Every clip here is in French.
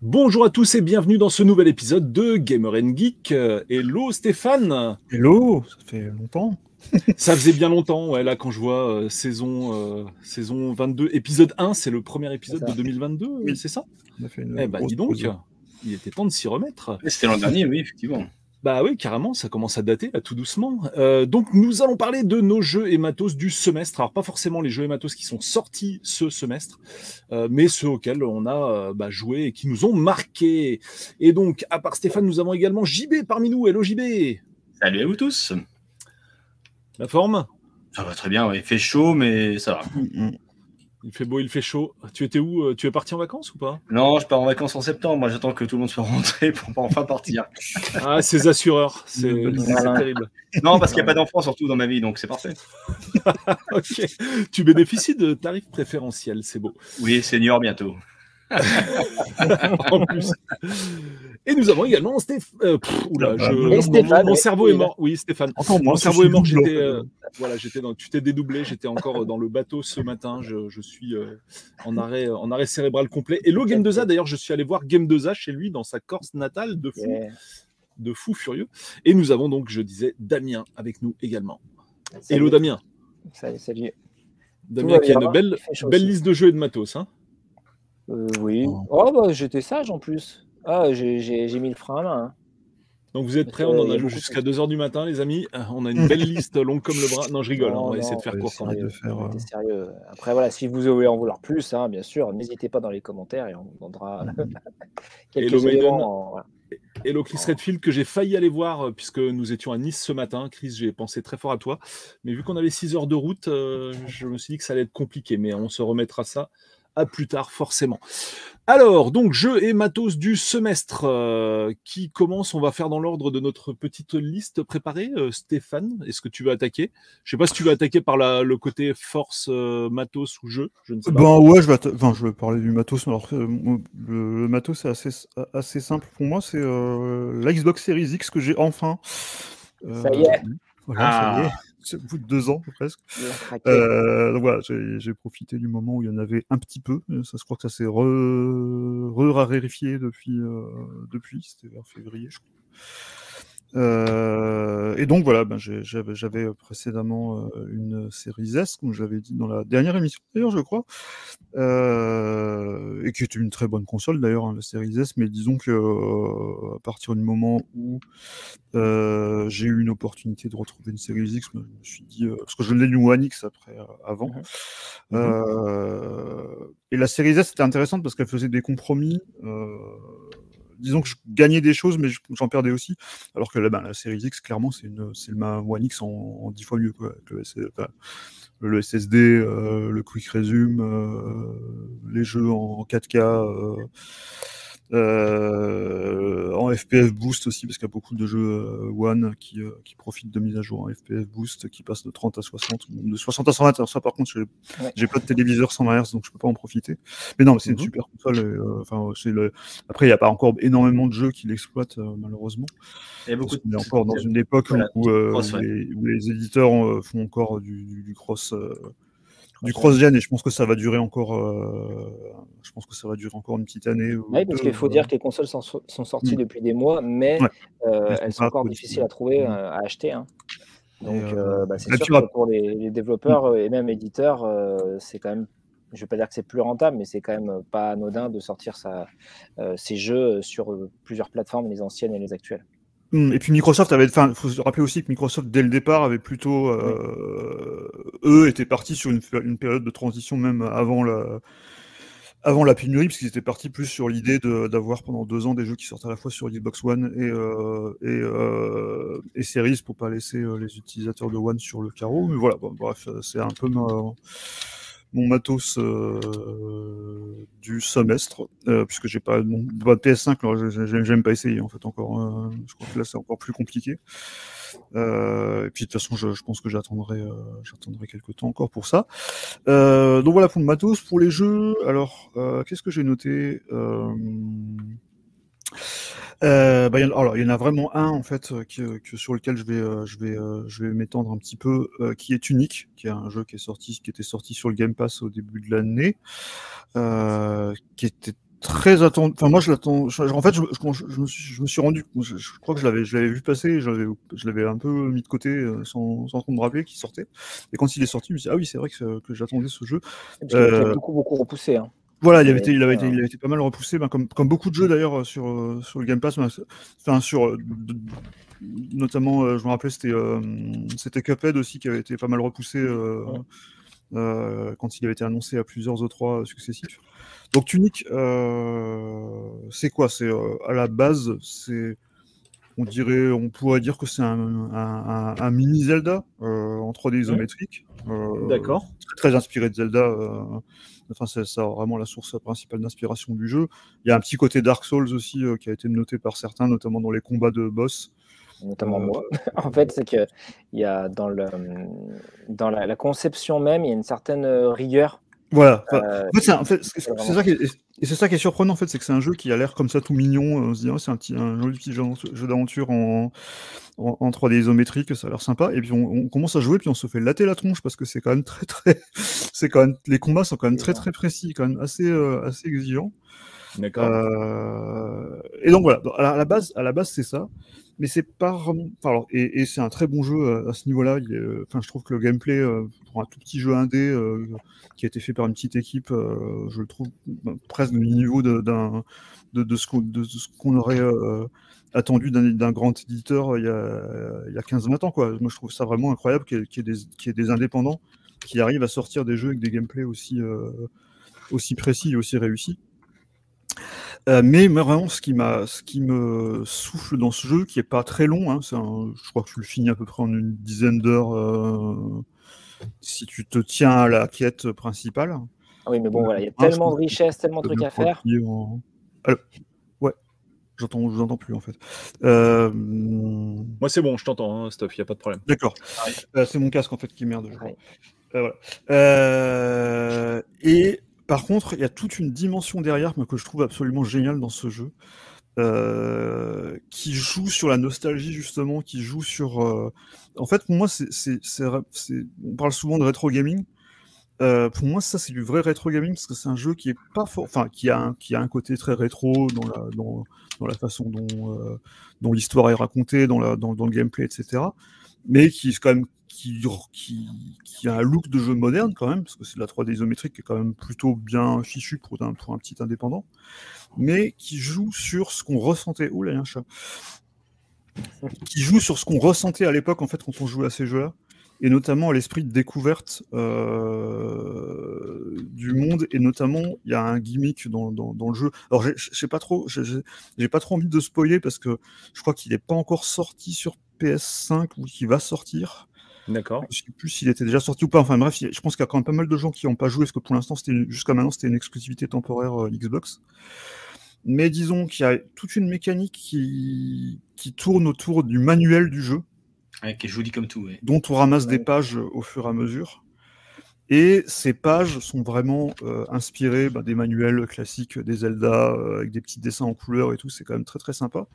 Bonjour à tous et bienvenue dans ce nouvel épisode de Gamer Geek. Hello Stéphane. Hello, ça fait longtemps. ça faisait bien longtemps, ouais, là quand je vois euh, saison, euh, saison 22, épisode 1, c'est le premier épisode de 2022, oui. c'est ça? On a fait une Eh ben dis donc, il était temps de s'y remettre. C'était l'an dernier, oui, effectivement. Bah oui, carrément, ça commence à dater là, tout doucement. Euh, donc nous allons parler de nos jeux et matos du semestre. Alors pas forcément les jeux et matos qui sont sortis ce semestre, euh, mais ceux auxquels on a euh, bah, joué et qui nous ont marqué. Et donc, à part Stéphane, nous avons également JB parmi nous. Hello JB Salut à vous tous La forme? Ça va très bien, il fait chaud, mais ça va. Il fait beau, il fait chaud. Tu étais où euh, Tu es parti en vacances ou pas? Non, je pars en vacances en septembre. Moi, j'attends que tout le monde soit rentré pour enfin partir. ah, ces assureurs, c'est terrible. Non, parce qu'il n'y a pas d'enfants surtout dans ma vie, donc c'est parfait. ok. Tu bénéficies de tarifs préférentiels, c'est beau. Oui, senior bientôt. en plus. Et nous avons également Stéphane. Euh, je... mon, cerveau est mort. Oui, Stéphane. mon cerveau est mort. J'étais, euh, voilà, j'étais dans. Tu t'es dédoublé. J'étais encore dans le bateau ce matin. Je, je suis euh, en arrêt, en arrêt cérébral complet. Hello Game 2A. D'ailleurs, je suis allé voir Game 2A chez lui dans sa Corse natale de fou, de fou furieux. Et nous avons donc, je disais, Damien avec nous également. Hello Damien. Salut, salut. Damien qui a une belle, belle liste de jeux et de matos. Hein euh, oui. Oh, bah, j'étais sage en plus. Ah, j'ai mis le frein à main. Hein. Donc vous êtes prêts On en a jusqu'à 2h du matin, les amis. On a une belle liste longue comme le bras. Non, je rigole, hein, on va essayer de faire court. De faire, euh, sérieux. Après, voilà, si vous voulez en vouloir plus, hein, bien sûr, n'hésitez pas dans les commentaires et on vous donnera quelques Hello éléments. Voilà. Hello Chris Redfield, que j'ai failli aller voir euh, puisque nous étions à Nice ce matin. Chris, j'ai pensé très fort à toi. Mais vu qu'on avait 6 heures de route, je me suis dit que ça allait être compliqué. Mais on se remettra ça à plus tard forcément. Alors, donc, jeux et matos du semestre euh, qui commence, on va faire dans l'ordre de notre petite liste préparée. Euh, Stéphane, est-ce que tu veux attaquer? Je sais pas si tu veux attaquer par la, le côté force, euh, matos ou jeu. Je ne sais pas. Ben ouais, je vais, enfin, je vais parler du matos. Alors, le, matos, c'est assez, assez simple pour moi. C'est la Xbox Series X que j'ai enfin. ça y est. Voilà, ça y est. Au bout de deux ans presque. Euh, donc voilà, j'ai profité du moment où il y en avait un petit peu. Ça se croit que ça s'est re-raréfié depuis, euh, depuis c'était vers février, je crois. Euh, et donc voilà, ben, j'avais précédemment euh, une série S, comme je l'avais dit dans la dernière émission d'ailleurs, je crois, euh, et qui était une très bonne console d'ailleurs, hein, la série S, mais disons que euh, à partir du moment où euh, j'ai eu une opportunité de retrouver une série X, je me suis dit, parce que je l'ai eu One X après, avant, mmh et la série S était intéressante parce qu'elle faisait des compromis disons que je gagnais des choses, mais j'en perdais aussi. Alors que là, ben, la série X, clairement, c'est le One X en, dix fois mieux. Quoi, le, SSD, euh, le Quick Resume, euh, les jeux en 4K. Euh, en FPF Boost aussi, parce qu'il y a beaucoup de jeux euh, One qui, euh, qui, profitent de mise à jour en FPF Boost, qui passent de 30 à 60, de 60 à 120. Alors ça, par contre, j'ai pas de téléviseur 120 Hz, donc je peux pas en profiter. Mais non, c'est une mhm. super console. Enfin, le... Après, il n'y a pas encore énormément de jeux qui l'exploitent, malheureusement. Il y a beaucoup de... On est encore dans une époque où, les, éditeurs font encore du, du, du cross du cross-gen et je pense que ça va durer encore euh, je pense que ça va durer encore une petite année oui parce qu'il faut dire que les consoles sont, sorties mm. depuis des mois mais euh, elles sont encore difficiles à trouver mm. euh, à acheter hein. donc bah, c'est sûr que pour les, développeurs mm. et même éditeurs c'est quand même je ne vais pas dire que c'est plus rentable, mais c'est quand même pas anodin de sortir sa, ces jeux sur plusieurs plateformes, les anciennes et les actuelles. Mmh, et puis Microsoft avait, enfin, faut se rappeler aussi que Microsoft dès le départ avait plutôt, euh, eux étaient partis sur une, une, période de transition même avant la, avant la pénurie, parce qu'ils étaient partis plus sur l'idée d'avoir pendant deux ans des jeux qui sortent à la fois sur Xbox One et, euh, et, euh, et, Series pour pas laisser euh, les utilisateurs de One sur le carreau. Mais voilà, bon, bref, c'est un peu ma, mon matos euh, du semestre, euh, puisque j'ai pas mon pas de PS5, alors j'aime pas essayer en fait encore. Hein. je crois que là c'est encore plus compliqué. Euh, et puis de toute façon, je, je pense que j'attendrai, j'attendrai quelques temps encore pour ça. donc voilà pour le matos, pour les jeux. Alors, qu'est-ce que j'ai noté? Euh, bah, alors, il y en a vraiment un en fait euh, euh, que, sur lequel je vais, euh, je vais, je vais m'étendre un petit peu, qui est unique, qui est un jeu qui est sorti, qui était sorti sur le Game Pass au début de l'année, qui était très attendu. Enfin, moi, je l'attends. En fait, je, me suis, je, me suis, rendu. Je, je crois que je l'avais, je l'avais vu passer. Je l'avais un peu mis de côté euh, sans, sans trop me rappeler qu'il sortait. Et quand il est sorti, je me suis dit, ah oui, c'est vrai que, que j'attendais ce jeu. Euh, beaucoup, beaucoup repoussé. Hein. Voilà, il avait, été, il, avait été, il avait été pas mal repoussé, ben, comme, comme beaucoup de jeux d'ailleurs sur, sur le Game Pass. Ben, enfin, sur, notamment, euh, je me rappelais, c'était, c'était Cuphead aussi qui avait été pas mal repoussé quand il avait été annoncé à plusieurs E3 successifs. Donc Tunic, euh, c'est quoi? C'est euh, à la base, c'est on dirait, on pourrait dire que c'est un, mini Zelda euh, en 3D isométrique. D'accord. Très, inspiré de Zelda. enfin, c'est ça vraiment la source principale d'inspiration du jeu. Il y a un petit côté Dark Souls aussi qui a été noté par certains, notamment dans les combats de boss notamment moi. en fait, c'est que il y a dans le dans la, conception même, il y a une certaine rigueur voilà. Euh, en fait, c'est ça qui est, et c'est ça qui est surprenant en fait, c'est que c'est un jeu qui a l'air comme ça tout mignon. On se dit oh, c'est un, petit, un joli petit jeu, d'aventure en, en, 3D isométrique, ça a l'air sympa. Et puis on, commence à jouer, puis on se fait latter la tronche parce que c'est quand même très très, c'est quand même les combats sont quand même très très précis, quand même assez euh, assez exigeants. D'accord. Euh... Et donc voilà, à la base, à la base c'est ça mais c'est pas alors, et, c'est un très bon jeu euh, à, ce niveau-là. Enfin, je trouve que le gameplay euh, pour un tout petit jeu indé euh, qui a été fait par une petite équipe, je le trouve bah, presque du niveau de, de, de, ce qu'on aurait attendu d'un grand éditeur il y a, il y a 15-20 ans. Quoi. Moi, je trouve ça vraiment incroyable qu'il y, ait des, des indépendants qui arrivent à sortir des jeux avec des gameplays aussi, aussi précis et aussi réussis. Euh, mais, vraiment, ce qui, m'a, ce qui me souffle dans ce jeu, qui est pas très long, hein, je crois que tu le finis à peu près en une dizaine d'heures euh, si tu te tiens à la quête principale. Ah oui, mais bon, voilà, il y a tellement de richesses, tellement de trucs à faire. ouais, j'entends, je vous entends plus en fait. Euh, Moi, c'est bon, je t'entends, hein, Stuff, il n'y a pas de problème. D'accord. c'est mon casque en fait qui merde. voilà. et par contre, il y a toute une dimension derrière que je trouve absolument géniale dans ce jeu, euh, qui joue sur la nostalgie justement, qui joue sur. Euh, en fait, pour moi, c'est, on parle souvent de rétro gaming. Euh, pour moi, ça c'est du vrai rétro gaming parce que c'est un jeu qui est pas fort, enfin qui a un, qui a un côté très rétro dans la dans, la façon dont dont l'histoire est racontée, dans la dans le gameplay, etc. Mais qui est quand même qui, a un look de jeu moderne quand même, parce que c'est de la 3D isométrique qui est quand même plutôt bien fichu pour un, petit indépendant, mais qui joue sur ce qu'on ressentait. Ouh là, il y a un chat. Qui joue sur ce qu'on ressentait à l'époque en fait quand on jouait à ces jeux-là, et notamment l'esprit de découverte euh, du monde, et notamment il y a un gimmick dans, le jeu. Alors je sais pas trop, j'ai pas trop envie de spoiler parce que je crois qu'il n'est pas encore sorti sur PS5 ou qu'il va sortir. D'accord. Je sais plus s'il était déjà sorti ou pas. Enfin bref, je pense qu'il y a quand même pas mal de gens qui n'ont pas joué, parce que pour l'instant, c'était jusqu'à maintenant, c'était une exclusivité temporaire euh, Xbox. Mais disons qu'il y a toute une mécanique qui, qui tourne autour du manuel du jeu. qui est joli comme tout. Dont on ramasse des pages au fur et à mesure. Et ces pages sont vraiment euh, inspirées bah, des manuels classiques des Zelda, euh, avec des petits dessins en couleur et tout, c'est quand même très très sympa.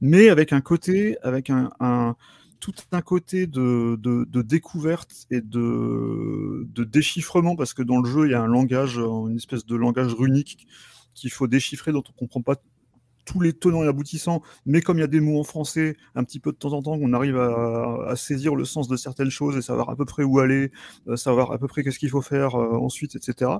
Mais avec un côté, avec un, tout un côté de, découverte et de, déchiffrement, parce que dans le jeu, il y a un langage, une espèce de langage runique qu'il faut déchiffrer, dont on ne comprend pas tous les tenants et aboutissants, mais comme il y a des mots en français, un petit peu de temps en temps, on arrive à, saisir le sens de certaines choses et savoir à peu près où aller, euh, savoir à peu près qu'est-ce qu'il faut faire euh, ensuite, etc.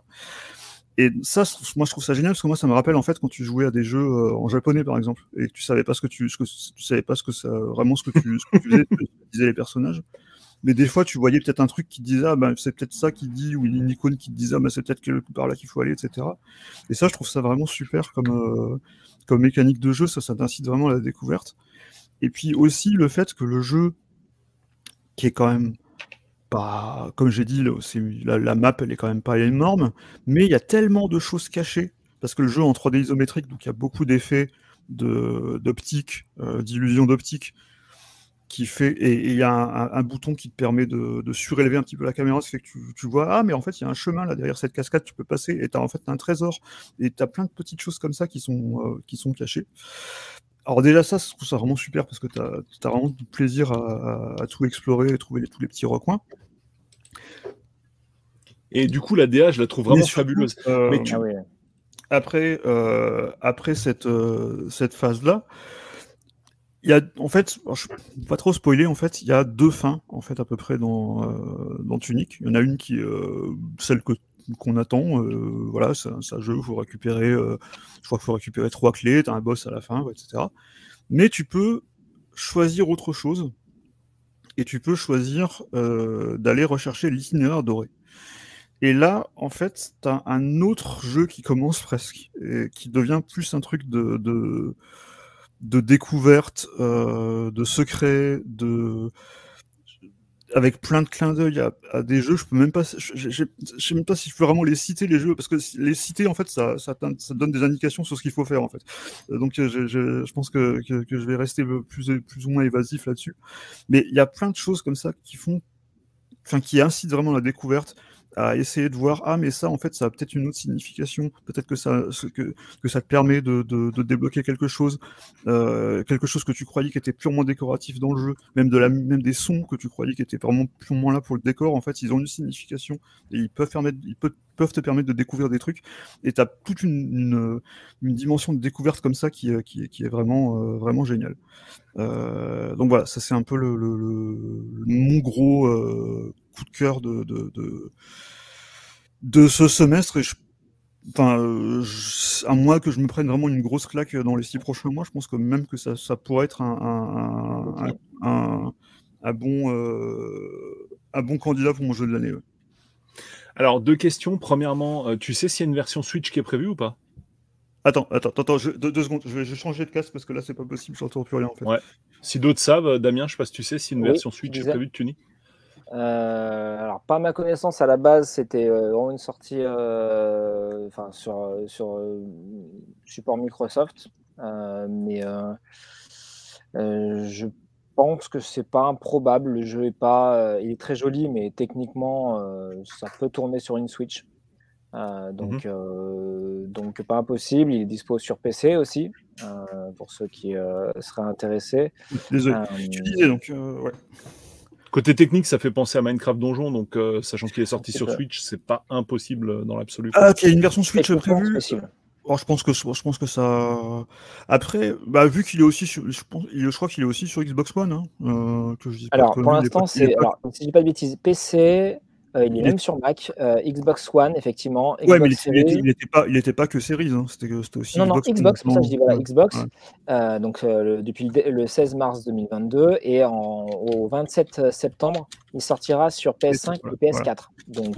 Et ça, moi, je trouve ça génial parce que moi, ça me rappelle en fait quand tu jouais à des jeux euh, en japonais, par exemple, et que tu savais pas ce que tu, ce que, tu savais pas ce que ça, vraiment ce que tu, ce que tu faisais, ce que disaient les personnages. Mais des fois, tu voyais peut-être un truc qui disait, ah, ben, c'est peut-être ça qui dit, ou une icône qui disait, ah, ben, c'est peut-être par là qu'il faut aller, etc. Et ça, je trouve ça vraiment super comme, euh, comme mécanique de jeu. Ça, ça t'incite vraiment à la découverte. Et puis aussi le fait que le jeu, qui est quand même comme j'ai dit, la, map, elle est quand même pas énorme, mais il y a tellement de choses cachées, parce que le jeu en 3D isométrique, donc il y a beaucoup d'effets d'optique, euh, d'illusion d'optique, qui fait, et il y a un, bouton qui te permet de, surélever un petit peu la caméra, ce qui fait que tu, vois, ah, mais en fait, il y a un chemin là derrière cette cascade, tu peux passer, et tu as en fait un trésor, et tu as plein de petites choses comme ça qui sont, euh, qui sont cachées. Alors déjà ça, je trouve ça vraiment super parce que tu as, vraiment du plaisir à, tout explorer et trouver tous les petits recoins. Et du coup, la DA, je la trouve vraiment fabuleuse. Euh, mais tu... Ah après, après cette, cette phase-là, il y a, en fait, je ne pas trop spoiler, en fait, il y a deux fins, en fait, à peu près dans, dans Tunic. Il y en a une qui est celle que qu'on attend. Euh, voilà, c'est un, jeu, il faut récupérer, euh, je crois qu'il faut récupérer trois clés, tu as un boss à la fin, etc. Mais tu peux choisir autre chose et tu peux choisir euh, d'aller rechercher l'itinéraire doré. Et là, en fait, tu as un autre jeu qui commence presque, et qui devient plus un truc de, de, de découverte, de secret, de, avec plein de clins d'œil à, des jeux. Je peux même pas, je, sais même pas si je peux vraiment les citer les jeux parce que les citer en fait ça, ça, donne des indications sur ce qu'il faut faire en fait. Euh, donc je, je pense que, que, je vais rester plus, plus ou moins évasif là-dessus. Mais il y a plein de choses comme ça qui font, enfin qui incitent vraiment la découverte à essayer de voir ah mais ça en fait ça a peut-être une autre signification. Peut-être que ça que, que ça te permet de, de, débloquer quelque chose euh, quelque chose que tu croyais qui était purement décoratif dans le jeu. Même de la même des sons que tu croyais qui étaient vraiment purement là pour le décor en fait ils ont une signification et ils peuvent permettre ils peuvent, peuvent te permettre de découvrir des trucs. Et tu as toute une, une, dimension de découverte comme ça qui, qui, qui est vraiment euh, vraiment géniale. Euh, donc voilà ça c'est un peu le, le, mon gros coup de cœur de, de, ce semestre. Et je, enfin, à moins que je me prenne vraiment une grosse claque dans les six prochains mois, je pense que même que ça, ça pourrait être un, un, bon, euh, un bon candidat pour mon jeu de l'année. Alors, deux questions. Premièrement, euh, tu sais s'il y a une version Switch qui est prévue ou pas? Attends, attends, attends, deux, secondes, je vais, changer de casque parce que là c'est pas possible, je n'entends plus rien en fait. Ouais. Si d'autres savent, Damien, je sais pas si tu sais si une version Switch est prévue de Tunic. Euh, alors, pas ma connaissance, à la base, c'était euh, vraiment une sortie euh, sur, sur support Microsoft. mais je pense que c'est pas improbable. Le jeu est pas. il est très joli, mais techniquement, ça peut tourner sur une Switch. donc, mmh donc, pas impossible. Il est dispo sur PC aussi, pour ceux qui seraient intéressés. Désolé, tu disais donc, ouais. Côté technique, ça fait penser à Minecraft Donjon, donc euh, sachant qu'il est sorti sur Switch, c'est pas impossible dans l'absolu. Ah, il y a une version Switch prévue. Oh, je pense que je pense que ça. Après, bah, vu qu'il est aussi sur, je pense, je crois qu'il est aussi sur Xbox One. Hein, euh, alors pour l'instant, c'est, alors si je dis pas de bêtises, PC, euh, il est même sur Mac, euh, Xbox One, effectivement. ouais, mais il n'était pas, il était pas que Series, hein. c'était aussi non, Xbox. Non, Xbox, pour ça je dis voilà, Xbox. Euh, donc depuis le, 16 mars 2022 et en, au 27 septembre, il sortira sur PS5 et PS4. Donc,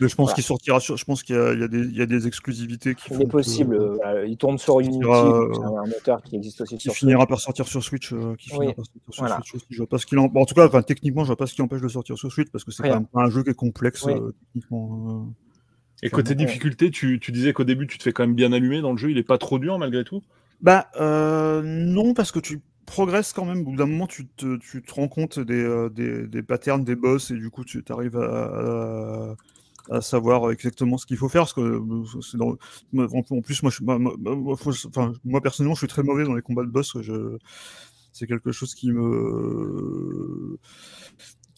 mais je pense qu'il sortira sur, je pense qu'il y, y, y, a des exclusivités qui. Il est possible. il tourne sur Unity, un moteur qui existe aussi qui finira par sortir sur Switch. qui finira par sortir sur Switch aussi. Je vois pas ce qu'il en... en tout cas, techniquement, je vois pas ce qui empêche de sortir sur Switch parce que c'est quand même pas un jeu qui est complexe euh, techniquement. Euh, Et côté difficulté, tu, tu disais qu'au début, tu te fais quand même bien allumer dans le jeu. Il est pas trop dur malgré tout? Bah euh, non, parce que tu progresses quand même. Au bout d'un moment, tu te, tu te, rends compte des, des, des, patterns des boss et du coup, tu arrives à, à, savoir exactement ce qu'il faut faire. Parce que dans... en plus, moi, je, enfin, moi, personnellement, je suis très mauvais dans les combats de boss. Je... C'est quelque chose qui me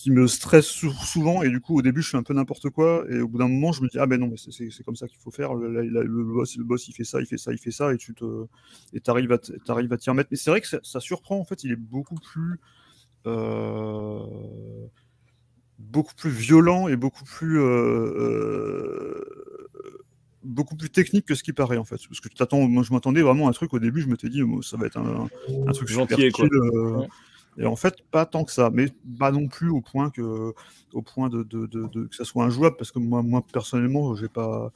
qui me stresse souvent et du coup au début je fais un peu n'importe quoi et au bout d'un moment je me dis ah ben non mais c'est comme ça qu'il faut faire. Le, le, boss le boss il fait ça il fait ça il fait ça et tu te et t'arrives à t'arrives à t'y remettre. Mais c'est vrai que ça, surprend en fait il est beaucoup plus euh, beaucoup plus violent et beaucoup plus euh, euh, beaucoup plus technique que ce qui paraît en fait. Parce que tu t'attends moi je m'attendais vraiment à un truc au début je m'étais dit ça va être un, un truc gentil quoi. Et en fait, pas tant que ça, mais pas non plus au point que, au point de, de, de, que ça soit injouable, parce que moi, moi personnellement, j'ai pas,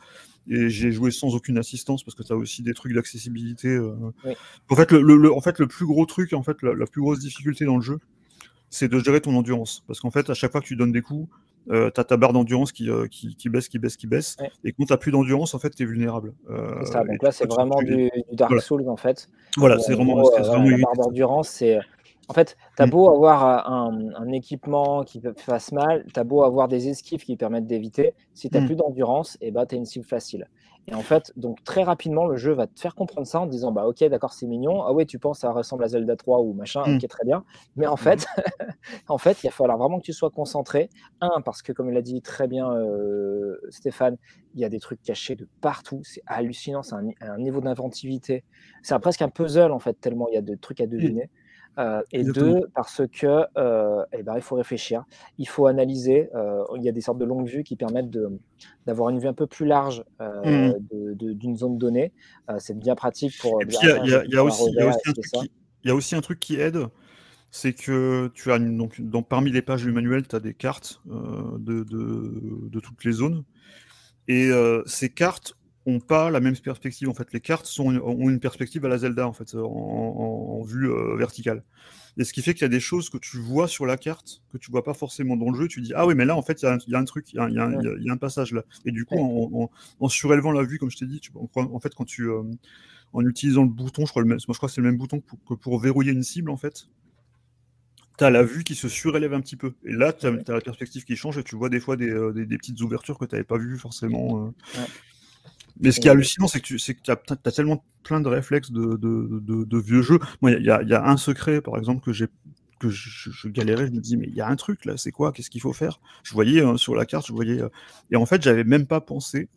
et j'ai joué sans aucune assistance parce que tu as aussi des trucs d'accessibilité. Euh. En fait, le, le, en fait, le plus gros truc, en fait, la, plus grosse difficulté dans le jeu, c'est de gérer ton endurance, parce qu'en fait, à chaque fois que tu donnes des coups, euh, tu as ta barre d'endurance qui, euh, qui, qui, baisse, qui baisse, qui baisse. Et quand tu plus d'endurance, en fait, tu es vulnérable. Euh, ça, donc là, c'est vraiment du, Dark Souls, en fait. Voilà, c'est vraiment. vraiment la barre d'endurance, c'est en fait, tu as mmh. beau avoir un, équipement qui fasse mal, tu as beau avoir des esquives qui permettent d'éviter, si tu n'as mmh. plus d'endurance, et eh ben, tu as une cible facile. Et en fait, donc très rapidement, le jeu va te faire comprendre ça en disant bah ok, d'accord, c'est mignon. Ah ouais, tu penses ça ressemble à Zelda 3 ou machin, mm. ok, très bien. Mais en fait, en fait, il va falloir vraiment que tu sois concentré. Un, parce que comme l'a dit très bien euh, Stéphane, il y a des trucs cachés de partout. C'est hallucinant, c'est un, niveau d'inventivité. C'est presque un puzzle en fait, tellement il y a de trucs à deviner. Euh, et deux, parce que euh, eh ben, il faut réfléchir, il faut analyser. Euh, il y a des sortes de longues vues qui permettent d'avoir une vue un peu plus large mmh. d'une zone donnée. c'est bien pratique pour. il y, a aussi un truc qui aide, c'est que tu as donc dans, parmi les pages du manuel, tu as des cartes de, de, de, toutes les zones. Et ces cartes ont pas la même perspective. En fait, les cartes sont, ont une perspective à la Zelda en fait, en, vue euh, verticale. Et ce qui fait qu'il y a des choses que tu vois sur la carte que tu vois pas forcément dans le jeu. Tu dis ah oui, mais là en fait il y, a un truc, il y, a un passage là. Et du coup, en, surélevant la vue, comme je t'ai dit, tu, en, fait quand tu euh, en utilisant le bouton, je crois, le même, moi, je crois que c'est le même bouton que pour, verrouiller une cible en fait. Tu as la vue qui se surélève un petit peu. Et là, tu as, la perspective qui change et tu vois des fois des, euh, petites ouvertures que tu n'avais pas vues forcément. Mais ce qui est hallucinant, c'est que tu que as, tellement plein de réflexes de, de, de, vieux jeux. Moi, il y, y, a un secret, par exemple, que j'ai que je, galérais, je me dis mais il y a un truc là, c'est quoi? Qu'est-ce qu'il faut faire? Je voyais hein, sur la carte, je voyais euh, et en fait j'avais même pas pensé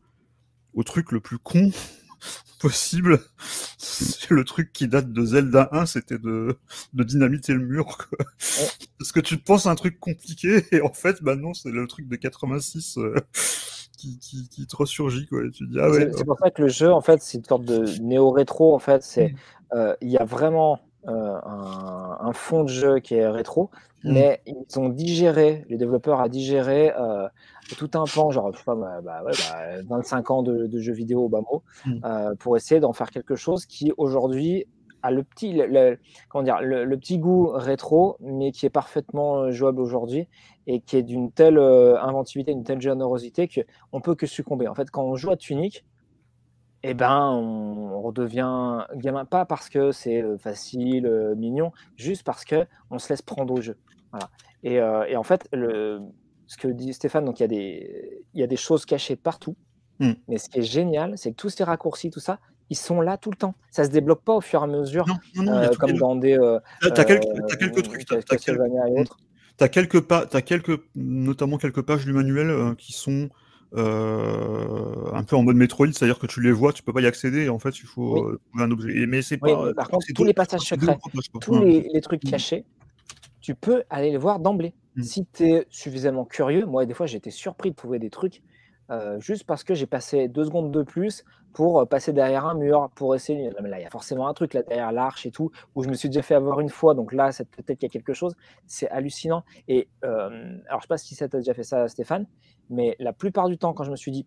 au truc le plus con possible. le truc qui date de Zelda 1, c'était de, de dynamiter le mur. Quoi. Parce que tu penses à un truc compliqué et en fait bah non, c'est le truc de 86 qui, qui, te ressurgit. Quoi. tu dis, ah ouais, c'est pour ça que le jeu, en fait, c'est une sorte de néo-rétro. En fait, c'est mm. euh, il y a vraiment euh, un, fond de jeu qui est rétro, mm. mais ils ont digéré, les développeurs ont digéré euh, tout un pan, genre je sais pas, bah, 25 bah, bah, ans de, de, jeux vidéo au bas mot, mm. pour essayer d'en faire quelque chose qui aujourd'hui le petit, le, comment dire, le, petit goût rétro, mais qui est parfaitement euh, jouable aujourd'hui et qui est d'une telle euh, inventivité, d'une telle générosité qu'on peut que succomber. En fait, quand on joue à Tunic, eh ben, on, redevient gamin, pas parce que c'est euh, facile, mignon, juste parce que on se laisse prendre au jeu. Voilà. Et, et, en fait, le, ce que dit Stéphane, donc il y a des, il y a des choses cachées partout. Hmm. Mais ce qui est génial, c'est que tous ces raccourcis, tout ça, ils sont là tout le temps. Ça se débloque pas au fur et à mesure, euh, comme dans des. Euh, tu as, quelques, as quelques trucs. Tu as, quelques, pas, as quelques, notamment quelques pages du manuel euh, qui sont un peu en mode Metroid, c'est-à-dire que tu les vois, tu peux pas y accéder, et en fait, il faut trouver un objet. Mais c'est pas. par contre, tous les passages secrets, tous les, trucs mmh. cachés, tu peux aller les voir d'emblée. Mmh. Si tu es suffisamment curieux, moi, des fois, j'étais surpris de trouver des trucs euh, juste parce que j'ai passé deux secondes de plus pour euh, passer derrière un mur, pour essayer. mais là, il y a forcément un truc là derrière l'arche et tout, où je me suis déjà fait avoir une fois. Donc là, peut-être qu'il y a quelque chose. C'est hallucinant. Et euh, alors, je sais pas si ça t'a déjà fait ça, Stéphane, mais la plupart du temps, quand je me suis dit,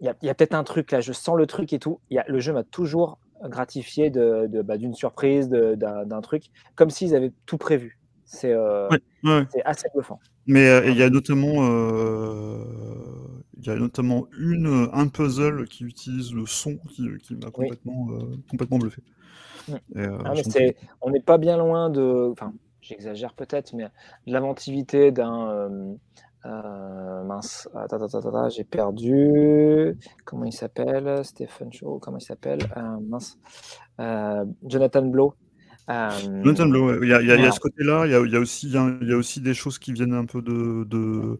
il y a, peut-être un truc là, je sens le truc et tout, y a, le jeu m'a toujours gratifié de, bah, d'une surprise, d'un truc, comme s'ils avaient tout prévu. C'est assez bluffant. Mais il y a notamment il y a notamment une, un puzzle qui utilise le son qui, qui m'a complètement, euh, complètement bluffé. Mmh. Euh, ah, on n'est pas bien loin de. Enfin, j'exagère peut-être, mais l'inventivité d'un. Euh, mince, j'ai perdu. Comment il s'appelle Stephen Shaw, comment il s'appelle Mince. Jonathan Blow. Jonathan Blow, il y a, ce côté-là, il y a, aussi, il y a aussi des choses qui viennent un peu de, de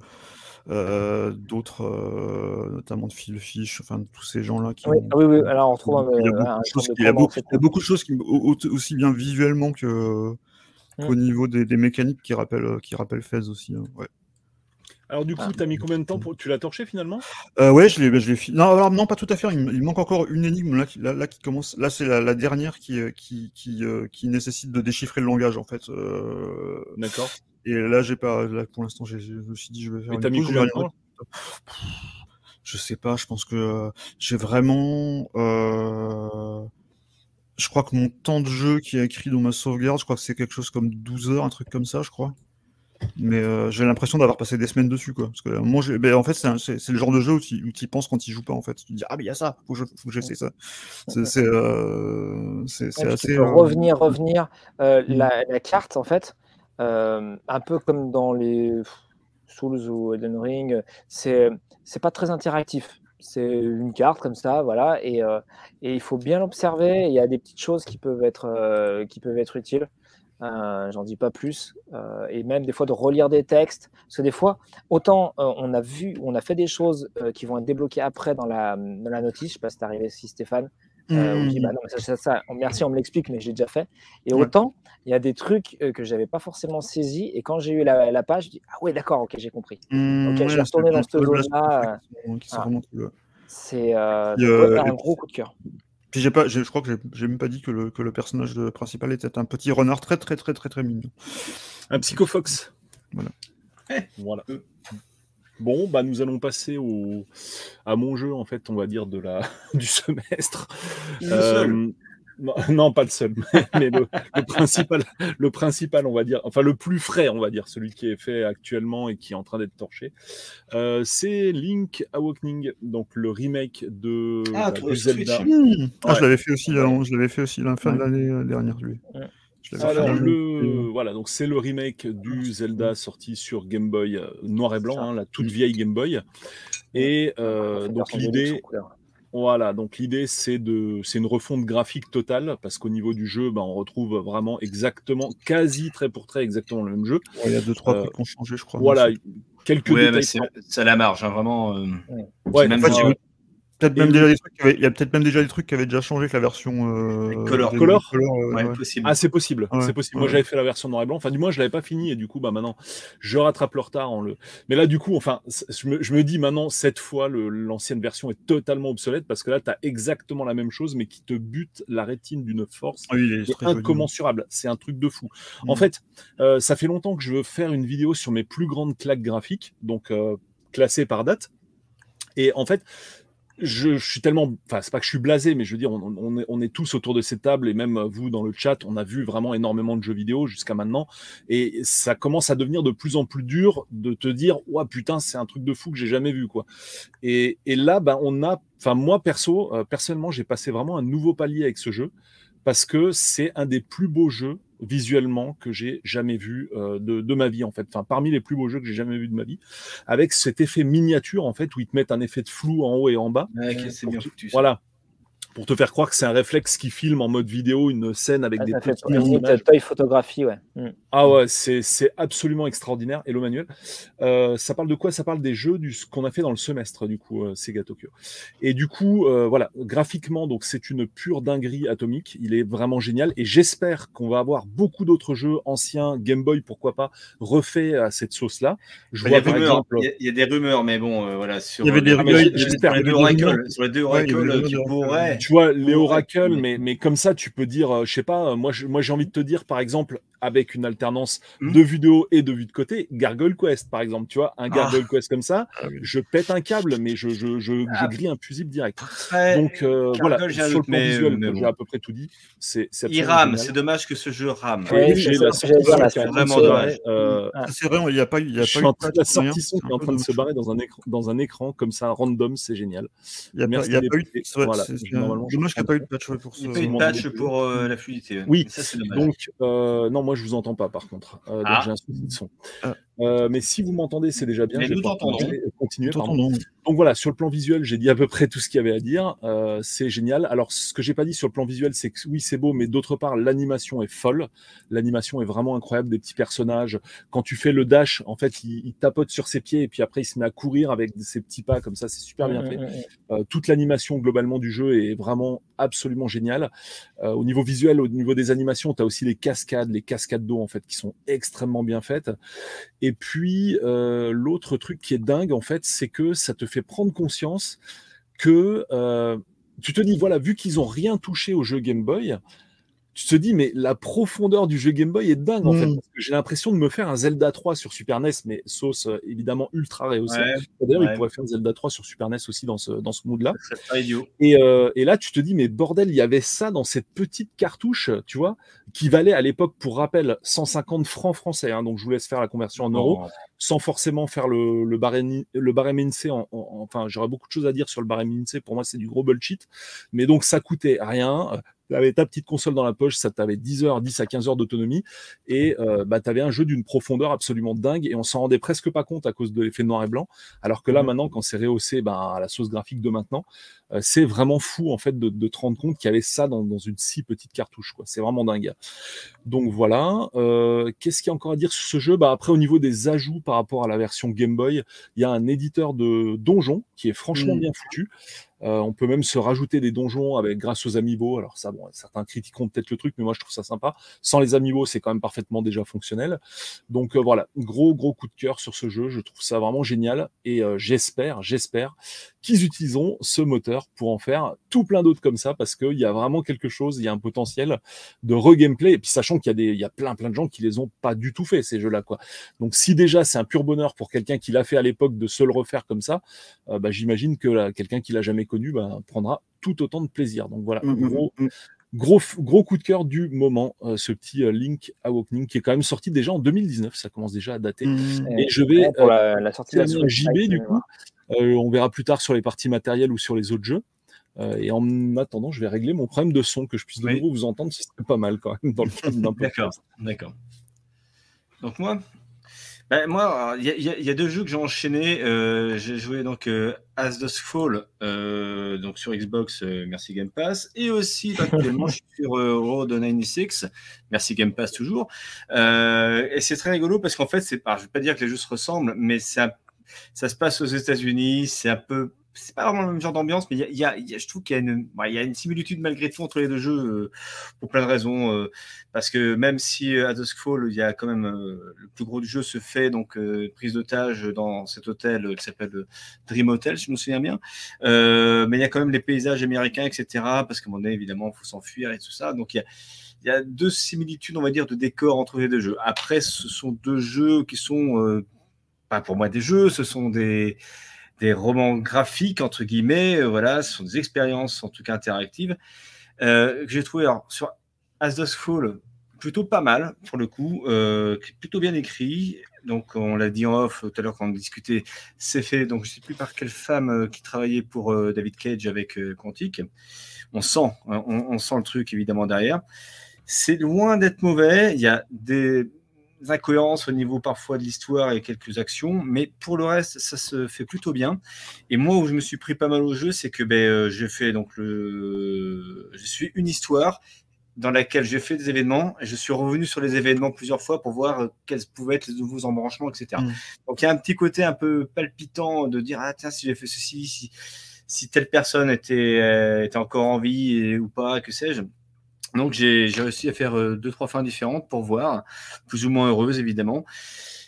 euh, d'autres, euh, notamment de Phil Fish, enfin de tous ces gens-là. Qui oui, oui, oui, alors on retrouve il, y a beaucoup, de choses qui, aussi bien visuellement que, mmh. qu'au niveau des, des, mécaniques qui rappellent, qui rappellent Fez aussi. Hein, ouais. Alors du coup, ah. tu as mis combien de temps pour... Tu l'as torché finalement? Euh, Ouais, je l'ai, je l'ai Non, alors, non, pas tout à fait. Il, manque encore une énigme là, qui, là, qui commence. Là, c'est la, dernière qui, qui, qui, qui, nécessite de déchiffrer le langage en fait. D'accord. Et là, j'ai pas, là, pour l'instant, je me suis dit, je vais faire. une mis combien Je sais pas. Je pense que euh, j'ai vraiment. Euh... Je crois que mon temps de jeu qui est écrit dans ma sauvegarde, je crois que c'est quelque chose comme 12 heures, un truc comme ça, je crois. Mais euh, j'ai l'impression d'avoir passé des semaines dessus, quoi. Parce que moi, ben, en fait, c'est le genre de jeu où tu, y penses quand il joue pas, en fait. Tu te dis, ah, mais il y a ça, faut que j'essaie ça. C'est euh, assez. revenir, revenir. Euh, mmh. la, la, carte, en fait, euh, un peu comme dans les Souls ou Elden Ring, c'est c'est pas très interactif. c'est une carte comme ça, voilà, et, et il faut bien l'observer. Il y a des petites choses qui peuvent être, qui peuvent être utiles. Euh, j'en dis pas plus. Euh, et même des fois de relire des textes. Parce que des fois, autant euh, on a vu, on a fait des choses qui vont être débloquées après dans la, dans la notice. Je sais pas si c'est arrivé Stéphane. On dit, bah non, ça, ça, merci, on me l'explique, mais j'ai déjà fait. Et autant, il y a des trucs que j'avais pas forcément saisis. Et quand j'ai eu la, la, page, je dis, ah ouais, d'accord, ok, j'ai compris. Mmh, ok, je vais retourner dans cette zone-là. C'est un gros coup de cœur j'ai pas, je crois que j'ai même pas dit que le, que le, personnage principal était un petit renard très très très très très mignon. Un psychofox. Voilà. Eh, voilà. Bon, bah nous allons passer au, à mon jeu en fait, on va dire de la du semestre. Non, pas le seul, mais le, principal, le principal, on va dire, enfin le plus frais, on va dire, celui qui est fait actuellement et qui est en train d'être torché, euh, c'est Link Awakening, donc le remake de, ah, Zelda. Mmh. Ah, je l'avais fait aussi, je l'avais fait aussi la fin de l'année euh, dernière, lui. Alors, le... voilà, donc c'est le remake du Zelda sorti sur Game Boy euh, noir et blanc, hein, la toute vieille Game Boy. Et donc l'idée, voilà, donc l'idée c'est de c'est une refonte graphique totale parce qu'au niveau du jeu, ben, on retrouve vraiment exactement, quasi trait pour trait, exactement le même jeu. il y a deux trois euh, trucs qui ont changé, je crois. Voilà, quelques détails. C'est la marge, hein, vraiment. Euh, ouais. Même même déjà des trucs il y a peut-être même déjà des trucs qui avaient déjà changé que la version euh, color. color, euh, possible. Ah, c'est possible. c'est possible. Moi, j'avais fait la version noir et blanc. Enfin, du moins, je l'avais pas fini et du coup, bah maintenant, je rattrape le retard en le. Mais là, du coup, enfin, je me, je me dis maintenant, cette fois, l'ancienne version est totalement obsolète parce que là, tu as exactement la même chose, mais qui te bute la rétine d'une force ah incommensurable. C'est un truc de fou. En mm. fait, euh, ça fait longtemps que je veux faire une vidéo sur mes plus grandes claques graphiques, donc euh, classées par date. Et en fait, je, suis tellement, enfin, c'est pas que je suis blasé, mais je veux dire, on, est, tous autour de cette table et même vous dans le chat, on a vu vraiment énormément de jeux vidéo jusqu'à maintenant et ça commence à devenir de plus en plus dur de te dire, ouais, putain, c'est un truc de fou que j'ai jamais vu, quoi. Et, là, ben, on a, enfin, moi perso, euh, personnellement, j'ai passé vraiment un nouveau palier avec ce jeu parce que c'est un des plus beaux jeux visuellement que j'ai jamais vu euh, de, ma vie en fait. Enfin, parmi les plus beaux jeux que j'ai jamais vu de ma vie, avec cet effet miniature en fait où ils te mettent un effet de flou en haut et en bas. voilà pour te faire croire que c'est un réflexe qui filme en mode vidéo une scène avec des petits personnages. photographie, ouais. Mm. Ah ouais, c'est absolument extraordinaire. Hello Manuel. Euh, ça parle de quoi? Ça parle des jeux du ce qu'on a fait dans le semestre du coup euh, Sega Tokyo. Et du coup, euh, voilà, graphiquement donc c'est une pure dinguerie atomique. Il est vraiment génial et j'espère qu'on va avoir beaucoup d'autres jeux anciens Game Boy, pourquoi pas, refaits à cette sauce là. Je vois par exemple. Il y, a des rumeurs, mais bon, voilà sur. Il y avait des rumeurs. J'espère les deux Oracle, sur les deux Oracle qui pourraient tu vois, les oracles, mais, mais comme ça, tu peux dire, euh, je sais pas, moi, moi j'ai envie de te dire, par exemple, avec une alternance hmm. de vidéo et de vue de côté, Gargoyle Quest, par exemple, tu vois, un Gargoyle ah. Quest comme ça, ah je pète un câble, mais je, je, je, ah. grille un fusible direct. Donc euh, voilà, sur le plan visuel, j'ai à peu près tout dit. C'est, il rame, c'est dommage que ce jeu rame. j'ai la sortie vraiment dommage. Euh, c'est vrai, il n'y a pas, il y a pas eu la sortie son qui est en train de se barrer dans un écran, dans un écran comme ça, random, c'est génial. Il n'y a, pas eu. Dommage qu'il n'y a pas eu de patch pour ce. Il n'y a pas eu de patch pour la fluidité. Oui, donc non, moi je vous entends pas par contre. Euh, donc ah. j'ai un souci de son. Euh, mais si vous m'entendez, c'est déjà bien. Mais je vais continuer. Donc voilà, sur le plan visuel, j'ai dit à peu près tout ce qu'il y avait à dire. Euh, c'est génial. Alors, ce que j'ai pas dit sur le plan visuel, c'est que oui, c'est beau, mais d'autre part, l'animation est folle. L'animation est vraiment incroyable. Des petits personnages. Quand tu fais le dash, en fait, il, tapote sur ses pieds et puis après, il se met à courir avec ses petits pas comme ça. C'est super bien fait. Euh, toute l'animation globalement du jeu est vraiment absolument géniale. au niveau visuel, au niveau des animations, tu as aussi les cascades, les cascades d'eau en fait, qui sont extrêmement bien faites. Et puis, euh, l'autre truc qui est dingue, en fait, c'est que ça te fait prendre conscience que euh, tu te dis, voilà, vu qu'ils n'ont rien touché au jeu Game Boy, tu te dis, mais la profondeur du jeu Game Boy est dingue, en fait. Mm. J'ai l'impression de me faire un Zelda 3 sur Super NES, mais sauce euh, évidemment ultra rehaussée. D'ailleurs, il pourrait faire un Zelda 3 sur Super NES aussi dans ce, dans ce mood-là. Et, euh, et, là, tu te dis, mais bordel, il y avait ça dans cette petite cartouche, tu vois, qui valait à l'époque, pour rappel, 150 francs français. Hein, donc, je vous laisse faire la conversion en euros, sans forcément faire le, le barème, le barème INSEE. En, enfin, j'aurais beaucoup de choses à dire sur le barème INSEE. Pour moi, c'est du gros bullshit. Mais donc, ça coûtait rien avais ta petite console dans la poche, ça t'avait 10 heures, 10 à 15 heures d'autonomie, et euh, bah, tu avais un jeu d'une profondeur absolument dingue, et on s'en rendait presque pas compte à cause de l'effet noir et blanc, alors que là, mmh. maintenant, quand c'est rehaussé ben, à la sauce graphique de maintenant, c'est vraiment fou en fait de, de te rendre compte qu'il y avait ça dans, dans, une si petite cartouche. Quoi. C'est vraiment dingue. Donc voilà. Euh, Qu'est-ce qu'il y a encore à dire sur ce jeu? Bah, Après, au niveau des ajouts par rapport à la version Game Boy, il y a un éditeur de donjons qui est franchement mmh. bien foutu. Euh, on peut même se rajouter des donjons avec grâce aux amiibo. Alors ça, bon, certains critiqueront peut-être le truc, mais moi je trouve ça sympa. Sans les amiibo, c'est quand même parfaitement déjà fonctionnel. Donc euh, voilà, gros gros coup de cœur sur ce jeu. Je trouve ça vraiment génial et euh, j'espère, j'espère qu'ils utiliseront ce moteur pour en faire tout plein d'autres comme ça, parce qu'il y a vraiment quelque chose, il y a un potentiel de re-gameplay. Et puis sachant qu'il y a des, il y a plein plein de gens qui les ont pas du tout fait ces jeux-là, quoi. Donc si déjà c'est un pur bonheur pour quelqu'un qui l'a fait à l'époque de se le refaire comme ça, bah, j'imagine que quelqu'un qui l'a jamais connu bah, prendra tout autant de plaisir. Donc voilà, mmh, mmh, gros, mmh, gros, gros coup de cœur du moment, euh, ce petit euh, Link Awakening qui est quand même sorti déjà en 2019, ça commence déjà à dater. Et je vais pour la, la sortie de JB du coup. Euh, on verra plus tard sur les parties matérielles ou sur les autres jeux. et en attendant, je vais régler mon problème de son, que je puisse de nouveau vous entendre, si c'est pas mal quand même dans le cadre d'un D'accord, d'accord. Donc moi, ben, moi, il y, a deux jeux que j'ai enchaînés. Euh, j'ai joué donc euh, As Dusk Fall euh, donc sur Xbox, merci Game Pass, et aussi actuellement je suis sur Road 96, merci Game Pass toujours. et c'est très rigolo parce qu'en fait, c'est, je vais pas dire que les jeux se ressemblent, mais ça se passe aux États-Unis, c'est un peu c'est pas vraiment le même genre d'ambiance, mais il y a, je trouve qu'il y, y, a une similitude malgré tout entre les deux jeux euh, pour plein de raisons. Euh, parce que même si euh, à Duskfall, il y a quand même le plus gros du jeu se fait donc prise d'otage dans cet hôtel qui s'appelle Dream Hotel, si je me souviens bien. mais il y a quand même les paysages américains, etc. Parce qu'à un moment donné, évidemment, il faut s'enfuir et tout ça. Donc il y a il y a deux similitudes, on va dire, de décor entre les deux jeux. Après, ce sont deux jeux qui sont, pas pour moi des jeux, ce sont des, des romans graphiques, entre guillemets. Euh, voilà, ce sont des expériences, en tout cas interactives, euh, que j'ai trouvé sur As Dusk Fall plutôt pas mal, pour le coup, euh, plutôt bien écrit. Donc, on l'a dit en off tout à l'heure quand on discutait, c'est fait. Donc, je ne sais plus par quelle femme qui travaillait pour David Cage avec Quantic. On sent, hein, on, sent le truc évidemment derrière. C'est loin d'être mauvais. Il y a des, incohérences au niveau parfois de l'histoire et quelques actions, mais pour le reste, ça se fait plutôt bien. Et moi, où je me suis pris pas mal au jeu, c'est que ben, euh, j'ai fait donc le, je suis une histoire dans laquelle j'ai fait des événements et je suis revenu sur les événements plusieurs fois pour voir euh, quels pouvaient être les nouveaux embranchements, etc. Mm. Donc il y a un petit côté un peu palpitant de dire ah tiens si j'ai fait ceci, si, si telle personne était, euh, était encore en vie ou pas, que sais-je. Donc j'ai réussi à faire euh, deux, trois fins différentes pour voir, plus ou moins heureuses évidemment.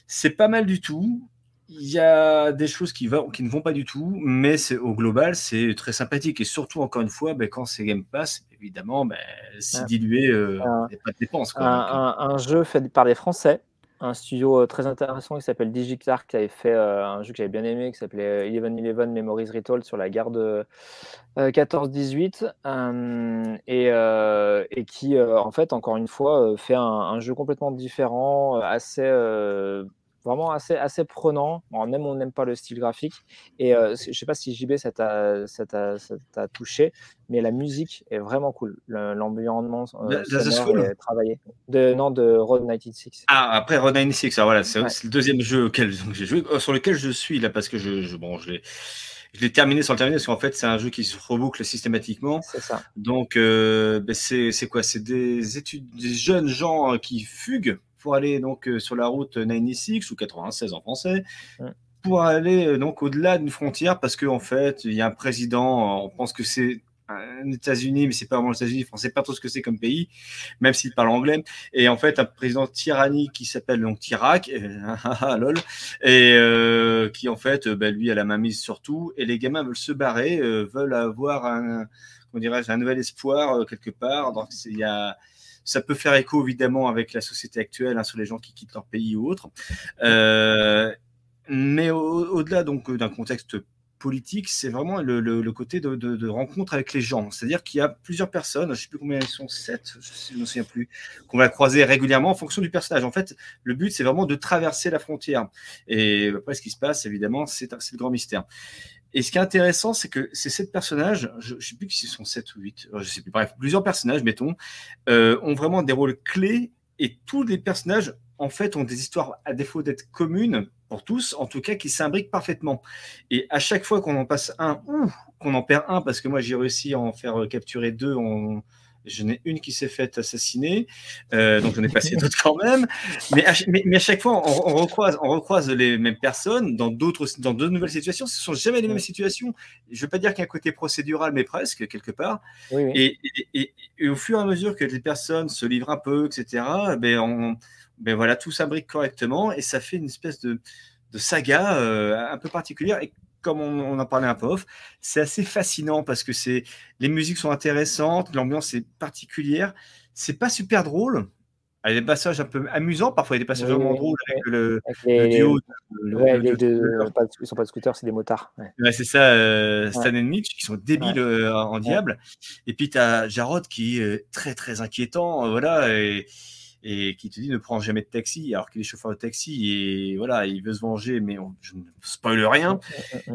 C'est pas mal du tout. Il y a des choses qui, va, qui ne vont pas du tout, mais au global, c'est très sympathique. Et surtout, encore une fois, ben, quand c'est Game Pass, évidemment, ben, c'est dilué, euh, a pas de dépenses. un, un, jeu fait par les Français, un studio euh, très intéressant qui s'appelle Digitark, qui avait fait euh, un jeu que j'avais bien aimé, qui s'appelait 1111 euh, Memories Retold sur la guerre de 14-18, et, qui, en fait, encore une fois, fait un jeu complètement différent, assez vraiment assez, assez prenant. on aime ou on n'aime pas le style graphique. Et euh, je ne sais pas si JB, ça t'a touché, mais la musique est vraiment cool. L'environnement euh, est travaillé. De, non, de Road 96. Ah, après Road 96, alors voilà, c'est le deuxième jeu auquel j'ai joué, euh, sur lequel je suis là, parce que je, je bon, je l'ai. Je l'ai terminé sans le terminer parce qu'en fait, c'est un jeu qui se reboucle systématiquement. C'est ça. Donc, euh, ben c'est quoi? C'est des études, des jeunes gens qui fuguent pour aller donc euh, sur la route 96 ou 96 en français, pour aller euh, donc au-delà d'une frontière parce qu'en en fait, il y a un président, on pense que c'est un États-Unis, mais c'est pas vraiment les États-Unis, on sait pas trop ce que c'est comme pays, même s'il parle anglais. Et en fait, un président tyrannique qui s'appelle donc Tirac, euh, lol, et qui en fait, ben, lui a la main mise sur tout, et les gamins veulent se barrer, veulent avoir un, comment dirais un nouvel espoir quelque part. Donc il y a ça peut faire écho évidemment avec la société actuelle hein, sur les gens qui quittent leur pays ou autre. Euh, mais au-delà donc d'un contexte politique, c'est vraiment le, côté de, rencontre avec les gens. C'est-à-dire qu'il y a plusieurs personnes, je ne sais plus combien elles sont, sept, je ne me souviens plus, qu'on va croiser régulièrement en fonction du personnage. En fait, le but, c'est vraiment de traverser la frontière. Et après, ce qui se passe, évidemment, c'est le grand mystère. Et ce qui est intéressant, c'est que ces sept personnages, je ne sais plus si ce sont sept ou huit, je sais plus, bref, plusieurs personnages, mettons, ont vraiment des rôles clés et tous les personnages, en fait, ont des histoires, à défaut d'être communes pour tous, en tout cas, qui s'imbriquent parfaitement. Et à chaque fois qu'on en passe un ou qu'on en perd un, parce que moi, j'ai réussi à en faire capturer deux en je n'ai une qui s'est faite assassiner, euh, donc j'en ai passé d'autres quand même. Mais à, mais, à, chaque fois, on, recroise, on recroise les mêmes personnes dans d'autres, dans de nouvelles situations. Ce sont jamais les mêmes situations. Je ne veux pas dire qu'il y a un côté procédural, mais presque quelque part. Et, et, au fur et à mesure que les personnes se livrent un peu, etc., ben, on, ben voilà, tout s'imbrique correctement et ça fait une espèce de, de saga euh, un peu particulière. Et comme on, en parlait un peu off, c'est assez fascinant parce que c'est les musiques sont intéressantes, l'ambiance est particulière. C'est pas super drôle. Il y a des passages un peu amusants, parfois il y a des passages vraiment drôles avec le, duo. ils sont pas de scooters, c'est des motards. Ouais. c'est ça, euh, Stan et Mitch, qui sont débiles euh, en diable. Et puis tu as Jarod qui est très très inquiétant, euh, voilà. Et, et qui te dit ne prends jamais de taxi alors qu'il est chauffeur de taxi et voilà, il veut se venger, mais je ne spoil rien.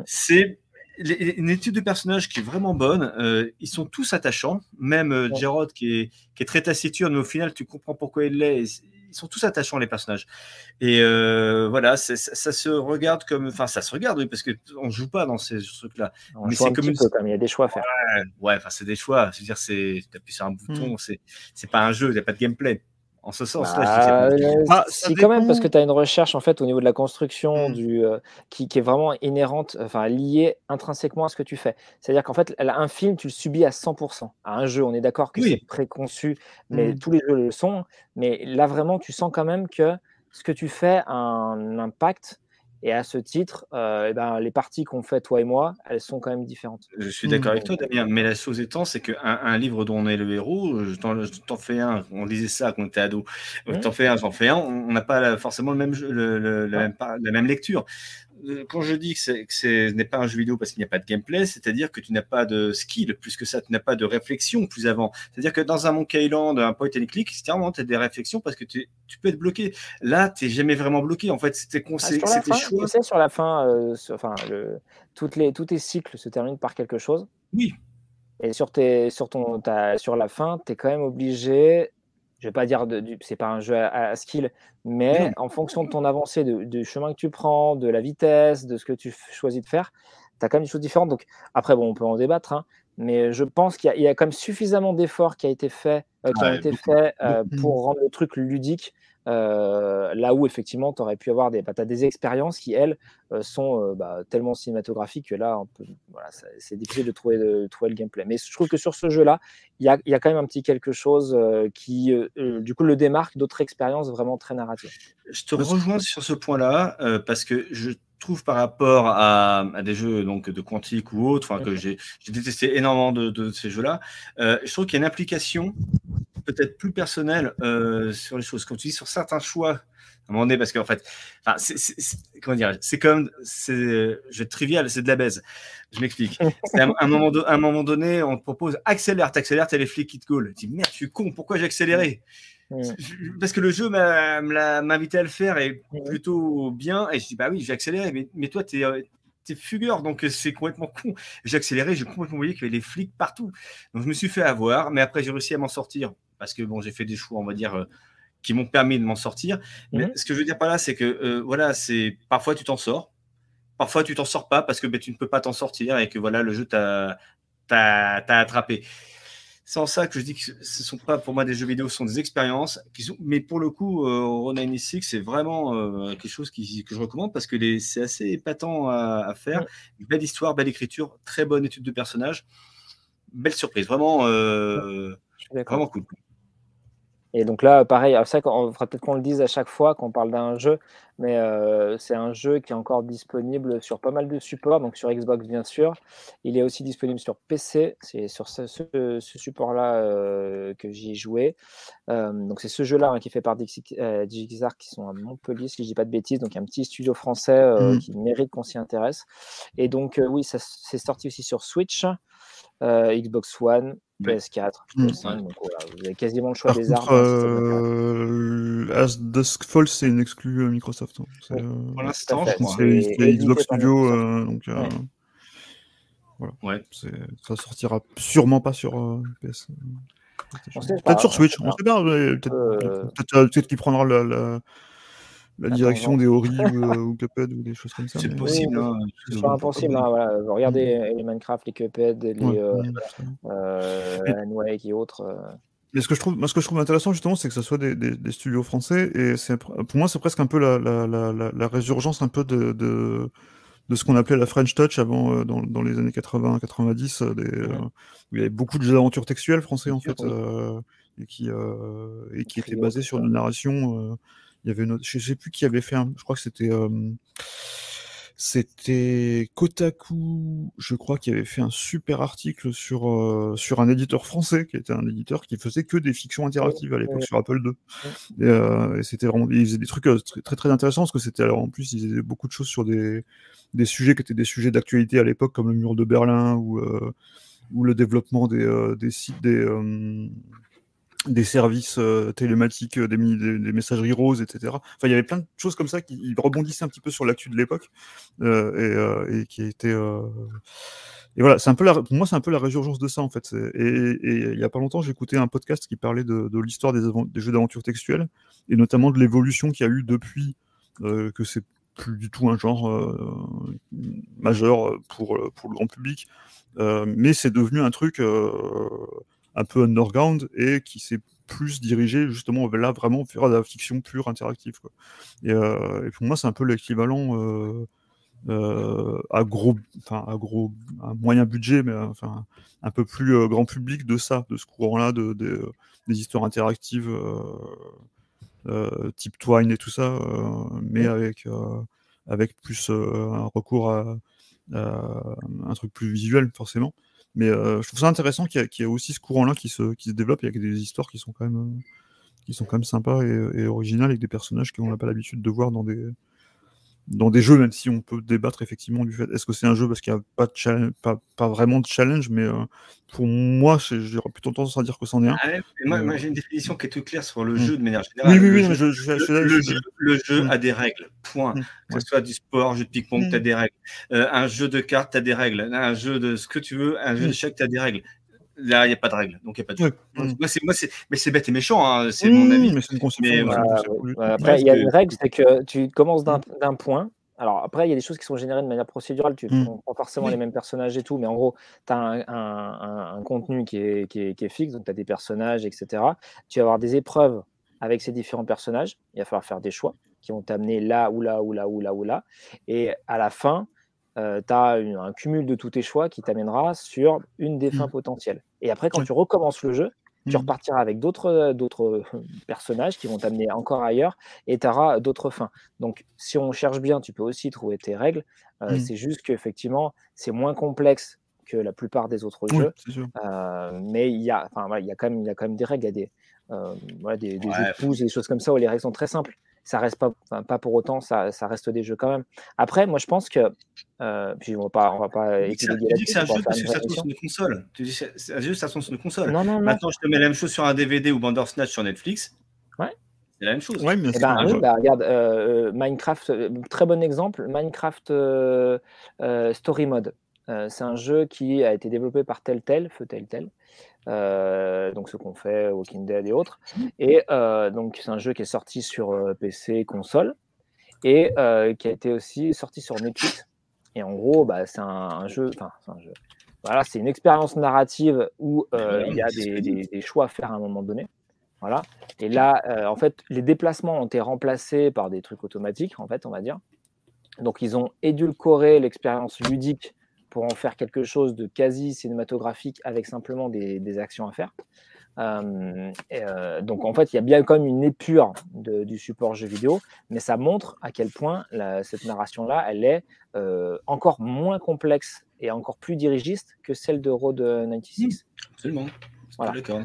C'est une étude de personnage qui est vraiment bonne. Euh, ils sont tous attachants, même euh, Gerard qui est, qui est très taciturne, mais au final, tu comprends pourquoi il l'est. Ils sont tous attachants, les personnages. Et euh, voilà, ça, se regarde comme. Enfin, ça se regarde, oui, parce qu'on ne joue pas dans ces trucs-là. Mais c'est comme. il y a des choix à faire. Ouais, enfin, c'est des choix. Je veux dire, tu appuies sur un bouton, hmm. c'est pas un jeu, il n'y a pas de gameplay en ce sens-là. Bah, ah, c'est quand même parce que tu as une recherche en fait au niveau de la construction mmh. du, euh, qui, est vraiment inhérente, enfin liée intrinsèquement à ce que tu fais. C'est-à-dire qu'en fait, un film, tu le subis à 100%. À un jeu, on est d'accord que c'est préconçu, mais mmh. tous les jeux le sont. Mais là, vraiment, tu sens quand même que ce que tu fais a un impact et à ce titre, euh, eh ben, les parties qu'on fait, toi et moi, elles sont quand même différentes. Je suis d'accord avec toi, Damien. Mais la chose étant, c'est qu'un un livre dont on est le héros, je t'en fais un, on lisait ça quand on était ado, je t'en fais un, j'en fais un, on n'a pas forcément le même, le, même, la même lecture. Quand je dis que, ce n'est pas un jeu vidéo parce qu'il n'y a pas de gameplay, c'est-à-dire que tu n'as pas de skill, plus que ça, tu n'as pas de réflexion plus avant. C'est-à-dire que dans un Monkey Island, un point and click, tu as des réflexions parce que tu, peux être bloqué. Là, tu n'es jamais vraiment bloqué. En fait, c'était conseil, ah, c'était choix. Tu sais, sur la fin, euh, enfin, le, toutes les, tous tes cycles se terminent par quelque chose. Oui. Et sur, tes, sur, ton, sur la fin, tu es quand même obligé je vais pas dire de, c'est pas un jeu à, skill, mais en fonction de ton avancée, du chemin que tu prends, de la vitesse, de ce que tu choisis de faire, tu as quand même des choses différentes. Donc après, bon, on peut en débattre, hein, mais je pense qu'il y, a quand même suffisamment d'efforts qui, a été fait, euh, qui ont été faits euh, pour rendre le truc ludique euh, là où effectivement tu aurais pu avoir des, bah, as des expériences qui elles euh, sont euh, bah, tellement cinématographiques que là voilà, c'est difficile de trouver, de, trouver le gameplay. Mais je trouve que sur ce jeu-là, il y a, y a, quand même un petit quelque chose qui du coup le démarque d'autres expériences vraiment très narratives. Je te rejoins sur ce point-là parce que je trouve par rapport à, à, des jeux donc de quantique ou autres, que j'ai détesté énormément de, de ces jeux-là, je trouve qu'il y a une application peut-être plus personnel euh, sur les choses. Comme tu dis, sur certains choix, à un moment donné, parce qu'en fait, c'est, comment dire, c'est comme, c'est, je vais être trivial, c'est de la baise. Je m'explique. À un, moment un moment donné, on te propose accélère, t'accélères, t'as les flics qui te gaulent. Tu dis merde, je suis con, pourquoi j'ai accéléré? Parce que le jeu m'a, invité à le faire et plutôt bien. Et je dis bah oui, j'ai accéléré, mais, mais toi, tu es fugueur, donc euh, c'est complètement con. J'ai accéléré, j'ai complètement oublié qu'il y avait les flics partout. Donc je me suis fait avoir, mais après j'ai réussi à m'en sortir parce que bon, j'ai fait des choix, on va dire, euh, qui m'ont permis de m'en sortir. Mais mhm. ce que je veux dire par là, c'est que euh, voilà, c'est parfois tu t'en sors, parfois tu t'en sors pas parce que ben, tu ne peux pas t'en sortir et que voilà, le jeu t'a attrapé. C'est en ça que je dis que ce ne sont pas pour moi des jeux vidéo, ce sont des expériences. Qui sont... Mais pour le coup, euh, Ronin Six, c'est vraiment euh, quelque chose qui, que je recommande parce que c'est assez épatant à, faire. belle histoire, belle écriture, très bonne étude de personnage. Belle surprise, vraiment, vraiment cool. Et donc là, pareil, c'est vrai qu'on fera peut-être qu'on le dise à chaque fois qu'on parle d'un jeu, mais euh, c'est un jeu qui est encore disponible sur pas mal de supports, donc sur Xbox bien sûr. Il est aussi disponible sur PC, c'est sur ce, support-là euh, que j'y ai joué. Euh, donc c'est ce jeu-là hein, qui est fait par Digizar qui sont à Montpellier, si je dis pas de bêtises, donc un petit studio français mmh. qui mérite qu'on s'y intéresse. Et donc oui, c'est sorti aussi sur Switch, Xbox One, PS4, PS5, mm. donc voilà, vous avez quasiment le choix des armes. Euh, As Dusk Falls, c'est une exclue euh, Microsoft. Hein. Euh, pour l'instant, c'est Xbox Studio. donc, Voilà. Ouais. Ça sortira sûrement pas sur PS. Peut-être sur Switch, on sait bien. Peut-être qu'il prendra la, la direction des Ori ou, Cuphead ou des choses comme ça. C'est possible. Hein, c'est pas impossible. Hein, voilà. Regardez les Minecraft, les Cuphead, les ouais, euh, Wake et autres. Mais ce que je trouve, moi, ce que je trouve intéressant justement, c'est que ce soit des, des, studios français et c'est pour moi c'est presque un peu la, la, la, la, résurgence un peu de, de, de ce qu'on appelait la French Touch avant euh, dans, dans, les années 80-90, euh, euh, où il y avait beaucoup de jeux d'aventure textuels français en fait et qui et qui étaient basés sur une narration. il y avait une je sais plus qui avait fait un, je crois que c'était c'était Kotaku, je crois, qui avait fait un super article sur, euh, sur un éditeur français, qui était un éditeur qui faisait que des fictions interactives à l'époque sur Apple II. Euh, et, c'était vraiment, il faisait des trucs euh, très, très, intéressants, parce que c'était, alors en plus, il faisait beaucoup de choses sur des, des sujets qui étaient des sujets d'actualité à l'époque, comme le mur de Berlin ou, ou le développement des, des sites, des, des services euh, télématiques, euh, des, messageries roses, etc. Enfin, il y avait plein de choses comme ça qui rebondissaient un petit peu sur l'actu de l'époque euh, et, qui étaient. Et voilà, un peu pour moi, c'est un peu la résurgence de ça en fait. Et, il y a pas longtemps, écouté un podcast qui parlait de, l'histoire des, jeux d'aventure textuelle et notamment de l'évolution qu'il y a eu depuis que c'est plus du tout un genre majeur pour, pour le grand public, mais c'est devenu un truc un peu underground et qui s'est plus dirigé justement là vraiment de la fiction pure interactive. Quoi. Et, euh, et, pour moi, c'est un peu l'équivalent euh, euh, à gros, enfin à gros, à moyen budget, mais enfin un peu plus grand public de ça, de ce courant-là, de, des histoires interactives type Twine et tout ça, mais avec avec plus un recours à, à, un truc plus visuel forcément. Mais euh, je trouve ça intéressant qu'il y, ait aussi ce courant-là qui se, qui se développe. Avec des histoires qui sont quand même, euh, qui sont quand même sympas et, et originales avec des personnages qu'on n'a pas l'habitude de voir dans des, dans des jeux, même si on peut débattre effectivement du fait est-ce que c'est un jeu parce qu'il n'y a pas, de pas, pas, vraiment de challenge, mais euh, pour moi, j'aurais plutôt tendance à dire que c'en est un. Ah moi, moi j'ai une définition qui est toute claire sur le mm. jeu de manière générale. Oui, oui, oui, le, jeu, je, je, le, jeu, mm. a des règles, point. Mm. Que ce soit du sport, jeu de ping-pong, tu as des règles. Euh, un jeu de cartes, tu as des règles. Un jeu de ce que tu veux, un jeu de chèque, tu as des règles. Là, il n'y a pas de règles, donc il n'y a pas de. Moi, c'est, moi, c'est, mais c'est bête et méchant, hein, c'est mon avis. Mais c'est une conception. après, il y a une règle, c'est que tu commences d'un, d'un point, alors après, il y a des choses qui sont générées de manière procédurale, tu ne mmh. pas forcément les mêmes personnages et tout, mais en gros, tu as un, contenu qui est, qui, est, fixe, donc tu as des personnages, etc. Tu vas avoir des épreuves avec ces différents personnages, il va falloir faire des choix qui vont t'amener là ou là ou là ou là ou là. Et à la fin, euh, tu as un cumul de tous tes choix qui t'amènera sur une des fins mmh. potentielles. Et après, quand tu recommences le jeu, tu mmh. repartiras avec d'autres euh, d'autres personnages qui vont t'amener encore ailleurs et tu auras d'autres fins. Donc, si on cherche bien, tu peux aussi trouver tes règles. Euh, mmh. C'est juste qu'effectivement, c'est moins complexe que la plupart des autres jeux. Euh, mais il y, a, il, y a quand même, il y a quand même des règles. Il y a des, des, jeux de pouces, des choses comme ça où les règles sont très simples ça reste pas, pas pour autant, ça, ça, reste des jeux quand même. Après, moi, je pense que, euh, puis on va pas, on va pas. Tu dis que c'est un jeu parce que ça tourne sur une console. Tu dis c'est un jeu, ça tourne sur une console. Non, non, Maintenant, je te mets la même chose sur un DVD ou Bandersnatch sur Netflix. Ouais. C'est la même chose. Ouais, mais eh ben, oui, bah, regarde, euh, Minecraft, euh, très bon exemple, Minecraft euh, Story Mode. c'est un jeu qui a été développé par Telltale, Feu Telltale, euh, donc ce qu'on fait Walking Dead et autres. Et euh, donc c'est un jeu qui est sorti sur euh, PC, console, et qui a été aussi sorti sur Netflix. Et en gros, bah, c'est un, jeu, enfin c'est un jeu. Voilà, c'est une expérience narrative où il y a des, choix à faire à un moment donné. Voilà. Et là, en fait, les déplacements ont été remplacés par des trucs automatiques, en fait, on va dire. Donc, ils ont édulcoré l'expérience ludique pour en faire quelque chose de quasi cinématographique avec simplement des, actions à faire. Euh, euh, donc en fait, il y a bien quand même une épure du support jeu vidéo, mais ça montre à quel point cette narration-là, elle est euh, encore moins complexe et encore plus dirigiste que celle de Road 96. Absolument.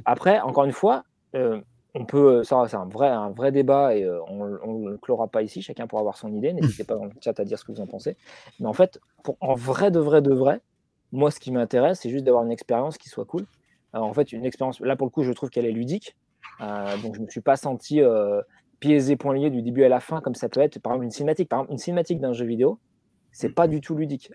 Après, encore une fois, on peut, ça c'est un vrai, un vrai débat et on ne le clora pas ici, chacun pourra avoir son idée, n'hésitez pas dans le chat à dire ce que vous en pensez. Mais en fait, pour, en vrai de vrai de vrai, moi ce qui m'intéresse, c'est juste d'avoir une expérience qui soit cool. Alors, en fait, une expérience, là pour le coup, je trouve qu'elle est ludique, euh, donc je ne me suis pas senti euh, point lié du début à la fin, comme ça peut être par exemple une cinématique. Par exemple, une cinématique d'un jeu vidéo, c'est pas du tout ludique.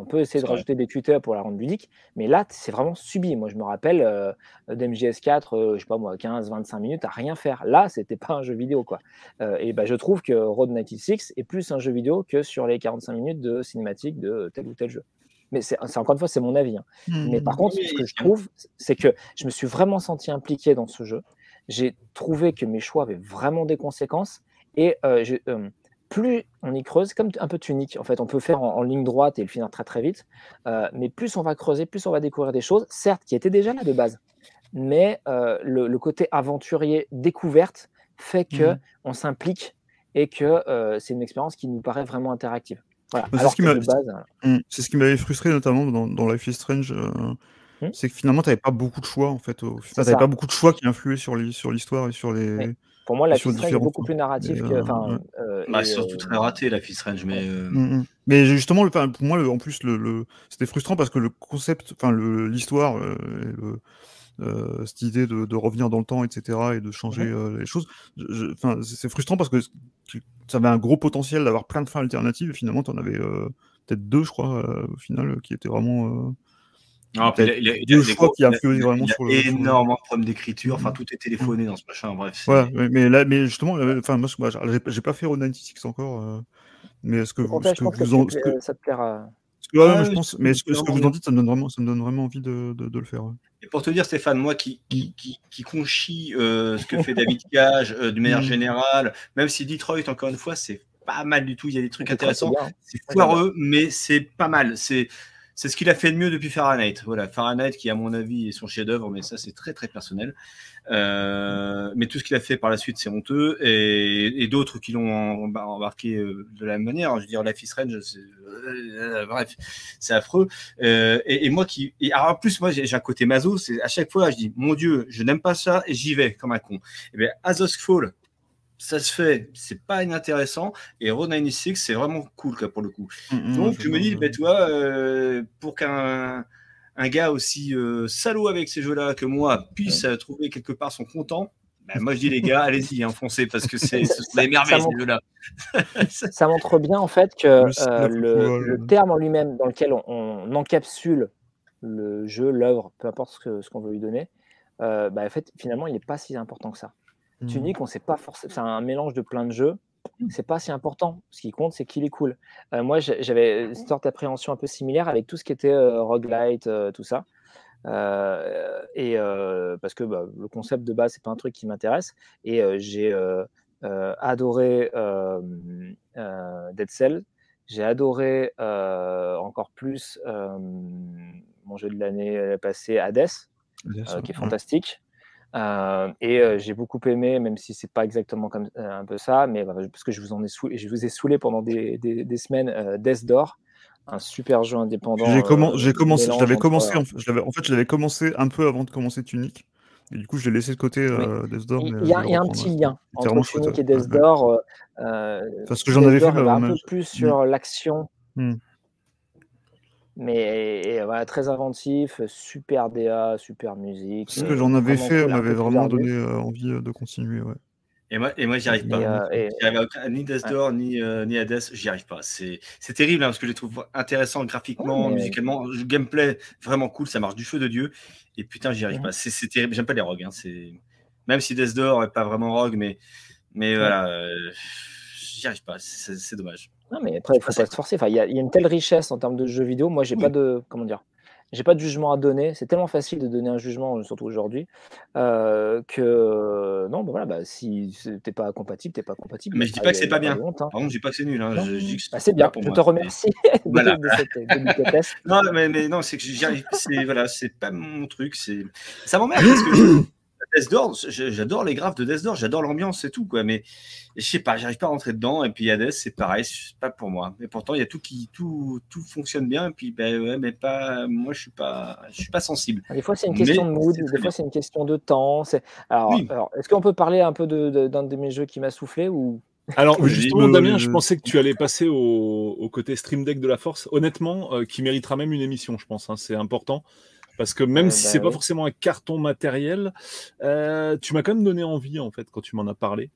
On peut essayer de rajouter des tuteurs pour la rendre ludique, mais là, c'est vraiment subi. Moi, je me rappelle euh, d'MGS4, euh, je sais pas moi, 15-25 minutes à rien faire. Là, c'était pas un jeu vidéo, quoi. Euh, et ben, je trouve que Road 96 est plus un jeu vidéo que sur les 45 minutes de cinématique de tel ou tel jeu. Mais c'est encore une fois, c'est mon avis. Hein. Mmh. Mais par contre, ce que je trouve, c'est que je me suis vraiment senti impliqué dans ce jeu. J'ai trouvé que mes choix avaient vraiment des conséquences. Et plus on y creuse, comme un peu tunique, en fait, on peut faire en, ligne droite et le finir très très vite, euh, mais plus on va creuser, plus on va découvrir des choses, certes, qui étaient déjà là de base, mais euh, le, côté aventurier, découverte, fait que mmh. on s'implique et que euh, c'est une expérience qui nous paraît vraiment interactive. Voilà. C'est ce, qui m'avait frustré notamment dans, dans, Life is Strange. Mmh. C'est que finalement, tu n'avais pas beaucoup de choix en fait. Tu n'avais pas beaucoup de choix qui influaient sur l'histoire et sur les, pour moi, la Fist Range est beaucoup plus narratif que. Euh, euh, bah, c'est surtout très raté la Fist Range, mais. Euh, mm, mm. Mais justement, pour moi, en plus, le, c'était frustrant parce que le concept, enfin, l'histoire, cette idée de, revenir dans le temps, etc., et de changer les choses, c'est frustrant parce que ça avait un gros potentiel d'avoir plein de fins alternatives et finalement, tu en avais peut-être deux, je crois, au final, qui étaient vraiment il, y a, énormément de problèmes d'écriture. Enfin, tout est téléphoné dans ce machin. Bref. mais là, mais justement, euh, enfin, moi, j'ai pas fait Road 96 encore. Euh, mais est-ce que vous, ce que vous en, ça te plaira. Ouais, je pense, mais ce que, vous en dites, ça me donne vraiment, ça me donne vraiment envie de, de, le faire. Et pour te dire, Stéphane, moi qui, qui, qui, qui conchis euh, ce que fait David Cage euh, d'une manière mm. générale, même si Detroit, encore une fois, c'est pas mal du tout, il y a des trucs intéressants. C'est foireux, mais c'est pas mal. C'est c'est ce qu'il a fait de mieux depuis Fahrenheit. Voilà, Fahrenheit qui, à mon avis, est son chef-d'œuvre, mais ça, c'est très très personnel. Euh, mais tout ce qu'il a fait par la suite, c'est honteux. Et, d'autres qui l'ont embarqué euh, de la même manière. Je veux dire, la Fist Range, euh, bref, c'est affreux. et, moi qui, alors en plus, moi, j'ai un côté maso. C'est à chaque fois, je dis, mon Dieu, je n'aime pas ça, et j'y vais comme un con. Et eh bien, Azos Fall, ça se fait, c'est pas inintéressant. Et Road 96, c'est vraiment cool pour le coup. Mm, mm, Donc, je me dis, ben, toi, euh, pour qu'un un gars aussi euh, salaud avec ces jeux-là que moi puisse euh, trouver quelque part son content, ben, moi je dis les gars, allez-y, hein, foncez parce que c'est des merveilles ces jeux-là. ça montre bien en fait que le, terme en lui-même dans lequel on, encapsule le jeu, l'œuvre, peu importe ce qu'on veut lui donner, ben, en fait, finalement, il n'est pas si important que ça. Mmh. Tunic, on sait pas forcément. C'est un mélange de plein de jeux. Mmh. C'est pas si important. Ce qui compte, c'est qu'il est cool. Euh, moi, j'avais une sorte d'appréhension un peu similaire avec tout ce qui était euh, roguelite, euh, tout ça. et parce que bah, le concept de base, c'est pas un truc qui m'intéresse. Et j'ai adoré Dead Cell. J'ai adoré encore plus mon jeu de l'année passée, Hades, qui est fantastique. Euh, et euh, j'ai beaucoup aimé, même si c'est pas exactement comme euh, un peu ça, mais parce que je vous en ai saoulé, je vous ai saoulé pendant des, des, semaines, Death Door, un super jeu indépendant. J'ai commencé, je l'avais commencé, en, en, fait, je l'avais commencé un peu avant de commencer Tunic. Et du coup, je l'ai laissé de côté Death Door. Il y, a, un petit lien entre Tunic et Death Door. parce que j'en avais fait un peu plus sur l'action. Hmm mais voilà, très inventif, super DA, super musique. Ce que j'en avais fait m'avait vraiment donné euh, envie euh, de continuer. Ouais. Et moi, et moi j'y arrive pas. Euh, ni Death Door, ni, ni Hades, j'y arrive pas. C'est terrible hein, parce que je les trouve intéressants graphiquement, musicalement, le gameplay vraiment cool, ça marche du feu de Dieu. Et putain, j'y arrive pas. C'est terrible. J'aime pas les rogues. Hein, même si Death Door est pas vraiment rogue, mais, mais voilà, j'y arrive pas. C'est dommage. Non, mais après, il faut pas se forcer. Enfin, il y, a une telle richesse en termes de jeux vidéo. Moi, j'ai pas de comment dire. J'ai pas de jugement à donner. C'est tellement facile de donner un jugement, surtout aujourd'hui, euh, que non, bon, voilà, bah, si t'es pas compatible, t'es pas compatible. Mais je dis pas que c'est pas bien. Hein. Par contre, je dis pas que c'est nul. Hein. Bah, c'est bien. Je te remercie voilà. de, cette, non, mais, mais non, c'est que j'y arrive. C'est voilà, c'est pas mon truc. C'est ça m'emmerde parce que Death j'adore les graphes de Death j'adore l'ambiance et tout, quoi. Mais je sais pas, j'arrive pas à rentrer dedans. Et puis Hades, c'est pareil, c'est pas pour moi. Mais pourtant, il y a tout qui, tout, tout fonctionne bien. Et puis, ben ouais, mais pas, moi, je suis pas, je suis pas sensible. Des fois, c'est une question de mood. Des fois, c'est une question de temps. Alors, alors est-ce qu'on peut parler un peu d'un de, mes jeux qui m'a soufflé ou? Alors justement, Damien, je pensais que tu allais passer au, côté Stream Deck de la Force. Honnêtement, euh, qui méritera même une émission, je pense. Hein, c'est important. Parce que même si bah c'est pas forcément un carton matériel, euh, tu m'as quand même donné envie en fait quand tu m'en as parlé.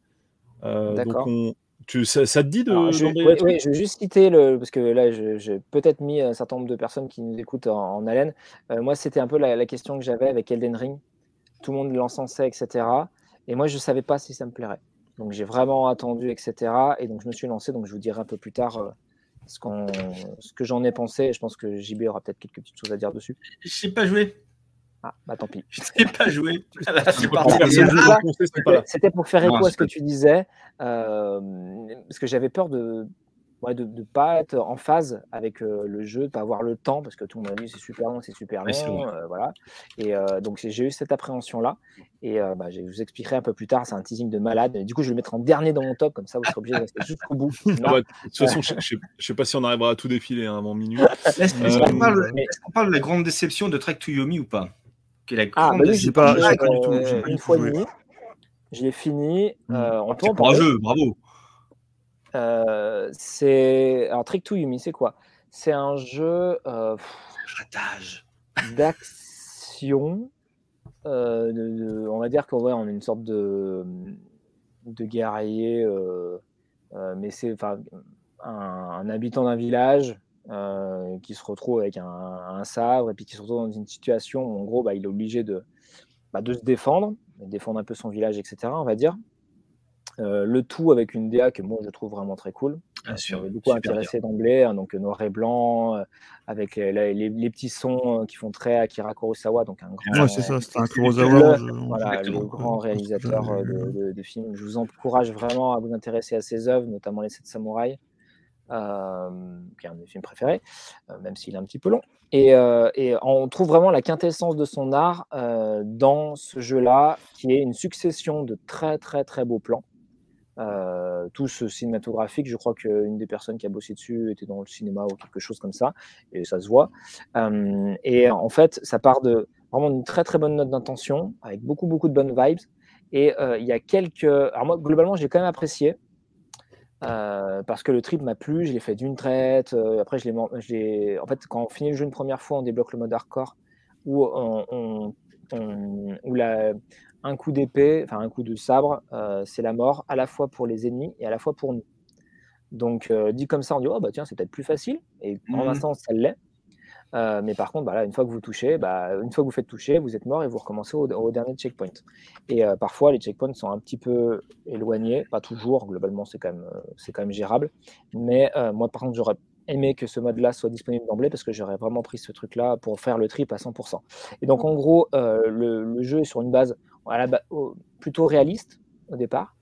Euh, donc Tu, ça, te dit de. je, oui, je vais juste citer le. Parce que là, j'ai peut-être mis un certain nombre de personnes qui nous écoutent en, haleine. moi, c'était un peu la, question que j'avais avec Elden Ring. Tout le monde l'encensait, etc. Et moi, je ne savais pas si ça me plairait. Donc, j'ai vraiment attendu, etc. Et donc, je me suis lancé. Donc, je vous dirai un peu plus tard ce, ce que j'en ai pensé. je pense que JB aura peut-être quelques petites choses à dire dessus. Je n'ai pas joué. Ah, bah tant pis. Je n'ai pas joué. C'était pour faire écho à ce que tu disais, euh, parce que j'avais peur de de ne pas être en phase avec euh, le jeu, de ne pas avoir le temps, parce que tout le monde a dit c'est super long, c'est super long. Euh, voilà. Et donc j'ai eu cette appréhension-là. Et bah, je vous expliquerai un peu plus tard, c'est un teasing de malade. du coup, je vais le mettre en dernier dans mon top, comme ça vous serez obligé de rester jusqu'au bout. de toute façon, je ne sais pas si on arrivera à tout défiler hein, avant minuit. Est-ce qu'on parle, parle, de la grande déception de Trek to Yomi ou pas? Ah, bah oui, pas, une fois et demi. Je l'ai fini. Euh, on peut en jeu, bravo. Euh, c'est alors Trick to Yumi, c'est quoi? C'est un jeu euh, d'action. Euh, on va dire qu'on ouais, on est une sorte de, de guerrier, mais c'est un, un habitant d'un village euh, qui se retrouve avec un, sabre et puis qui se retrouve dans une situation où en gros bah, il est obligé de, bah, de se défendre, défendre un peu son village, etc. On va dire. Euh, le tout avec une DA que moi je trouve vraiment très cool. Bien sûr, beaucoup intéressé d'anglais, hein, donc noir et blanc, euh, avec les, les, petits sons qui font très Akira Kurosawa, donc un grand. Ouais, c'est ça, c'est un Kurosawa. voilà, le grand réalisateur de, de, films. Je vous encourage vraiment à vous intéresser à ses œuvres, notamment Les Sept Samouraïs. Euh, qui est un de mes films préférés, euh, même s'il est un petit peu long. Et, euh, et, on trouve vraiment la quintessence de son art dans ce jeu-là, qui est une succession de très très très beaux plans. Euh, tous cinématographiques. Je crois qu'une des personnes qui a bossé dessus était dans le cinéma ou quelque chose comme ça, et ça se voit. et en fait, ça part de vraiment d'une très très bonne note d'intention, avec beaucoup beaucoup de bonnes vibes. Et il y a quelques. Alors moi, globalement, j'ai quand même apprécié. Euh, parce que le trip m'a plu, je l'ai fait d'une traite. Euh, après, je l'ai, en fait, quand on finit le jeu une première fois, on débloque le mode hardcore où, on, où la, un coup d'épée, enfin un coup de sabre, euh, c'est la mort à la fois pour les ennemis et à la fois pour nous. Donc, dit comme ça, on dit oh bah tiens, c'est peut-être plus facile. Et en mmh. instant, ça l'est. Euh, mais par contre, bah une fois que vous touchez, bah, une fois que vous faites toucher, vous êtes mort et vous recommencez au, dernier checkpoint. Et euh, parfois, les checkpoints sont un petit peu éloignés, pas toujours, globalement, c'est quand, même, euh, c'est quand même gérable. Mais moi, par contre, j'aurais aimé que ce mode-là soit disponible d'emblée parce que j'aurais vraiment pris ce truc-là pour faire le trip à 100%. Et donc, en gros, le, jeu est sur une base plutôt réaliste au départ.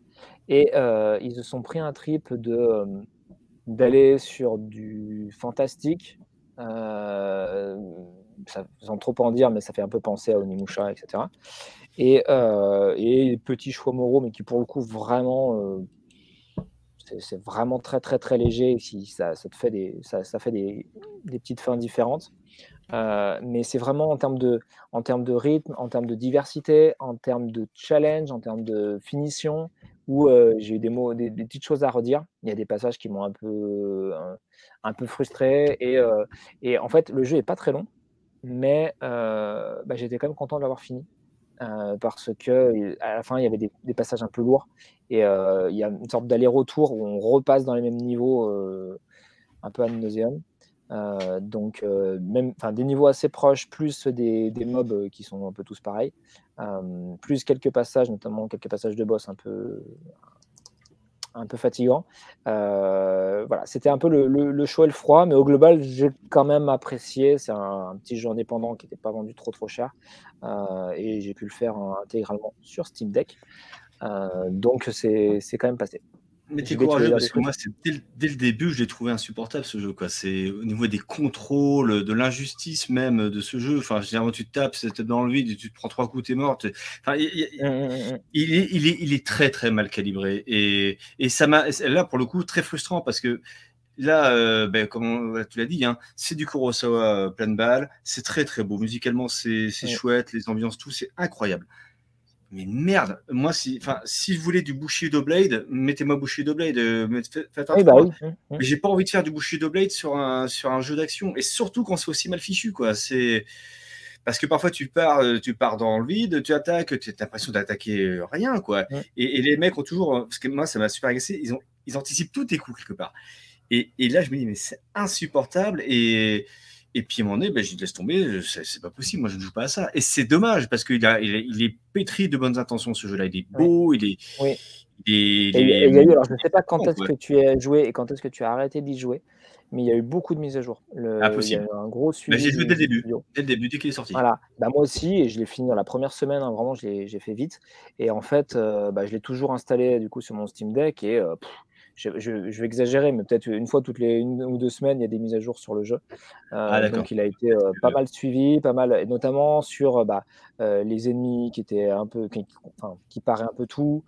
Et ils se sont pris un trip de d'aller sur du fantastique, euh, ça, sans trop en dire, mais ça fait un peu penser à Onimusha, etc. Et, euh, et petits choix moraux, mais qui pour le coup vraiment, euh, c'est vraiment très très très léger. Si ça, te fait des, ça, fait des, des, petites fins différentes. Euh, mais c'est vraiment en termes, de, en termes de rythme, en termes de diversité, en termes de challenge, en termes de finition, où j'ai eu des, mots, des, des, petites choses à redire. Il y a des passages qui m'ont un peu, un peu frustré. Et, euh, et, en fait, le jeu est pas très long, mais euh, bah, j'étais quand même content de l'avoir fini. Euh, parce que à la fin il y avait des, passages un peu lourds et il y a une sorte d'aller-retour où on repasse dans les mêmes niveaux un peu à donc même des niveaux assez proches plus des, mobs qui sont un peu tous pareils. Plus quelques passages notamment quelques passages de boss un peu un peu fatigant. Euh, voilà, c'était un peu le, le, chaud et le froid, mais au global, j'ai quand même apprécié. C'est un, petit jeu indépendant qui n'était pas vendu trop trop cher, euh, et j'ai pu le faire intégralement sur Steam Deck. Euh, donc c'est quand même passé. Mais t'es courageux parce que moi, dès, dès, le début, je l'ai trouvé insupportable ce jeu. C'est au niveau des contrôles, de l'injustice même de ce jeu. Enfin, généralement, tu te tapes, c'est dans le vide, tu te prends trois coups, t'es mort. Enfin, il, il, est, il, est, il est très très mal calibré et, et ça m'a là pour le coup très frustrant parce que là, euh, ben, comme tu l'as dit, hein, c'est du Kurosawa euh, plein de balles, c'est très très beau. Musicalement, c'est chouette, les ambiances, tout, c'est incroyable mais merde, moi, si, enfin, si je voulais du Bushido Blade, mettez-moi Bushido Blade, euh, faites un oui, bah oui. Mais j'ai pas envie de faire du Bushido Blade sur un, sur un jeu d'action. Et surtout quand c'est aussi mal fichu, quoi. C'est. Parce que parfois tu pars, euh, tu pars dans le vide, tu attaques, tu as l'impression d'attaquer rien, quoi. Et, et, les mecs ont toujours, parce que moi ça m'a super agacé, ils ont ils anticipent tous tes coups quelque part. Et, et là, je me dis, mais c'est insupportable. Et, et puis à un moment donné, ben, je laisse tomber, c'est pas possible, moi je ne joue pas à ça. Et c'est dommage parce qu'il il, il, est pétri de bonnes intentions ce jeu-là. Il est beau, il est. Oui. Il est, alors je ne sais pas quand est-ce que tu as joué et quand est-ce que tu as arrêté d'y jouer, mais il y a eu beaucoup de mises à jour. Le, Impossible. Il y a eu un gros suivi. J'ai joué dès le début, dès le début, dès qu'il est sorti. Voilà. Bah, moi aussi, et je l'ai fini dans la première semaine, hein, vraiment, j'ai fait vite. Et en fait, euh, bah, je l'ai toujours installé du coup sur mon Steam Deck et euh, je, vais exagérer, mais peut-être une fois toutes les une ou deux semaines, il y a des mises à jour sur le jeu. Euh, ah, donc il a été euh, pas mal suivi, pas mal, notamment sur euh, bah, les ennemis qui étaient un peu, qui, enfin, qui paraient un peu tout,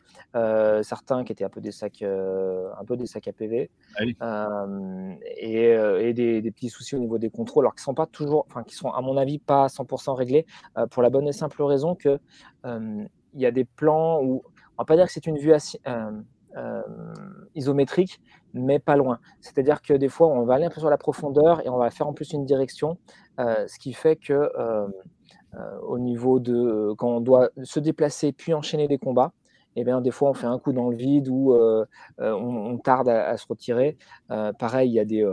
certains qui étaient un peu des sacs, un peu des sacs à PV, ah et, des, des, petits soucis au niveau des contrôles, alors qui sont pas toujours, enfin qui sont à mon avis pas 100% réglés, pour la bonne et simple raison que il y a des plans où on va pas dire que c'est une vue assez, euh, isométrique, mais pas loin. C'est-à-dire que des fois, on va aller un peu sur la profondeur et on va faire en plus une direction, euh, ce qui fait que euh, au niveau de quand on doit se déplacer puis enchaîner des combats, eh bien, des fois, on fait un coup dans le vide ou on, tarde à, se retirer. pareil, il y a des,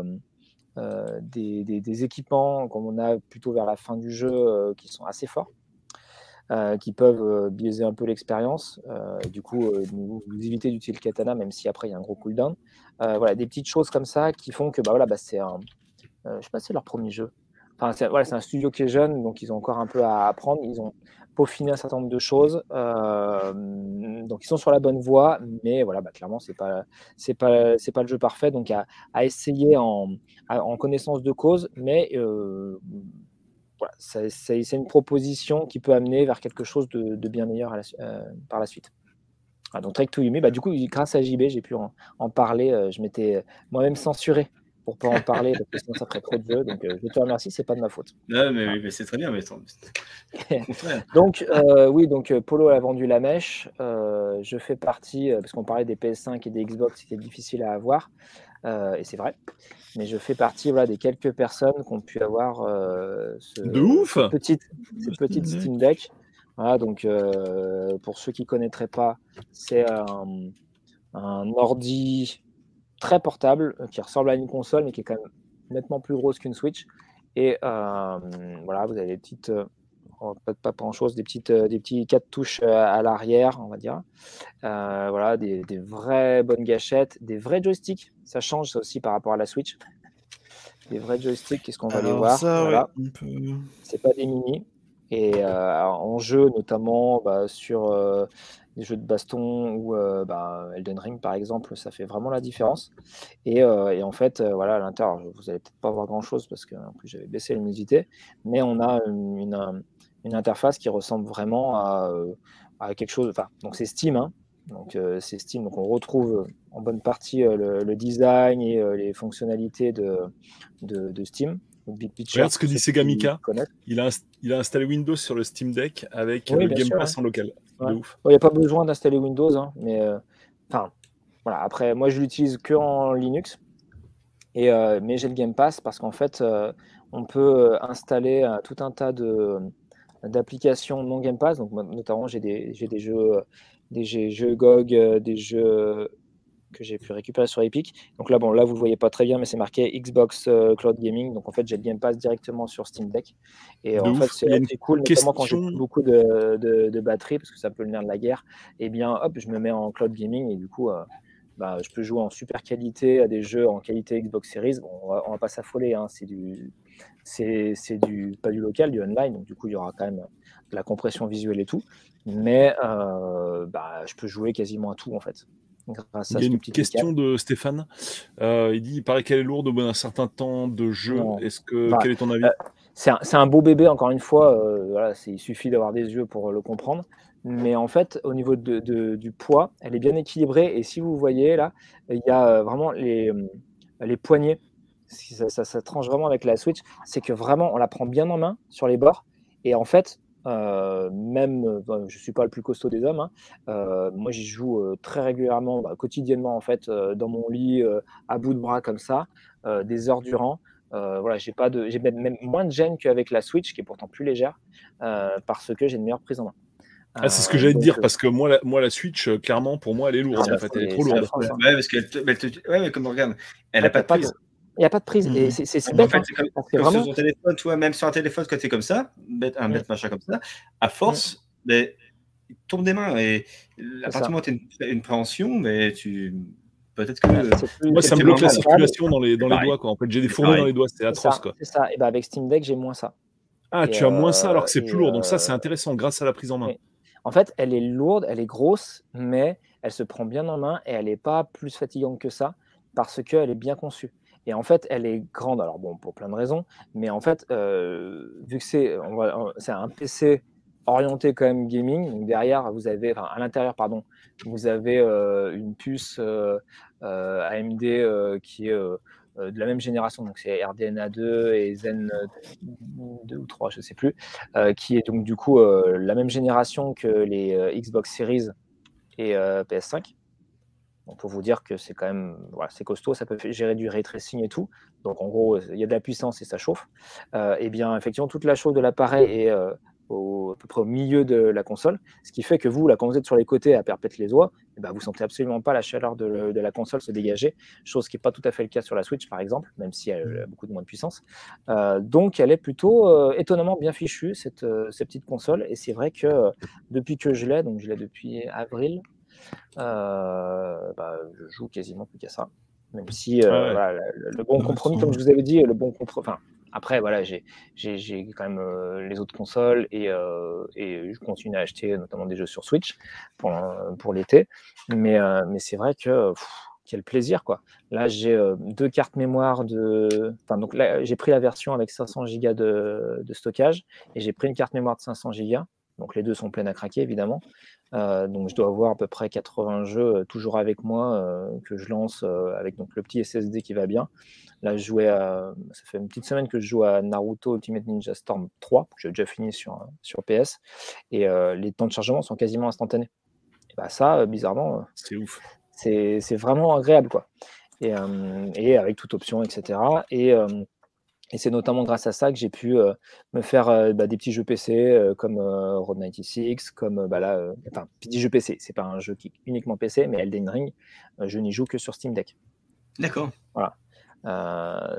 des, des, équipements, comme on a plutôt vers la fin du jeu, qui sont assez forts. Euh, qui peuvent euh, biaiser un peu l'expérience. Euh, du coup, vous, évitez d'utiliser le katana, même si après il y a un gros cooldown. voilà, des petites choses comme ça qui font que bah, voilà, bah, c'est un. je sais pas c'est leur premier jeu. Enfin, c'est voilà, un studio qui est jeune, donc ils ont encore un peu à apprendre. Ils ont peaufiné un certain nombre de choses. donc ils sont sur la bonne voie, mais voilà, bah, clairement, c'est pas pas le jeu parfait. Donc à, à essayer en, en connaissance de cause, mais voilà, c'est une proposition qui peut amener vers quelque chose de, bien meilleur euh, par la suite. donc Trek to Yumi, bah, du coup, grâce à JB, j'ai pu en, parler. Euh, je m'étais moi-même censuré pour pas en parler parce que sinon ça ferait trop de jeux. Donc euh, je te remercie, c'est pas de ma faute. Non, mais, mais c'est très bien, mais donc oui, donc Polo a vendu la mèche. je fais partie parce qu'on parlait des PS5 et des Xbox, c'était difficile à avoir. Euh, et c'est vrai. Mais je fais partie voilà, des quelques personnes qui ont pu avoir euh, ce, de ouf cette petite, cette petite Steam Deck. Voilà, donc euh, pour ceux qui ne connaîtraient pas, c'est un, un, ordi très portable qui ressemble à une console, mais qui est quand même nettement plus grosse qu'une Switch. Et voilà, vous avez des petites pas, pas grand chose, des petites, euh, des petits quatre touches euh, à l'arrière, on va dire. Euh, voilà, des, des, vraies bonnes gâchettes, des vrais joysticks. Ça change ça aussi par rapport à la Switch. Des vrais joysticks, qu'est-ce qu'on va aller voir? voilà. C'est pas des mini. Et en jeu, notamment bah, sur des jeux de baston ou bah, Elden Ring par exemple, ça fait vraiment la différence. Et, et en fait, voilà, à l'intérieur, vous allez peut-être pas voir grand chose parce que plus j'avais baissé la luminosité, mais on a une, une, une interface qui ressemble vraiment à, euh, à quelque chose. Enfin, donc c'est Steam, hein. donc euh, c'est Steam. Donc on retrouve euh, en bonne partie le, design et les fonctionnalités de, de, Steam. Big Regarde ce que dit Sega Mika. Il a, il a installé Windows sur le Steam Deck avec le Game Pass en local. Il n'y a pas besoin d'installer Windows, hein, mais enfin voilà. Après, moi je l'utilise que en Linux. Et, mais j'ai le Game Pass parce qu'en fait, on peut installer tout un tas de, d'applications non Game Pass. Donc, notamment, j'ai des, des, jeux, des jeux GOG, euh, des jeux que j'ai pu récupérer sur Epic. Donc là, bon, là, vous le voyez pas très bien, mais c'est marqué Xbox euh, Cloud Gaming. Donc en fait, j'ai le Game Pass directement sur Steam Deck. Et en fait, c'est cool, notamment quand j'ai beaucoup de, de, batterie, parce que ça peut le nerf de la guerre. Et eh bien, hop, je me mets en Cloud Gaming et du coup, euh, bah, je peux jouer en super qualité à des jeux en qualité Xbox Series. Bon, on va, va pas s'affoler, hein, c'est du c'est du pas du local, du online, donc du coup il y aura quand même de la compression visuelle et tout, mais euh, bah, je peux jouer quasiment à tout en fait. Grâce il y a une question de Stéphane. Euh, il dit il paraît qu'elle est lourde au bout d'un certain temps de jeu. Est-ce que bah, quel est ton avis? euh, C'est un, beau bébé encore une fois. voilà, il suffit d'avoir des yeux pour le comprendre. Mais en fait, au niveau de, du poids, elle est bien équilibrée. Et si vous voyez là, il y a vraiment les, les poignets ça, ça, tranche vraiment avec la Switch, c'est que vraiment on la prend bien en main sur les bords. Et en fait, euh, même, je ne suis pas le plus costaud des hommes, hein, euh, moi j'y joue euh, très régulièrement, bah, quotidiennement en fait, dans mon lit, à bout de bras comme ça, des heures durant. voilà, j'ai pas de, j'ai même moins de gêne qu'avec la Switch, qui est pourtant plus légère, parce que j'ai une meilleure prise en main. Ah, c'est ce que j'allais te dire, parce que moi la, moi, la Switch, clairement, pour moi, elle est lourde. Ah, en fait, elle est trop lourde. Ouais, parce qu'elle ouais, mais comme regarde, elle n'a pas de prise. Il n'y a pas de prise. Et mmh. c'est bête. En fait, hein, comme, vraiment... sur ton téléphone, toi, même sur un téléphone, quand tu es comme ça, un bête machin comme ça, à force, mais, il tombe des mains. Et à partir du moment où tu as une, une préhension, mais tu Peut-être que. Moi, ça me bloque la circulation dans les, dans les doigts. Quoi. En fait, j'ai des fourmis dans les doigts, c'est atroce. C'est ça. Et ben avec Steam Deck, j'ai moins ça. Ah, tu as moins ça alors que c'est plus lourd. Donc, ça, c'est euh, intéressant grâce à la prise en main. En fait, elle est lourde, elle est grosse, mais elle se prend bien en main et elle n'est pas plus fatigante que ça parce qu'elle est bien conçue. Et en fait, elle est grande, alors bon, pour plein de raisons, mais en fait, euh, vu que c'est un PC orienté quand même gaming, derrière, vous avez, à l'intérieur, pardon, vous avez euh, une puce AMD qui est de la même génération, donc c'est RDNA 2 et Zen 2 ou 3, je sais plus, qui est donc du coup la même génération que les Xbox Series et PS5. On peut vous dire que c'est quand même c'est costaud, ça peut gérer du ray tracing et tout. Donc en gros, il y a de la puissance et ça chauffe. Euh, et bien effectivement, toute la chauffe de l'appareil est euh, au, à peu près au milieu de la console, ce qui fait que vous, là, quand vous êtes sur les côtés à perpétuer les oies, et eh ben, vous sentez absolument pas la chaleur de, la console se dégager, chose qui n'est pas tout à fait le cas sur la Switch par exemple, même si elle a beaucoup de moins de puissance. Euh, donc elle est plutôt étonnamment bien fichue cette, cette petite console, et c'est vrai que depuis que je l'ai, donc je l'ai depuis avril, bah, je joue quasiment plus qu'à ça. Même si euh, le, bon compromis, comme je vous avais dit, le bon compromis. Enfin, après, voilà, j'ai quand même euh, les autres consoles et, et, je continue à acheter notamment des jeux sur Switch pour, pour l'été. Mais, mais c'est vrai que quel plaisir quoi. Là, j'ai deux cartes mémoire de. Enfin, donc là, j'ai pris la version avec 500 Go de, de, stockage et j'ai pris une carte mémoire de 500 Go. Donc les deux sont pleines à craquer évidemment. Euh, donc je dois avoir à peu près 80 jeux euh, toujours avec moi euh, que je lance avec donc le petit SSD qui va bien. Là, je jouais à, ça fait une petite semaine que je joue à Naruto Ultimate Ninja Storm 3, que j'ai déjà fini sur, sur PS, et les temps de chargement sont quasiment instantanés. Et bah ça, bizarrement, c'est ouf. C'est vraiment agréable, quoi. Et, et, avec toute option, etc. Et et c'est notamment grâce à ça que j'ai pu euh, me faire euh, bah, des petits jeux PC euh, comme Road 96, comme bah, là, enfin, petit jeu PC, c'est pas un jeu qui uniquement PC, mais Elden Ring, je n'y joue que sur Steam Deck. D'accord. Voilà.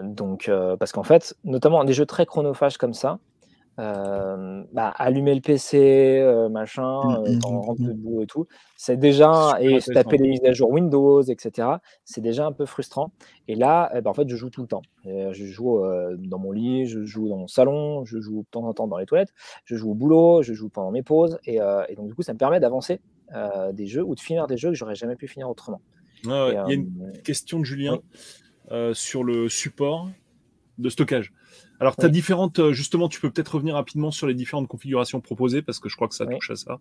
donc, parce qu'en fait, notamment des jeux très chronophages comme ça, euh, bah, allumer le PC, euh, machin, mmh, euh, mmh, quand on mmh, rentre debout et tout, c'est déjà, et taper les mises à jour Windows, etc., c'est déjà un peu frustrant. Et là, eh ben, en fait, je joue tout le temps. je joue dans mon lit, je joue dans mon salon, je joue de temps en temps dans les toilettes, je joue au boulot, je joue pendant mes pauses, et, et donc du coup, ça me permet d'avancer des jeux ou de finir des jeux que j'aurais jamais pu finir autrement. il y a une question de Julien sur le support de stockage. Alors, tu as différentes, euh, justement, tu peux peut-être revenir rapidement sur les différentes configurations proposées parce que je crois que ça touche à ça.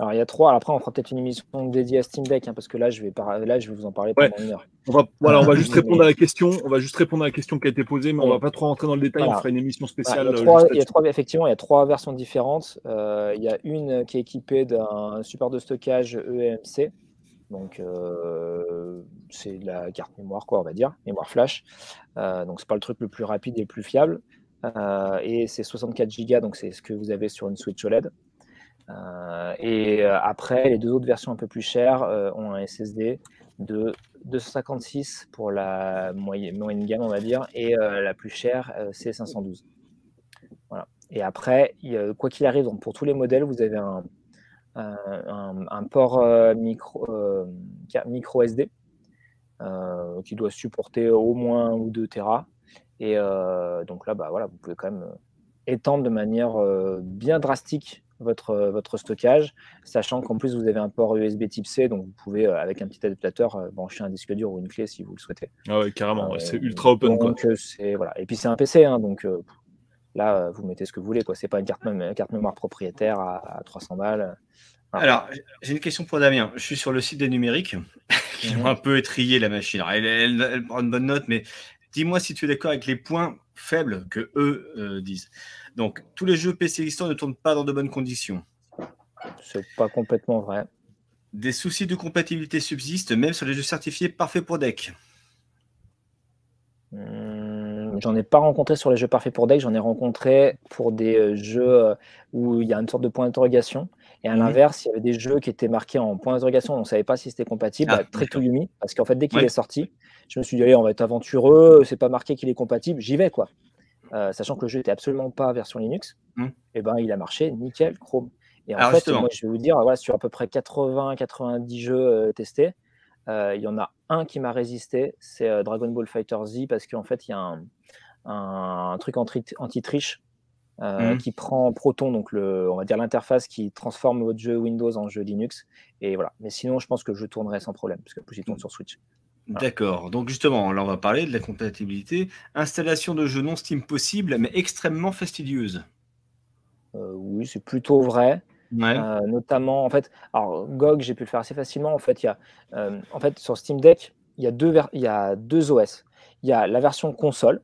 Alors, il y a trois. après, on fera peut-être une émission dédiée à Steam Deck hein, parce que là je, vais là, je vais vous en parler pendant une heure. On va, voilà, on va juste répondre à la question. On va juste répondre à la question qui a été posée, mais on va pas trop rentrer dans le détail. On fera une émission spéciale. il, y a trois, effectivement, il y a trois versions différentes. Euh, il y a une qui est équipée d'un support de stockage EMC. Donc, euh, c'est la carte mémoire, quoi, on va dire, mémoire flash. Euh, donc, c'est pas le truc le plus rapide et le plus fiable. Euh, et c'est 64 Go, donc c'est ce que vous avez sur une Switch OLED. Euh, et après, les deux autres versions un peu plus chères ont un SSD de 256 pour la moyenne, moyenne gamme, on va dire, et la plus chère, c'est 512. Voilà. Et après, quoi qu'il arrive, donc pour tous les modèles, vous avez un, un, port euh, micro, euh, micro SD euh, qui doit supporter au moins ou 2 Tera. Et donc là, bah, voilà, vous pouvez quand même étendre de manière bien drastique votre, votre stockage, sachant qu'en plus vous avez un port USB type C, donc vous pouvez avec un petit adaptateur brancher un disque dur ou une clé si vous le souhaitez. Ah ouais, carrément, c'est ultra open. Donc, voilà. Et puis c'est un PC, hein, donc là vous mettez ce que vous voulez. Ce n'est pas une carte, carte mémoire propriétaire à, à 300 balles. Ah. Alors, j'ai une question pour Damien. Je suis sur le site des numériques, qui ont mhm. un peu étrié la machine. elle, prend une bonne note, mais dis-moi si tu es d'accord avec les points faibles que eux euh, disent. Donc, tous les jeux PC existants ne tournent pas dans de bonnes conditions. C'est pas complètement vrai. Des soucis de compatibilité subsistent, même sur les jeux certifiés parfaits pour deck. Hmm, j'en ai pas rencontré sur les jeux parfaits pour deck, j'en ai rencontré pour des euh, jeux euh, où il y a une sorte de point d'interrogation. Et à mmh l'inverse, il y avait des jeux qui étaient marqués en point d'interrogation, on ne savait pas si c'était compatible. Ah, bah, très Yumi, parce qu'en fait, dès qu'il est sorti, je me suis dit, allez, on va être aventureux, c'est pas marqué qu'il est compatible, j'y vais, quoi. Euh, sachant que le jeu n'était absolument pas version Linux, mmh. et eh ben il a marché nickel, Chrome. Et en fait, moi, je vais vous dire, voilà, sur à peu près 80-90 jeux euh, testés, il y en a un qui m'a résisté, c'est Dragon Ball Fighter Z, parce qu'en fait, il y a un, un truc anti-triche mmh. qui prend Proton, donc le, on va dire l'interface qui transforme votre jeu Windows en jeu Linux. Et voilà. Mais sinon, je pense que je tournerai sans problème, parce que plus il tourne sur Switch. D'accord. Donc justement, là on va parler de la compatibilité. Installation de jeux non Steam possible, mais extrêmement fastidieuse. Euh, oui, c'est plutôt vrai. Euh, notamment, en fait, alors GOG, j'ai pu le faire assez facilement. En fait, il y a, euh, en fait, sur Steam Deck, il y a deux, il y a deux OS. Il y a la version console,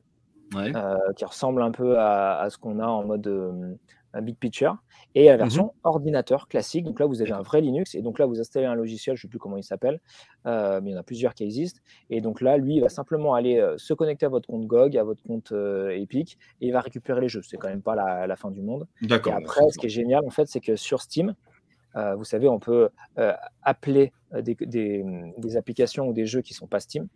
qui ressemble un peu à, à ce qu'on a en mode un big picture, et la mmh version ordinateur classique. Donc là, vous avez un vrai Linux, et donc là, vous installez un logiciel, je ne sais plus comment il s'appelle, euh, mais il y en a plusieurs qui existent. Et donc là, lui, il va simplement aller euh, se connecter à votre compte GOG, à votre compte euh, Epic, et il va récupérer les jeux. C'est quand même pas la, fin du monde. Et après, ce qui est génial, en fait, c'est que sur Steam, vous savez, on peut appeler des, des, applications ou des jeux qui ne sont pas Steam.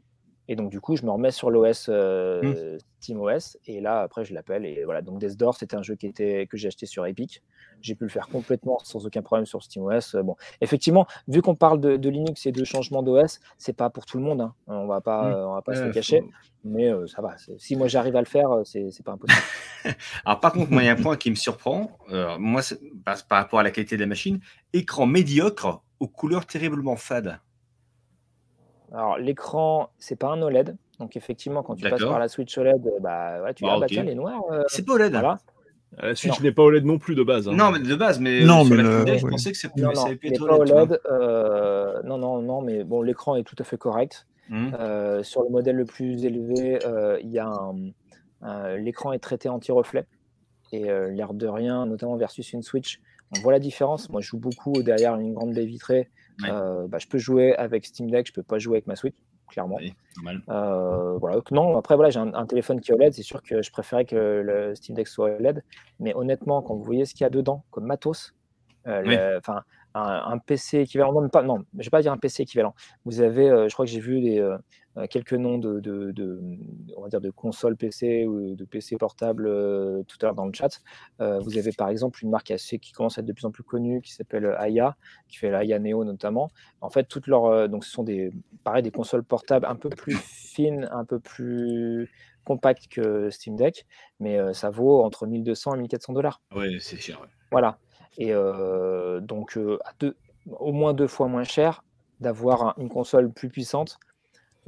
Et donc, du coup, je me remets sur l'OS euh, mmh. SteamOS et là, après, je l'appelle. Et voilà, donc Death Door, c'était un jeu qui était, que j'ai acheté sur Epic. J'ai pu le faire complètement sans aucun problème sur SteamOS. Bon, effectivement, vu qu'on parle de, Linux et de changement d'OS, c'est pas pour tout le monde. Hein. On va pas, mmh. on va pas se le cacher. Mais euh, ça va. Si moi j'arrive à le faire, euh, c'est pas impossible. Alors, par contre, moi, il y a un point qui me surprend. moi, par rapport à la qualité de la machine écran médiocre aux couleurs terriblement fades. Alors, l'écran, c'est pas un OLED. Donc, effectivement, quand tu passes par la Switch OLED, bah, ouais, tu ah, bah, tiens, les noirs. Euh, c'est pas OLED. Voilà. La Switch n'est pas OLED non plus de base. Hein. Non, mais de base, mais non, mais je pensais que c'était non, non, pas OLED. Euh, non, non, non, mais bon, l'écran est tout à fait correct. Mmh. Euh, sur le modèle le plus élevé, il y a un, l'écran est traité anti-reflet. Et l'air de rien, notamment versus une Switch, on voit la différence. Moi, je joue beaucoup derrière une grande baie vitrée. Euh, bah, je peux jouer avec Steam Deck, je peux pas jouer avec ma Switch, clairement. Euh, voilà. Non, après, voilà, j'ai un, téléphone qui est OLED. C'est sûr que je préférais que le Steam Deck soit OLED. Mais honnêtement, quand vous voyez ce qu'il y a dedans, comme matos, euh, enfin, un, PC équivalent, non, pas, non, je vais pas dire un PC équivalent. Vous avez, je crois que j'ai vu des, euh, quelques noms de, de, on va dire de consoles PC ou de PC portables euh, tout à l'heure dans le chat. Euh, vous avez par exemple une marque assez, qui commence à être de plus en plus connue qui s'appelle Aya, qui fait la Aya Neo notamment. En fait, toutes leurs, donc ce sont des, pareil, des consoles portables un peu plus fines, un peu plus compactes que Steam Deck, mais ça vaut entre 1200 et 1400 dollars. Oui, c'est cher. Voilà. Et donc, à deux, au moins deux fois moins cher d'avoir une console plus puissante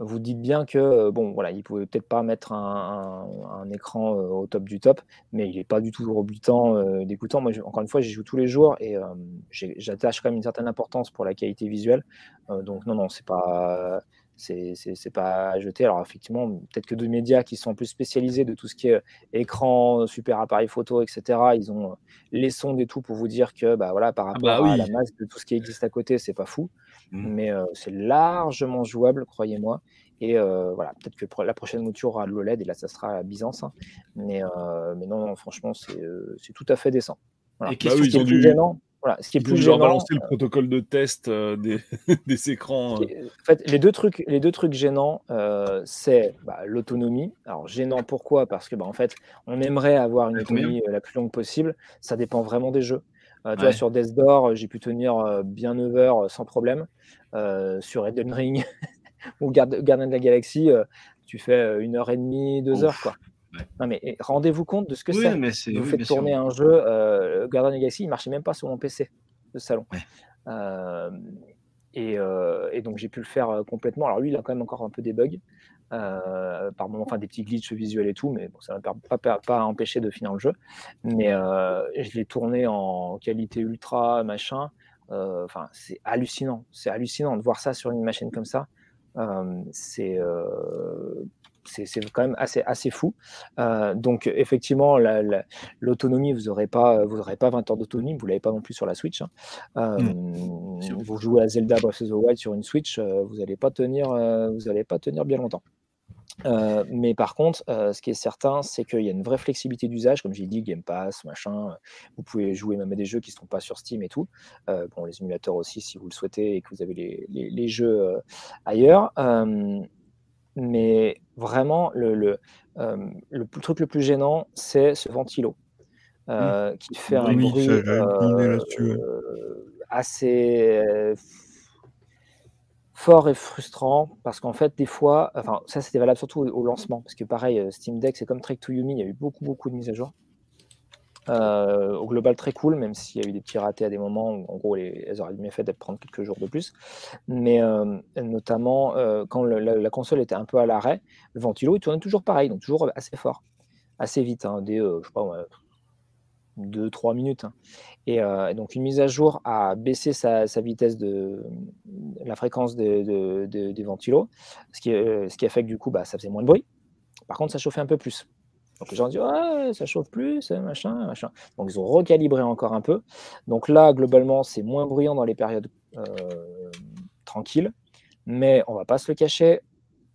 vous dites bien que euh, bon voilà, il pouvait peut-être pas mettre un, écran euh, au top du top, mais il n'est pas du tout rebutant, euh, dégoûtant. Moi, encore une fois, j'y joue tous les jours et j'attache quand même une certaine importance pour la qualité visuelle. donc non, non, c'est pas c'est pas à jeter. Alors effectivement, peut-être que deux médias qui sont plus spécialisés de tout ce qui est écran, super appareil photo, etc. Ils ont les sondes et tout pour vous dire que bah voilà, par ah rapport bah à la masse de tout ce qui existe à côté, c'est pas fou. Mmh. Mais c'est largement jouable, croyez-moi. Et voilà, peut-être que la prochaine mouture aura l'OLED et là, ça sera Byzance. Hein. Mais, mais non, franchement, c'est tout à fait décent. Et bah qui est plus gênant, voilà, ce qui est plus gênant, balancer le protocole de test des, des, écrans. En fait, les deux trucs, les deux trucs gênants, c'est bah, l'autonomie. Alors gênant pourquoi? Parce que bah, en fait, on aimerait avoir une autonomie la plus longue possible. Ça dépend vraiment des jeux. Euh, tu vois, sur Death Door, j'ai pu tenir euh, bien 9 heures euh, sans problème. sur Eden Ring ou Gardien de la Galaxie, tu fais une heure et demie, deux heures. Quoi. Non, mais rendez-vous compte de ce que c'est. Vous faites tourner un jeu, euh, la Galaxie, il ne marchait même pas sur mon PC de salon. et, et, donc j'ai pu le faire complètement. Alors lui, il a quand même encore un peu des bugs. Euh, par moment, enfin des petits glitches visuels et tout, mais bon, ça ne m'a pas, pas, empêché de finir le jeu. Mais euh, je l'ai tourné en qualité ultra, machin. Euh, enfin, c'est hallucinant. C'est hallucinant de voir ça sur une machine comme ça. c'est c'est quand même assez, assez fou. donc effectivement, l'autonomie, vous n'aurez pas, vous aurez pas 20 heures d'autonomie, vous l'avez pas non plus sur la Switch. Hein. Mmh. Vous jouez à Zelda Breath of the Wild sur une Switch, vous n'allez pas tenir, vous allez pas tenir bien longtemps. Euh, mais par contre, euh, ce qui est certain, c'est qu'il y a une vraie flexibilité d'usage, comme j'ai dit, Game Pass, machin. Vous pouvez jouer même à des jeux qui ne sont pas sur Steam et tout. Euh, bon, les émulateurs aussi, si vous le souhaitez et que vous avez les, les, jeux ailleurs. Mais vraiment, le, le, le, truc le plus gênant, c'est ce ventilo mmh. qui fait un bruit assez fort et frustrant parce qu'en fait, des fois, enfin, ça c'était valable surtout au, lancement parce que pareil, euh, Steam Deck c'est comme Trek to Yumi, il y a eu beaucoup, beaucoup de mises à jour. Euh, au global, très cool, même s'il y a eu des petits ratés à des moments où en gros les, elles auraient mieux fait d'être prendre quelques jours de plus. Mais euh, notamment quand la, console était un peu à l'arrêt, le ventilo il tournait toujours pareil, donc toujours assez fort, assez vite, hein, des je sais pas, 2-3 minutes. Hein. Euh, et, donc une mise à jour a baissé sa, vitesse de la fréquence des ventilos, ce qui, euh, ce a fait que du coup bah, ça faisait moins de bruit. Par contre, ça chauffait un peu plus. Donc les gens disent ouais, ça chauffe plus, machin, machin. Donc ils ont recalibré encore un peu. Donc là, globalement, c'est moins bruyant dans les périodes euh, tranquilles. Mais on va pas se le cacher,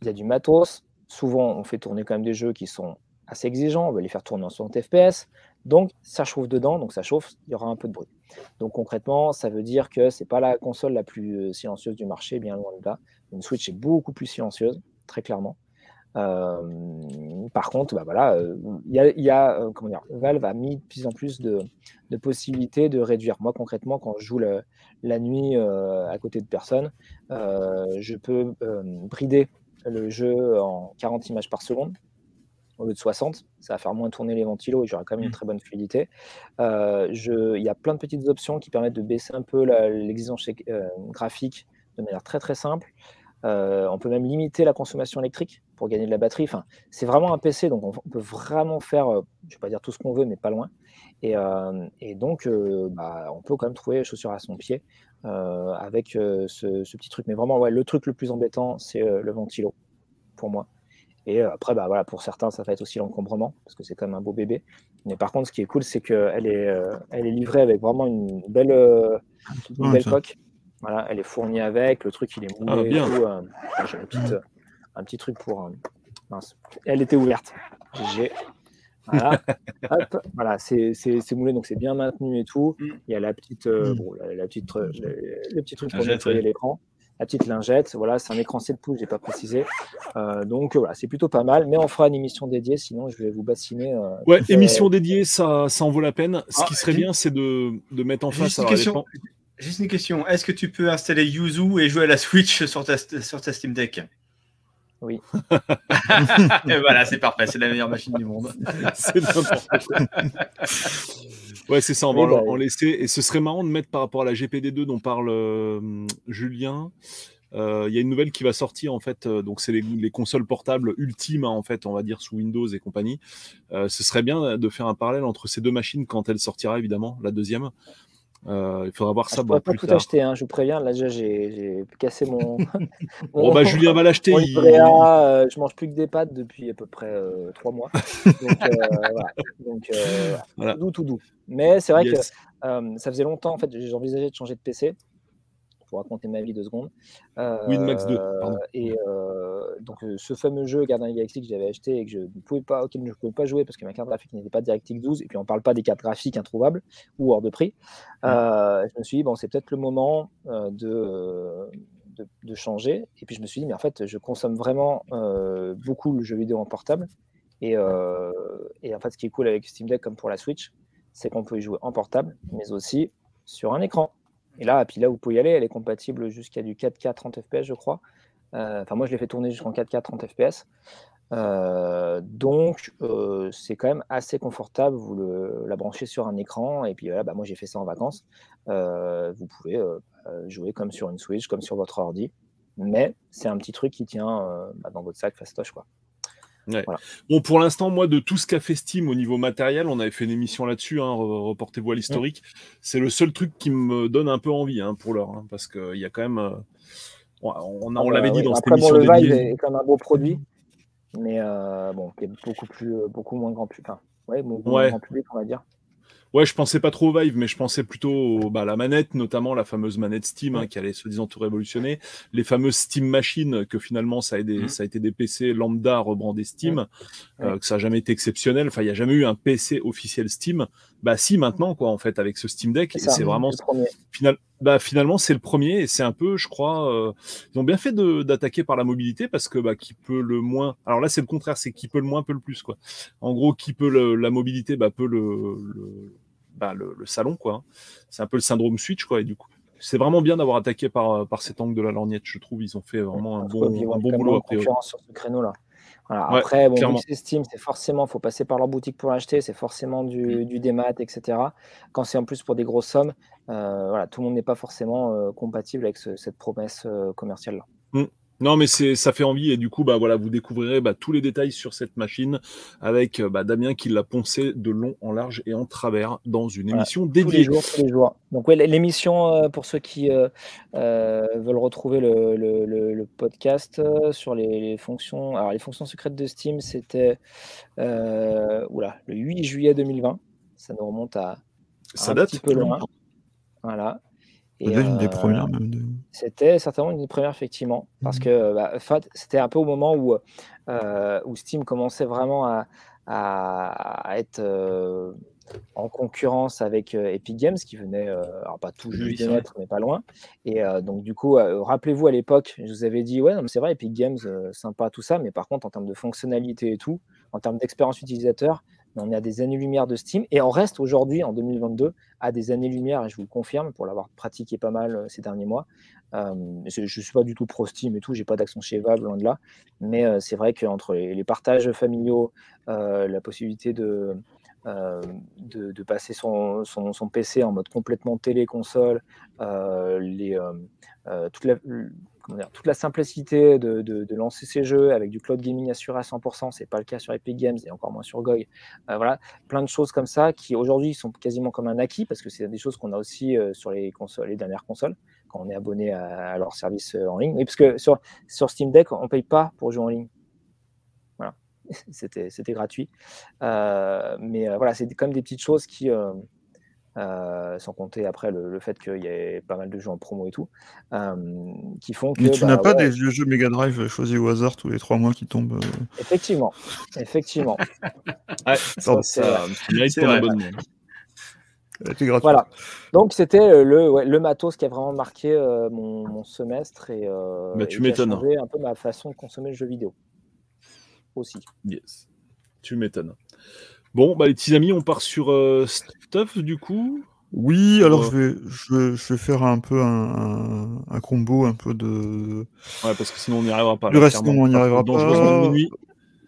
il y a du matos. Souvent, on fait tourner quand même des jeux qui sont assez exigeants. On va les faire tourner en 60 FPS. Donc, ça chauffe dedans, donc ça chauffe, il y aura un peu de bruit. Donc, concrètement, ça veut dire que ce n'est pas la console la plus euh, silencieuse du marché, bien loin de là. Une Switch est beaucoup plus silencieuse, très clairement. Euh, par contre, bah voilà, euh, il y a, comment dire, Valve a mis de plus en plus de, possibilités de réduire. Moi, concrètement, quand je joue la nuit à côté de personne, je peux brider le jeu en 40 images par seconde au lieu de 60. Ça va faire moins tourner les ventilos et j'aurai quand même une mmh. très bonne fluidité. Euh, il y a plein de petites options qui permettent de baisser un peu l'exigence euh, graphique de manière très très simple. Euh, on peut même limiter la consommation électrique pour gagner de la batterie. Enfin, c'est vraiment un PC, donc on, peut vraiment faire, je ne vais pas dire tout ce qu'on veut, mais pas loin. Et, donc, bah, on peut quand même trouver les chaussures à son pied avec ce, petit truc. Mais vraiment, ouais, le truc le plus embêtant, c'est le ventilo, pour moi. Et euh, après, bah, voilà, pour certains, ça va être aussi l'encombrement, parce que c'est quand même un beau bébé. Mais par contre, ce qui est cool, c'est qu'elle est, euh, elle est livrée avec vraiment une belle, euh, une belle coque. Voilà, elle est fournie avec, le truc il est moulé. Ah, bien. J'ai un petit truc pour. mince. Elle était ouverte. J'ai. Voilà, voilà c'est moulé, donc c'est bien maintenu et tout. Mm. Il y a la petite, mm. bon, la, petite, le, petit truc pour nettoyer l'écran la petite lingette. Voilà, c'est un écran 7 pouces, j'ai pas précisé. Euh, donc voilà, c'est plutôt pas mal, mais on fera une émission dédiée, sinon je vais vous bassiner. Euh, ouais, émission dédiée, ça, ça en vaut la peine. Ce qui ah, serait bien, c'est de, de, mettre en face. Une question. Juste une question. Est-ce que tu peux installer Yuzu et jouer à la Switch sur ta, sur ta Steam Deck? Oui. et voilà, c'est parfait, c'est la meilleure machine du monde. c'est n'importe quoi. Ouais, c'est ça, on va bah, en, laisser. Et ce serait marrant de mettre par rapport à la GPD2 dont parle euh, Julien. Euh, il y a une nouvelle qui va sortir en fait, euh, donc c'est les, consoles portables ultimes hein, en fait, on va dire sous Windows et compagnie. ce serait bien de faire un parallèle entre ces deux machines quand elle sortira évidemment, la deuxième, euh, il faudra voir ah, ça. Je ne pas tout acheter, hein, je vous préviens. Là, déjà, j'ai cassé mon. bon, bah, Julien va l'acheter. Il... Euh, je mange plus que des pâtes depuis à peu près euh, trois mois. Donc, voilà. Donc voilà. tout doux, tout doux. Mais c'est vrai que ça faisait longtemps, en fait, j'envisageais de changer de PC pour raconter ma vie deux secondes. Euh, Max 2, pardon. Et euh, donc, euh, ce fameux jeu Gardien Galaxy que j'avais acheté et que je ne pouvais pas, auquel je ne pouvais pas jouer parce que ma carte graphique n'était pas DirectX 12, et puis on ne parle pas des cartes graphiques introuvables ou hors de prix, je me suis dit, bon, c'est peut-être le moment de, de, changer. Et puis je me suis dit, mais en fait, je consomme vraiment beaucoup le jeu vidéo en portable. Et, et, en fait, ce qui est cool avec Steam Deck, comme pour la Switch, c'est qu'on peut y jouer en portable, mais aussi sur un écran. Et là, puis là, vous pouvez y aller. Elle est compatible jusqu'à du 4K 30 FPS, je crois. Euh, enfin, moi, je l'ai fait tourner jusqu'en 4K 30 FPS. donc, euh, c'est quand même assez confortable. Vous la branchez sur un écran. Et puis voilà, bah, moi, j'ai fait ça en vacances. Euh, vous pouvez jouer comme sur une Switch, comme sur votre ordi. Mais c'est un petit truc qui tient bah, dans votre sac fastoche. Quoi. Bon, pour l'instant, moi, de tout ce qu'a fait Steam au niveau matériel, on avait fait une émission là-dessus, hein, reportez-vous à l'historique. C'est le seul truc qui me donne un peu envie hein, pour l'heure, hein, parce qu'il y a quand même. Euh, on, on, ah l'avait bah dit dans cette émission. le Vive est quand même un beau produit, mais euh, bon, qui est beaucoup, plus, euh, beaucoup moins grand, enfin, ouais, moins grand public, on va dire. Ouais, je pensais pas trop au Vive, mais je pensais plutôt bah, à la manette, notamment la fameuse manette Steam hein, qui allait se disant tout révolutionner, les fameuses Steam Machines que finalement ça a, mmh. ça a été des PC lambda rebrandés Steam, euh, que ça a jamais été exceptionnel. Enfin, il y a jamais eu un PC officiel Steam. Bah si maintenant quoi en fait avec ce Steam Deck, c'est vraiment final, bah, finalement c'est le premier et c'est un peu, je crois, euh, ils ont bien fait d'attaquer par la mobilité parce que bah, qui peut le moins. Alors là c'est le contraire, c'est qui peut le moins peut le plus quoi. En gros, qui peut la mobilité bah, peut le bah, le, salon, quoi. C'est un peu le syndrome Switch, quoi. Et du coup, c'est vraiment bien d'avoir attaqué par, par cet angle de la lorgnette, je trouve. Ils ont fait vraiment un bon, un bon boulot. sur ce créneau-là. Après, bon, c'est Steam, c'est forcément, faut passer par leur boutique pour l'acheter, c'est forcément du, mm. du, démat, etc. Quand c'est en plus pour des grosses sommes, euh, voilà, tout le monde n'est pas forcément euh, compatible avec cette promesse euh, commerciale-là. Mm. Non, mais c'est ça fait envie et du coup, bah voilà, vous découvrirez bah, tous les détails sur cette machine avec bah, Damien qui l'a poncé de long en large et en travers dans une émission dédiée. Tous les jours, tous les jours. Donc ouais, l'émission euh, pour ceux qui euh, euh, veulent retrouver le, le, podcast sur les, fonctions. Alors les fonctions secrètes de Steam, c'était oula, le 8 juillet 2020. Ça nous remonte à, ça un date petit peu loin. Voilà. Une des premières même. C'était certainement une des premières, effectivement, parce mmh. que bah, c'était un peu au moment où, euh, où Steam commençait vraiment à, à, être euh, en concurrence avec euh, Epic Games, qui venait, alors pas tout juste de naître, mais pas loin. Et donc, du coup, rappelez-vous à l'époque, je vous avais dit, ouais, c'est vrai, Epic Games, sympa, tout ça, mais par contre, en termes de fonctionnalité et tout, en termes d'expérience utilisateur, on est à des années-lumière de Steam et on reste aujourd'hui, en 2022, à des années-lumière, et je vous le confirme pour l'avoir pratiqué pas mal euh, ces derniers mois. Euh, je ne suis pas du tout pro Steam et tout, j'ai pas d'action chez Valve, loin de là. Mais euh, c'est vrai qu'entre les, partages familiaux, la possibilité de, passer son, son, PC en mode complètement télé-console, les, toute la toute la simplicité de, lancer ces jeux avec du cloud gaming assuré à 100%, c'est pas le cas sur Epic Games et encore moins sur GOG. Euh, voilà, plein de choses comme ça qui aujourd'hui sont quasiment comme un acquis parce que c'est des choses qu'on a aussi euh, sur les consoles, les dernières consoles quand on est abonné à, leur service euh, en ligne. Oui, parce que sur, sur Steam Deck, on paye pas pour jouer en ligne. Voilà, c'était gratuit. mais voilà, c'est même des petites choses qui euh, sans compter après le, fait qu'il y ait pas mal de jeux en promo et tout, euh, qui font que. Mais tu n'as bah, pas des jeux Mega Drive choisis au hasard tous les trois mois qui tombent. Euh effectivement, effectivement. ça, ça, Voilà. Donc c'était le, le matos qui a vraiment marqué mon, semestre et, bah, tu m'étonnes. un peu ma façon de consommer le jeu vidéo aussi. Yes, tu m'étonnes. Bon, bah, les petits amis, on part sur euh, Stuff du coup. Oui, alors je, vais, je, vais, faire un peu un, combo un peu de. Ouais, parce que sinon on n'y arrivera pas. Le reste, on n'y arrivera pas.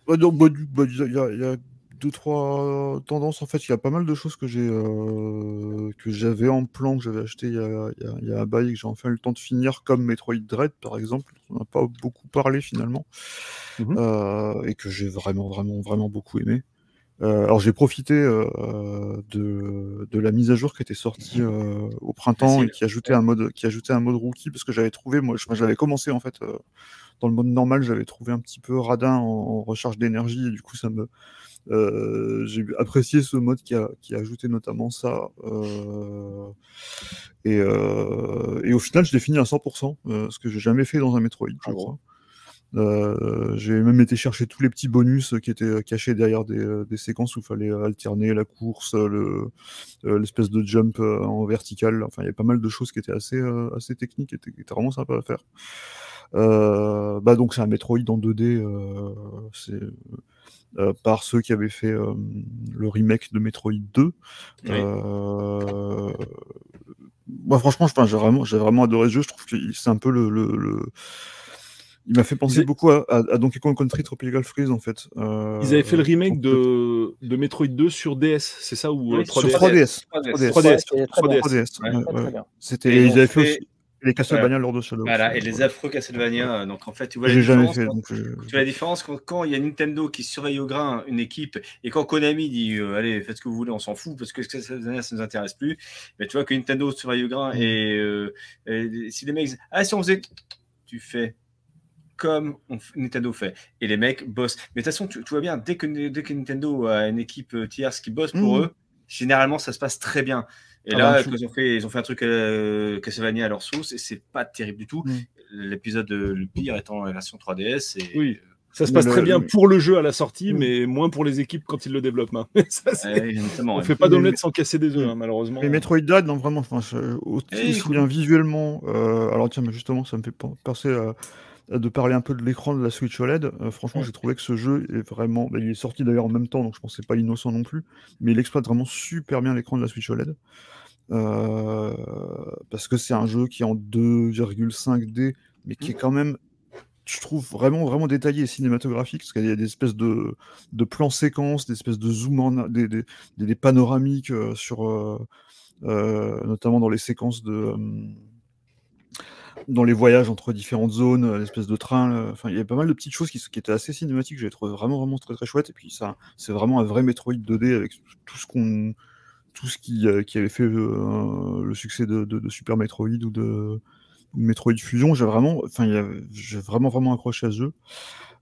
Bah, bah, il y, a deux trois tendances en fait. Il y a pas mal de choses que j'ai euh, que j'avais en plan que j'avais acheté il y a, y a un bail que j'ai enfin eu le temps de finir, comme Metroid Dread par exemple. On n'a pas beaucoup parlé finalement mmh euh, et que j'ai vraiment vraiment vraiment beaucoup aimé. Euh, alors j'ai profité euh, de, de, la mise à jour qui était sortie euh, au printemps et qui ajoutait un mode qui ajoutait un mode rookie parce que j'avais trouvé moi j'avais commencé en fait dans le mode normal j'avais trouvé un petit peu radin en, recharge d'énergie et du coup ça me j'ai apprécié ce mode qui a, qui a ajouté notamment ça et, et, au final je l'ai fini à 100% ce que j'ai jamais fait dans un Metroid je ah crois euh, j'ai même été chercher tous les petits bonus qui étaient cachés derrière des, euh, des séquences où il fallait alterner la course, le, euh, l'espèce de jump en vertical. Enfin, il y a pas mal de choses qui étaient assez, assez techniques et qui étaient vraiment sympa à faire. bah donc c'est un Metroid en 2D, c'est par ceux qui avaient fait le remake de Metroid 2. Moi, franchement, j'ai vraiment, vraiment adoré ce jeu. Je trouve que c'est un peu le, le il m'a fait penser beaucoup à, Donkey Kong Country Tropical Freeze en fait. Euh, ils avaient fait le remake de, de Metroid 2 sur DS, c'est ça ou 3DS Sur 3DS. 3DS. 3DS. C'était. Ils avaient fait aussi les Castlevania lors de Shadow. Voilà, et les affreux Castlevania. Donc en fait, tu vois la différence. Fait, quand, tu vois la différence quand, il y a Nintendo qui surveille au grain une équipe et quand Konami dit euh, allez faites ce que vous voulez, on s'en fout parce que Castlevania ça nous intéresse plus. Mais tu vois que Nintendo surveille au grain et, euh, et si les mecs disent ah si on faisait, tu fais comme Nintendo fait. Et les mecs bossent. Mais de toute façon, tu, vois bien, dès que, dès que Nintendo a une équipe euh, tierce qui bosse pour mmh. eux, généralement, ça se passe très bien. Et ah là, bah, ils, ont fait, ils ont fait un truc euh, Castlevania à leur sauce et c'est pas terrible du tout. Mm. L'épisode le pire étant la version 3DS. Et, oui. Ça se passe très bien pour le jeu à la sortie, mm. mais moins pour les équipes quand ils le développent. Hein. on ne fait pas d'omelette sans casser des œufs, hein, malheureusement. Mais Metroid Dread, non, vraiment, enfin, aussi bien visuellement. Euh, alors, tiens, mais justement, ça me fait penser de parler un peu de l'écran de la Switch OLED. Euh, franchement, j'ai trouvé que ce jeu est vraiment. Bah, il est sorti d'ailleurs en même temps, donc je pense que pas innocent non plus. Mais il exploite vraiment super bien l'écran de la Switch OLED. Euh, parce que c'est un jeu qui est en 2,5D, mais qui est quand même je trouve vraiment vraiment détaillé et cinématographique parce qu'il y a des espèces de, de plans séquences, des espèces de zoom en, des, des, des, panoramiques euh, sur euh, notamment dans les séquences de dans les voyages entre différentes zones, l'espèce de train. Enfin, il y a pas mal de petites choses qui, étaient assez cinématiques. J'ai trouvé vraiment vraiment très très chouette. Et puis ça, c'est vraiment un vrai Metroid 2D avec tout ce qu'on tout ce qui, qui avait fait le succès de, de, Super Metroid ou de, Metroid Fusion, j'ai vraiment, enfin, j'ai vraiment vraiment accroché à ce jeu.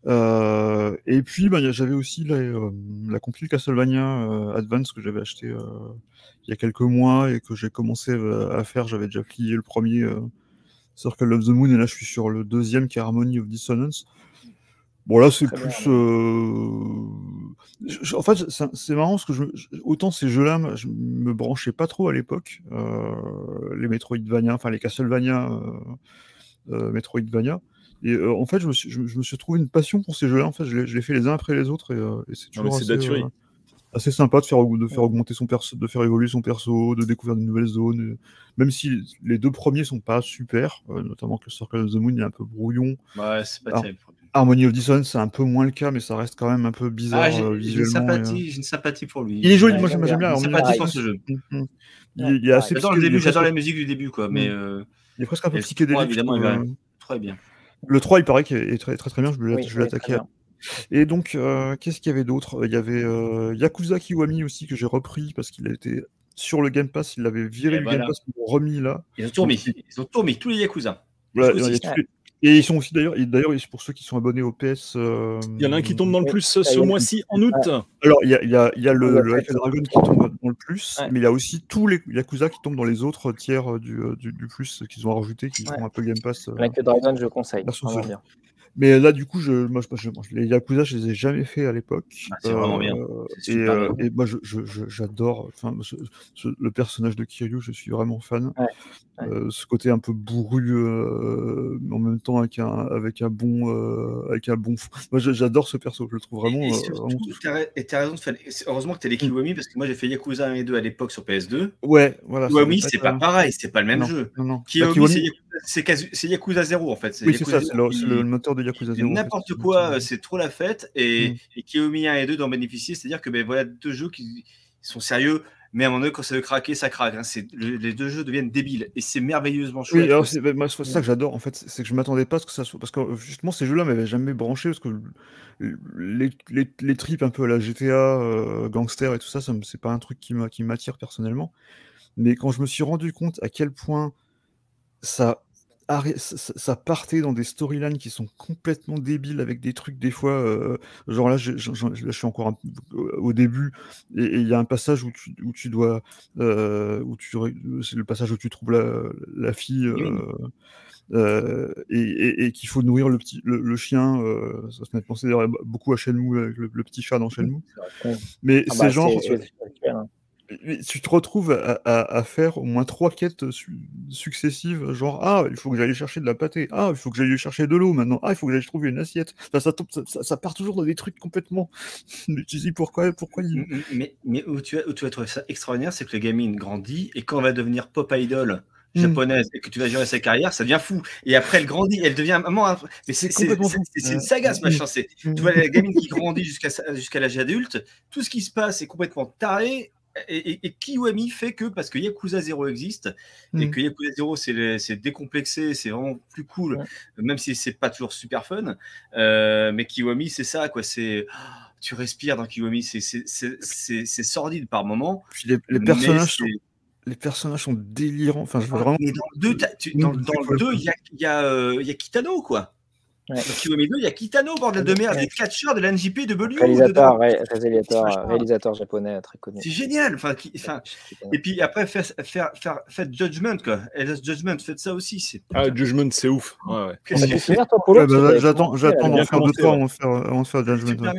Euh, et puis, bah, j'avais aussi la, euh, la compil Castlevania euh, Advance que j'avais acheté il y a quelques mois et que j'ai commencé à faire. J'avais déjà plié le premier Circle of the Moon et là je suis sur le deuxième qui est Harmony of Dissonance. Bon là c'est plus. en fait c'est marrant parce que je, autant ces jeux-là je me branchais pas trop à l'époque. les Metroidvania, enfin les Castlevania, Metroidvania. Et en fait je me, suis, je, me suis trouvé une passion pour ces jeux-là. En fait je les, fait les uns après les autres et, c'est toujours assez, sympa de faire, de faire augmenter son perso, de faire évoluer son perso, de découvrir de nouvelles zones. Même si les deux premiers sont pas super, notamment que le Circle of the Moon est un peu brouillon. Ouais c'est pas terrible. Harmony of Dissonance, c'est un peu moins le cas, mais ça reste quand même un peu bizarre ah, euh, J'ai une, sympathie, une sympathie pour lui. Il est joli, moi j'aime bien. J'ai sympathie pour ce jeu. Mm, mm. Il, est assez J'adore la musique du début, quoi. Mais, mm. euh, Il est presque un peu psychédélique. évidemment, il va très bien. Le 3, il paraît qu'il est très très, très bien, je vais l'attaquer. Et donc, euh, qu'est-ce qu'il y avait d'autre? Il y avait Yakuza Kiwami aussi que j'ai repris parce qu'il a été sur le Game Pass, il l'avait viré du Game Pass, ils l'ont remis là. Ils ont tout mis, ils ont tout tous les Yakuza. Voilà, il y a et ils sont aussi d'ailleurs, d'ailleurs pour ceux qui sont abonnés au PS. Euh, il y en a un qui tombe dans le plus ce mois-ci en août. Alors il y a, il y a, il y a le, le Dragon qui tombe dans le plus, mais il y a aussi tous les Yakuza qui tombent dans les autres tiers du, euh, du, du plus qu'ils ont rajouté, qui sont un peu Game Pass. Like Dragon, je conseille. Bien. Mais là, du coup, je, moi, je, les Yakuza, je les ai jamais fait à l'époque. Ah, c'est vraiment bien. Euh, et, et, moi, j'adore le personnage de Kiryu, je suis vraiment fan. Euh, ce côté un peu bourru, euh, mais en même temps avec un, avec un bon. avec un bon... Moi, j'adore ce perso, je le trouve vraiment. Et tu as, raison, heureusement que tu as les Kiwami, parce que moi, j'ai fait Yakuza 1 et 2 à l'époque sur PS2. Ouais, voilà. Kiwami, c'est pas pareil, c'est pas le même jeu. Non, non. Kiwami, c'est Yakuza 0 en fait. Oui, c'est ça, c'est le, moteur de Yakuza 0. N'importe quoi, c'est trop la fête. Et, mm. et Kiyomi 1 et 2 d'en bénéficier, c'est-à-dire que ben, voilà deux jeux qui sont sérieux, mais à un moment donné, quand ça veut craquer, ça craque. Hein. les deux jeux deviennent débiles et c'est merveilleusement chouette. Oui, c'est ben, ça que j'adore en fait, c'est que je m'attendais pas à ce que ça soit. Parce que justement, ces jeux-là m'avaient jamais branché parce que les, les, les, tripes un peu à la GTA, euh, gangster et tout ça, ça c'est pas un truc qui m'attire personnellement. Mais quand je me suis rendu compte à quel point ça ça partait dans des storylines qui sont complètement débiles avec des trucs des fois euh, genre là je, suis encore au début et il y a un passage où tu, où tu dois euh, où tu c'est le passage où tu trouves la, la fille euh, et, et, qu'il faut nourrir le petit le, chien ça se met penser beaucoup à Shenmue avec le, petit chat dans Shenmue. mais ah c'est bah, genre tu te retrouves à, faire au moins trois quêtes successives, genre ah il faut que j'aille chercher de la pâtée, ah il faut que j'aille chercher de l'eau maintenant, ah il faut que j'aille trouver une assiette. ça, ça, ça, part toujours dans des trucs complètement. tu dis pourquoi pourquoi Mais, mais où, tu as, où tu vas trouver ça extraordinaire, c'est que le gamine grandit et quand on va devenir pop idol mmh. japonaise et que tu vas gérer sa carrière, ça devient fou. Et après, elle grandit, elle devient maman. Mais c'est une saga, ce machin. Tu vois la gamine qui grandit jusqu'à jusqu'à l'âge adulte, tout ce qui se passe est complètement taré et, Kiwami fait que parce que Yakuza 0 existe et mm. que Yakuza 0 c'est décomplexé, c'est vraiment plus cool, même si c'est pas toujours super fun. Euh, mais Kiwami c'est ça quoi, c'est tu respires dans Kiwami, c'est sordide par moment. les, personnages sont, les personnages sont délirants. Enfin, je ah, vraiment... dans le 2, il y, a, y, a, euh, y a Kitano quoi. Ouais. il y a Kitano, bordel de merde, des catcheurs de l'NJP de Bellu. Réalisateur, réalisateur, réalisateur, japonais très connu. C'est génial. Enfin, et puis après, faire, faire, faire, faites Judgment, quoi. Judgment, faites ça aussi. Ah, Judgment, c'est ouf. Ouais, ouais. Bah, j'attends d'en faire deux, trois avant de faire Judgment.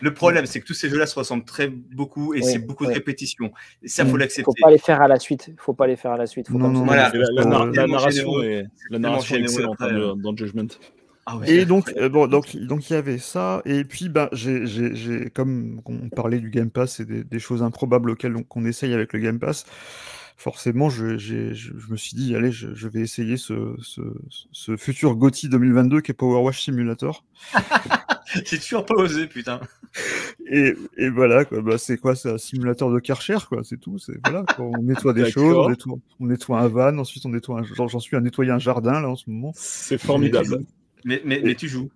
Le problème, c'est que tous ces jeux-là se ressemblent très beaucoup et c'est beaucoup de répétitions. Et ça, faut l'accepter. Faut pas les faire à la suite. Faut pas les faire à la suite. non, non, la, narration est, excellente hein, dans Judgment. Ah et donc, euh, bon, donc, donc il y avait ça. Et puis, ben, j'ai, comme on parlait du Game Pass et des, choses improbables auxquelles on, essaye avec le Game Pass, forcément, je, je, me suis dit, allez, je, vais essayer ce, ce, ce futur GOTY 2022 qui est Power Wash Simulator. J'ai toujours pas osé, putain. Et, et voilà, quoi. Bah, c'est quoi? C'est un simulateur de Karcher, quoi. C'est tout. C'est voilà. On nettoie des choses, on nettoie, on nettoie, un van, ensuite on nettoie. J'en suis à nettoyer un jardin là en ce moment. C'est formidable. Mais, mais, mais tu joues.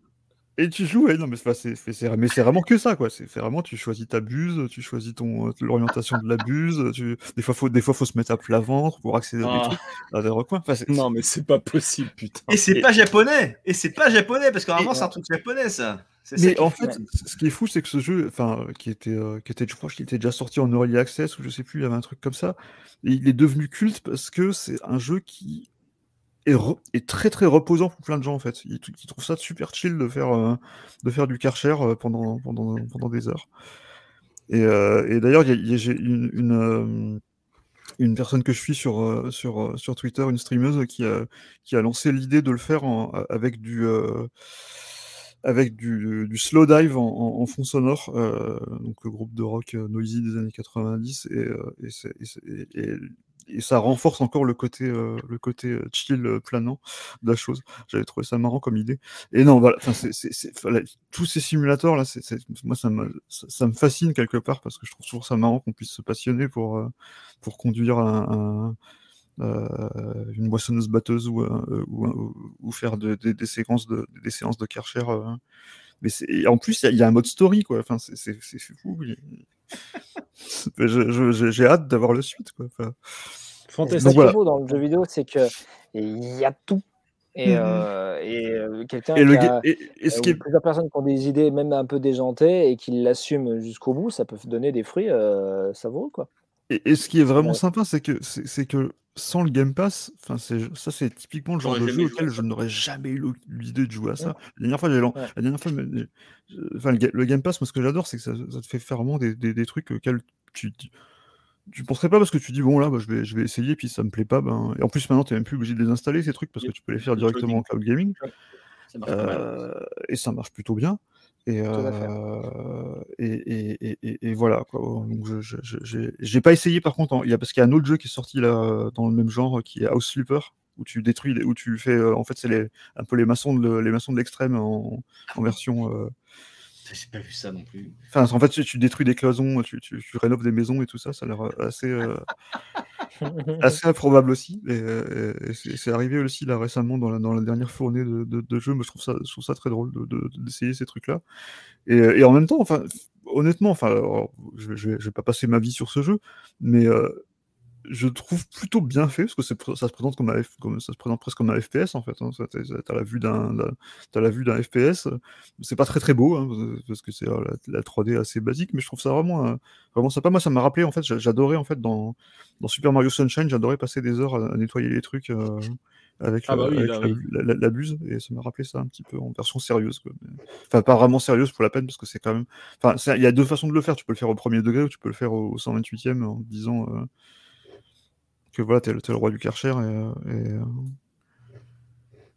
Et tu joues, ouais, non, mais c'est mais c'est vraiment que ça, quoi. C'est vraiment, tu choisis ta buse, tu choisis ton l'orientation de la buse. Tu... Des fois, faut, des fois, faut se mettre à plat ventre pour accéder à des ah. trucs, à des recoins. non, mais c'est pas possible, putain. Et c'est pas japonais. Et c'est pas japonais parce qu'avant, c'est un truc japonais, ça. Mais en fait, ce qui est fou, c'est que ce jeu, enfin, qui était, euh, qui était, je crois qu'il était déjà sorti en early access ou je sais plus, il y avait un truc comme ça. Et il est devenu culte parce que c'est un jeu qui est, très très reposant pour plein de gens en fait. Ils, trouvent ça super chill de faire, euh, de faire du karcher euh, pendant, pendant, pendant des heures. Et, et d'ailleurs, j'ai une, une, une, personne que je suis sur, sur, sur Twitter, une streameuse, qui a, qui a lancé l'idée de le faire avec du avec du, slow dive en, fond sonore, euh, donc le groupe de rock euh, noisy des années 90, et, euh, ça renforce encore le côté, euh, le côté chill planant de la chose. J'avais trouvé ça marrant comme idée. Et non, voilà, c'est, tous ces simulateurs là, moi ça me, ça, me fascine quelque part parce que je trouve toujours ça marrant qu'on puisse se passionner pour, pour conduire un, un euh, une moissonneuse batteuse ou, euh, ou, faire de, de, des séquences de, des séances de Karcher. Euh. mais en plus, il y, y, a un mode story, quoi. Enfin, c'est fou. J'ai hâte d'avoir le suite, quoi. Enfin, Fantastique. Ce beau dans le jeu vidéo, c'est que il y a tout. Et, mmh euh, et euh, quelqu'un qui a, et, et ce qui est... plusieurs personnes qui ont des idées même un peu déjantées et qui l'assument jusqu'au bout, ça peut donner des fruits euh, savoureux, quoi. Et, ce qui est vraiment sympa, c'est que, c'est que sans le Game Pass, ça c'est typiquement le genre de jeu auquel je n'aurais jamais eu l'idée de jouer à ça. La dernière fois, j'ai la dernière fois, enfin, le, Game Pass, moi ce que j'adore, c'est que ça, te fait faire vraiment des, des, trucs auxquels tu tu penserais pas parce que tu dis bon là bah, je vais je vais essayer puis ça me plaît pas ben et en plus maintenant tu n'es même plus obligé de les installer ces trucs parce que tu peux les faire directement en cloud gaming. Euh, et ça marche plutôt bien euh, et, et, et, et, voilà. Quoi. Donc je j'ai pas essayé par contre. Il y a, parce qu'il y a un autre jeu qui est sorti là dans le même genre qui est House Sleeper où tu détruis, où tu fais. Euh, en fait, c'est un peu les maçons de les maçons de l'extrême en, en, version. Euh, j'ai pas vu ça non plus. Enfin, en fait, tu, tu détruis des cloisons, tu, tu, tu, rénoves des maisons et tout ça. Ça a l'air assez. assez improbable aussi. Et, c'est arrivé aussi là récemment dans la, dans la dernière fournée de, de, jeux. Mais je trouve ça, je trouve ça très drôle d'essayer de, ces trucs-là. Et, et, en même temps, enfin, honnêtement, enfin, je, je, vais pas passer ma vie sur ce jeu, mais euh, je trouve plutôt bien fait parce que ça se présente comme, un, comme, ça se présente presque comme un FPS en fait. Hein. T'as la vue d'un as la vue d'un FPS. C'est pas très très beau hein, parce que c'est la, 3D assez basique, mais je trouve ça vraiment euh, vraiment sympa. Moi, ça m'a rappelé en fait. J'adorais en fait dans, dans Super Mario Sunshine, j'adorais passer des heures à, nettoyer les trucs. Euh, avec, ah bah la, buse et ça m'a rappelé ça un petit peu en version sérieuse enfin pas vraiment sérieuse pour la peine parce que c'est quand même enfin il y a deux façons de le faire tu peux le faire au premier degré ou tu peux le faire au, 128e en disant euh, que voilà, t'es, le roi du Karcher et, euh,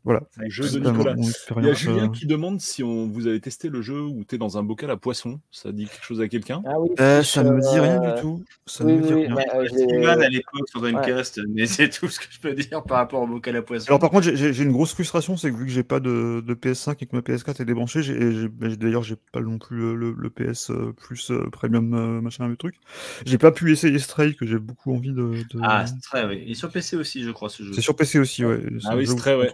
euh, voilà. jeu de Nicolas. Il y a Julien euh, qui demande si on, vous avez testé le jeu où tu es dans un bocal à poisson. Ça dit quelque chose à quelqu'un? Ah oui, Ça ne me dit rien du tout. Ça oui, me dit rien. Bah, à l'époque sur Dreamcast, mais c'est tout ce que je peux dire par rapport au bocal à poisson. Alors par contre, j'ai, une grosse frustration, c'est que vu que j'ai pas de, de, PS5 et que ma PS4 est débranchée, j'ai, d'ailleurs j'ai pas non plus le, PS plus premium machin le truc. J'ai pas pu essayer Stray que j'ai beaucoup envie de, Ah Stray, oui. Et sur PC aussi, je crois ce jeu. C'est sur PC aussi, ouais. Ah oui, Stray, ouais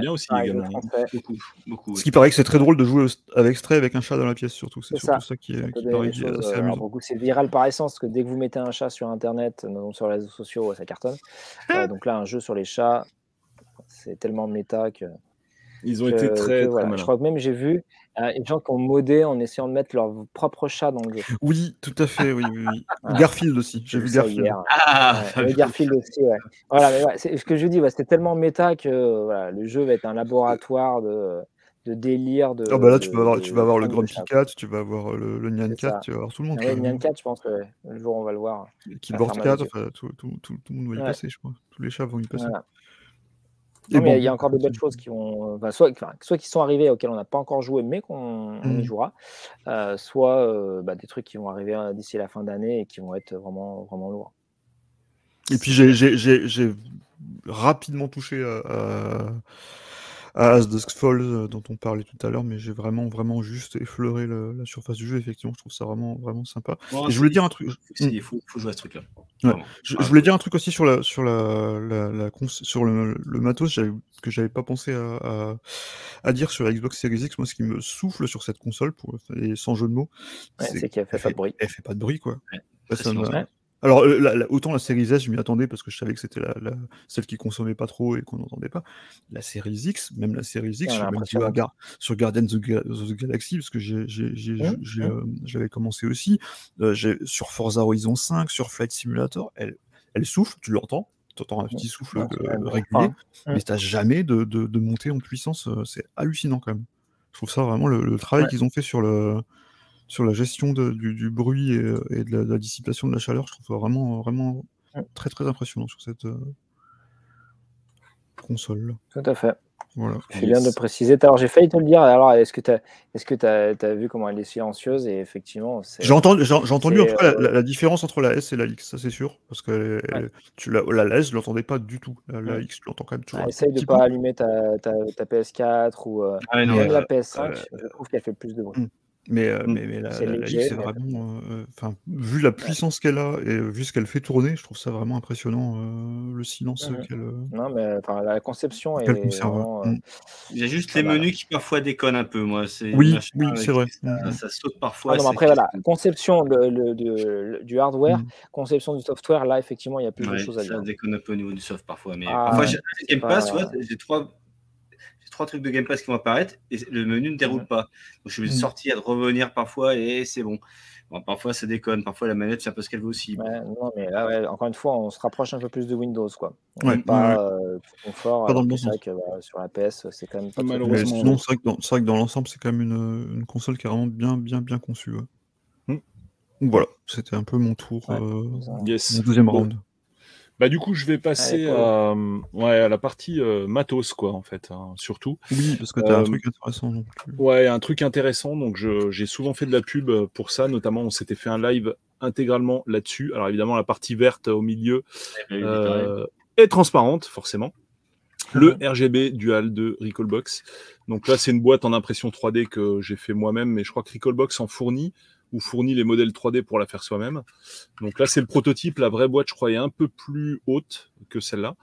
bien aussi également. Beaucoup, beaucoup, Ce qui paraît que c'est très drôle de jouer avec Stray avec un chat dans la pièce, surtout. C'est surtout ça, qui, est, qui paraît assez euh, amusant. C'est viral par essence, parce que dès que vous mettez un chat sur Internet, donc sur les réseaux sociaux, ça cartonne. Euh, donc là, un jeu sur les chats, c'est tellement méta que. Ils ont été très, Je crois que même j'ai vu euh, des gens qui ont modé en essayant de mettre leur propre chat dans le jeu. Oui, tout à fait, oui, oui, Garfield aussi, j'ai vu Garfield. Ah, Garfield aussi, ouais. Voilà, mais ce que je dis, c'est tellement méta que voilà, le jeu va être un laboratoire de, de délire. De, ah bah là, tu vas avoir, tu vas avoir le Grumpy Cat, tu vas avoir le, le Nyan Cat, tu vas avoir tout le monde. Ah le Nyan Cat, je pense que le jour on va le voir. Keyboard Cat, enfin, tout, tout, tout, tout, le monde va y passer, je crois. Tous les chats vont y passer. Il y a encore des belles choses qui vont, soit, soit qui sont arrivées auxquelles on n'a pas encore joué, mais qu'on y mmh. jouera, euh, soit euh, bah, des trucs qui vont arriver euh, d'ici la fin d'année et qui vont être vraiment, vraiment lourds. Et puis j'ai rapidement touché à As Dusk Falls euh, dont on parlait tout à l'heure, mais j'ai vraiment, vraiment juste effleuré la surface du jeu. Effectivement, je trouve ça vraiment, vraiment sympa. Et je voulais dire un truc. Il faut, jouer à ce truc-là. Je, voulais dire un truc aussi sur la, sur la, la, sur le, matos que j'avais pas pensé à, à, dire sur la Xbox Series X. Moi, ce qui me souffle sur cette console, pour, et sans jeu de mots, c'est qu'elle fait, pas de bruit. Elle fait pas de bruit, quoi. Alors, euh, autant la série S, je m'y attendais parce que je savais que c'était la, celle qui consommait pas trop et qu'on n'entendait pas. La série X, même la série X, sur Guardians of the Galaxy, parce que mmh, mmh. Euh, j'avais commencé aussi, euh, sur Forza Horizon 5, sur Flight Simulator, elle, elle souffle, tu l'entends, tu entends un petit souffle régulier, mmh. mais tu n'as jamais de, de, montée en puissance, c'est hallucinant quand même. Je trouve ça vraiment le travail qu'ils ont fait sur le sur la gestion du, bruit et, euh, de, la, dissipation de la chaleur, je trouve ça vraiment, vraiment très très impressionnant sur cette euh, console. Tout à fait. Voilà. C'est bien de préciser. Alors j'ai failli te le dire. Alors est-ce que tu as, est-ce que as, vu comment elle est silencieuse et effectivement J'ai entendu, j'ai, entendu en tout cas la, différence entre la S et la X, ça c'est sûr, parce que tu la, la, S je l'entendais pas du tout. La, X je l'entends quand même toujours. Ah, essaye de pas allumer ta, ta, PS4 ou euh, ah la PS5. je trouve qu'elle fait plus de bruit. Mais, euh, mmh. mais, mais la, c'est vraiment. Euh, enfin, vu la puissance qu'elle a et vu ce qu'elle fait tourner, je trouve ça vraiment impressionnant euh, le silence mmh qu'elle. Non, mais la conception est. Vraiment, mmh. Il y a juste les menus qui parfois déconnent un peu, moi. Oui, oui c'est vrai. Ça, saute parfois. non, après, voilà, conception de, du hardware, conception du software, là, effectivement, il y a plus de choses à dire. Ça déconne un peu au niveau du soft parfois. Mais ah, parfois, Game Pass, j'ai trois trois trucs de Game Pass qui vont apparaître et le menu ne déroule pas. Donc je vais mm. sortir, de revenir parfois et c'est bon. bon. Parfois ça déconne, parfois la manette c'est un peu ce qu'elle veut aussi. non, mais là, encore une fois, on se rapproche un peu plus de Windows. Quoi. On pas euh, confort. Pas dans le bon sens. Que, bah, sur la PS, c'est quand même pas malheureusement. Non, c'est vrai, que dans, l'ensemble, c'est quand même une, une, console qui est vraiment bien, bien, bien conçue. Mm. Donc voilà, c'était un peu mon tour, euh, yes. mon deuxième round. Bah, du coup, je vais passer à, ouais, à la partie euh, matos, quoi, en fait, hein, surtout. Oui, parce que tu as un truc intéressant. Donc. Ouais, un truc intéressant. Donc, j'ai souvent fait de la pub pour ça. Notamment, on s'était fait un live intégralement là-dessus. Alors, évidemment, la partie verte au milieu euh, est transparente, forcément. Le RGB Dual de Recallbox. Donc là, c'est une boîte en impression 3D que j'ai fait moi-même, mais je crois que Recallbox en fournit ou fournit les modèles 3D pour la faire soi-même. Donc là, c'est le prototype. La vraie boîte, je crois, est un peu plus haute que celle-là.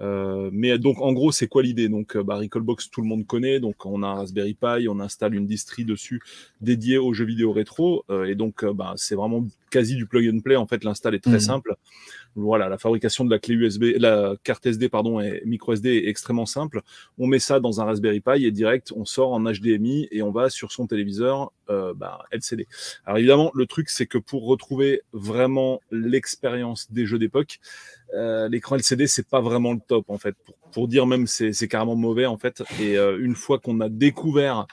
Euh, mais donc en gros, c'est quoi l'idée? Donc euh, bah, Recallbox, tout le monde connaît. Donc on a un Raspberry Pi, on installe une distri dessus dédiée aux jeux vidéo rétro. Euh, et donc bah, c'est vraiment quasi du plug and play. En fait, l'install est très mmh. simple. Voilà, la fabrication de la clé USB, la carte SD pardon et micro SD est extrêmement simple. On met ça dans un Raspberry Pi et direct, on sort en HDMI et on va sur son téléviseur bah, LCD. Alors évidemment, le truc c'est que pour retrouver vraiment l'expérience des jeux d'époque, euh, l'écran LCD c'est pas vraiment le top en fait pour, pour dire même c'est c'est carrément mauvais en fait et euh, une fois qu'on a découvert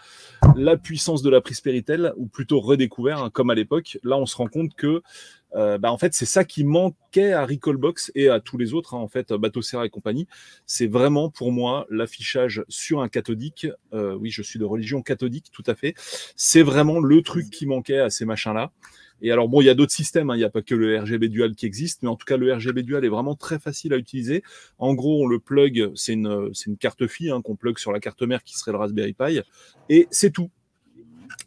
la puissance de la prise Péritel ou plutôt redécouvert hein, comme à l'époque là on se rend compte que euh, bah, en fait c'est ça qui manquait à Recallbox et à tous les autres hein, en fait Bateau Serra et compagnie c'est vraiment pour moi l'affichage sur un cathodique oui je suis de religion cathodique tout à fait c'est vraiment le truc qui manquait à ces machins là et alors, bon, il y a d'autres systèmes, hein. il n'y a pas que le RGB Dual qui existe, mais en tout cas, le RGB Dual est vraiment très facile à utiliser. En gros, on le plug, c'est une, une carte FI hein, qu'on plug sur la carte mère qui serait le Raspberry Pi, et c'est tout.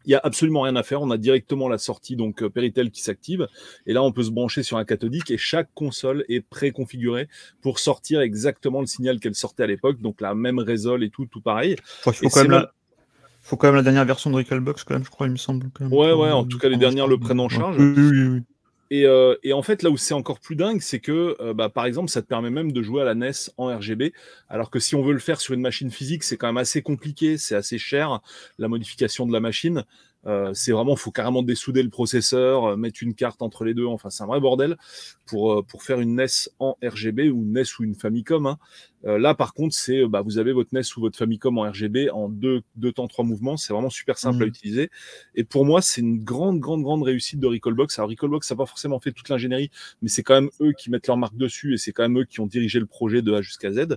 Il n'y a absolument rien à faire. On a directement la sortie donc euh, Péritel qui s'active. Et là, on peut se brancher sur un cathodique et chaque console est préconfigurée pour sortir exactement le signal qu'elle sortait à l'époque. Donc la même résol et tout, tout pareil. Il faut quand même faut quand même la dernière version de Recalbox, quand même, je crois, il me semble. ouais, ouais, en tout cas, les dernières le prennent en charge. Oui, oui, oui. Et, en fait, là où c'est encore plus dingue, c'est que, bah, par exemple, ça te permet même de jouer à la NES en RGB, alors que si on veut le faire sur une machine physique, c'est quand même assez compliqué, c'est assez cher, la modification de la machine. Euh, c'est vraiment, faut carrément dessouder le processeur, euh, mettre une carte entre les deux. Enfin, c'est un vrai bordel pour, euh, pour faire une NES en RGB ou une NES ou une Famicom. Hein. là, par contre, c'est, bah, vous avez votre NES ou votre Famicom en RGB en deux, deux temps, trois mouvements. C'est vraiment super simple à mmh. utiliser. Et pour moi, c'est une grande, grande, grande réussite de Recallbox. Alors, Recallbox, ça n'a pas forcément fait toute l'ingénierie, mais c'est quand même eux qui mettent leur marque dessus et c'est quand même eux qui ont dirigé le projet de A jusqu'à Z.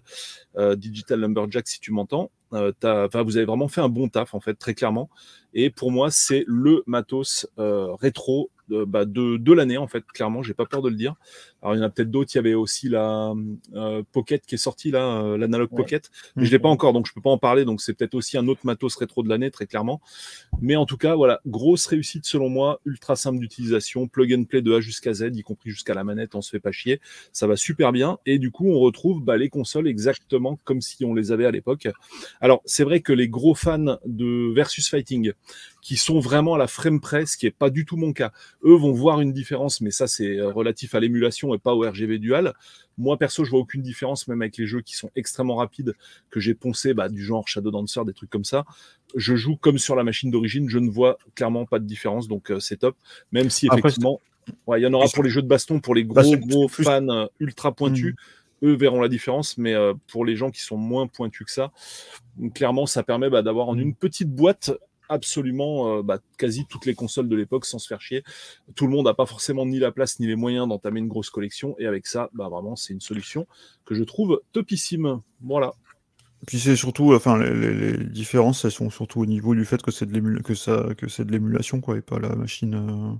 Digital Lumberjack, si tu m'entends. Euh, vous avez vraiment fait un bon taf, en fait, très clairement. Et pour moi, c'est le matos euh, rétro bah, de, de l'année, en fait, clairement, j'ai pas peur de le dire. Alors, il y en a peut-être d'autres, il y avait aussi la euh, Pocket qui est sortie, là, euh, l'Analog Pocket, mais je l'ai pas encore, donc je peux pas en parler, donc c'est peut-être aussi un autre matos rétro de l'année, très clairement. Mais en tout cas, voilà, grosse réussite selon moi, ultra simple d'utilisation, plug and play de A jusqu'à Z, y compris jusqu'à la manette, on se fait pas chier, ça va super bien, et du coup, on retrouve bah, les consoles exactement comme si on les avait à l'époque. Alors, c'est vrai que les gros fans de Versus Fighting, qui sont vraiment à la frame près, ce qui est pas du tout mon cas. Eux vont voir une différence, mais ça c'est euh, relatif à l'émulation et pas au RGB dual. Moi perso, je vois aucune différence, même avec les jeux qui sont extrêmement rapides que j'ai poncé, bah, du genre Shadow Dancer, des trucs comme ça. Je joue comme sur la machine d'origine, je ne vois clairement pas de différence, donc euh, c'est top. Même si effectivement, il y en aura pour les jeux de baston, pour les gros gros fans euh, ultra pointus. Hmm eux verront la différence, mais pour les gens qui sont moins pointus que ça, clairement, ça permet bah, d'avoir en hmm. une petite boîte absolument euh, bah, quasi toutes les consoles de l'époque sans se faire chier. Tout le monde n'a pas forcément ni la place ni les moyens d'entamer une grosse collection. Et avec ça, bah, vraiment, c'est une solution que je trouve topissime. Voilà. Puis c'est surtout, enfin, les, différences, elles sont surtout au niveau du fait que c'est de que ça, que c'est de l'émulation, quoi, et pas la machine euh,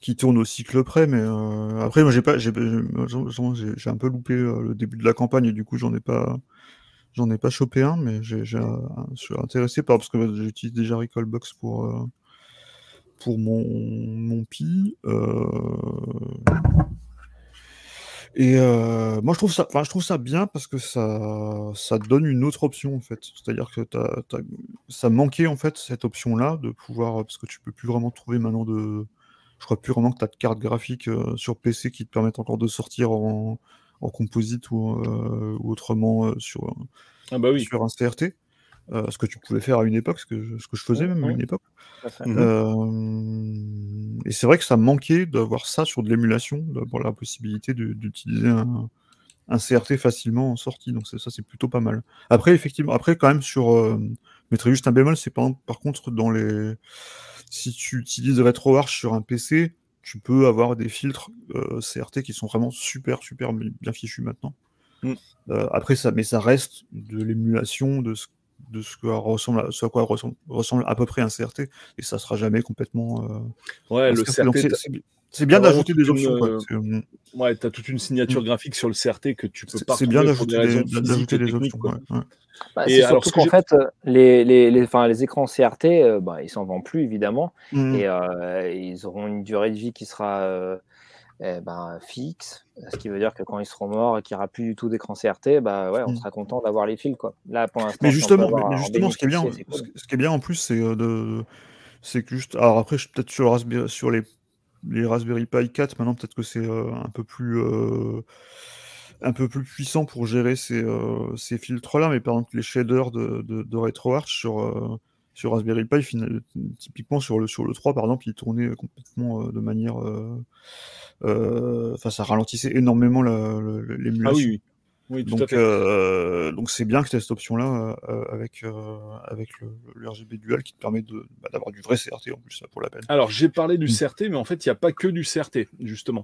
qui tourne au cycle près. Mais euh, après, moi, j'ai pas, j'ai un peu loupé le début de la campagne, et du coup, j'en ai pas, J'en ai pas chopé un, mais j'ai, je suis intéressé par parce que j'utilise déjà Recallbox pour, euh, pour mon, mon Pi. Euh. Et euh, moi, je trouve ça, je trouve ça bien parce que ça, ça donne une autre option en fait. C'est-à-dire que ça manquait en fait cette option-là de pouvoir, parce que tu peux plus vraiment trouver maintenant de, je crois plus vraiment que tu as de cartes graphiques sur PC qui te permettent encore de sortir en, en composite ou, euh, autrement euh, sur, ah bah oui. sur un CRT. Euh, ce que tu pouvais faire à une époque, ce que je, ce que je faisais même à une époque. Mmh. et c'est vrai que ça manquait d'avoir ça sur de l'émulation, d'avoir la possibilité d'utiliser un, un, CRT facilement en sortie. Donc ça, c'est plutôt pas mal. Après, effectivement, après quand même sur, euh, je mettrais juste un bémol, c'est par, par contre dans les, si tu utilises RetroArch sur un PC, tu peux avoir des filtres euh, CRT qui sont vraiment super, super bien fichus maintenant. Mm. Euh, après, ça, mais ça reste de l'émulation de ce, de ce, ressemble à, ce à quoi ressemble, ressemble, à peu près un CRT, et ça sera jamais complètement. Euh, ouais, le CRT. C'est bien d'ajouter des options. Mm. Ouais, tu as toute une signature mm. graphique sur le CRT que tu peux pas C'est bien d'ajouter des, options. Bah, et surtout qu'en fait, les, les, les, enfin, les écrans CRT, euh, bah, ils s'en vendent plus évidemment, mmh. et euh, ils auront une durée de vie qui sera euh, eh ben, fixe, ce qui veut dire que quand ils seront morts et qu'il n'y aura plus du tout d'écran CRT, bah ouais, on mmh. sera content d'avoir les fils quoi. Là pour l'instant. Mais justement, mais justement, ce qui est bien, ce, qui est bien en plus, c'est de, c'est que juste, alors après, peut-être sur, Raspberry, sur les, les Raspberry Pi 4, maintenant peut-être que c'est un peu plus un peu plus puissant pour gérer ces, euh, ces filtres-là, mais par exemple les shaders de, de, de RetroArch sur, euh, sur Raspberry Pi, typiquement sur le, sur le 3 par exemple, il tournait complètement euh, de manière... Enfin, ça ralentissait énormément l'émulation. Ah oui, oui. Oui, donc, euh, donc c'est bien que tu aies cette option-là euh, avec, euh, avec le, RGB dual qui te permet bah, d'avoir du vrai CRT en plus, pour la peine. Alors, j'ai parlé du mm. CRT, mais en fait, il n'y a pas que du CRT, justement.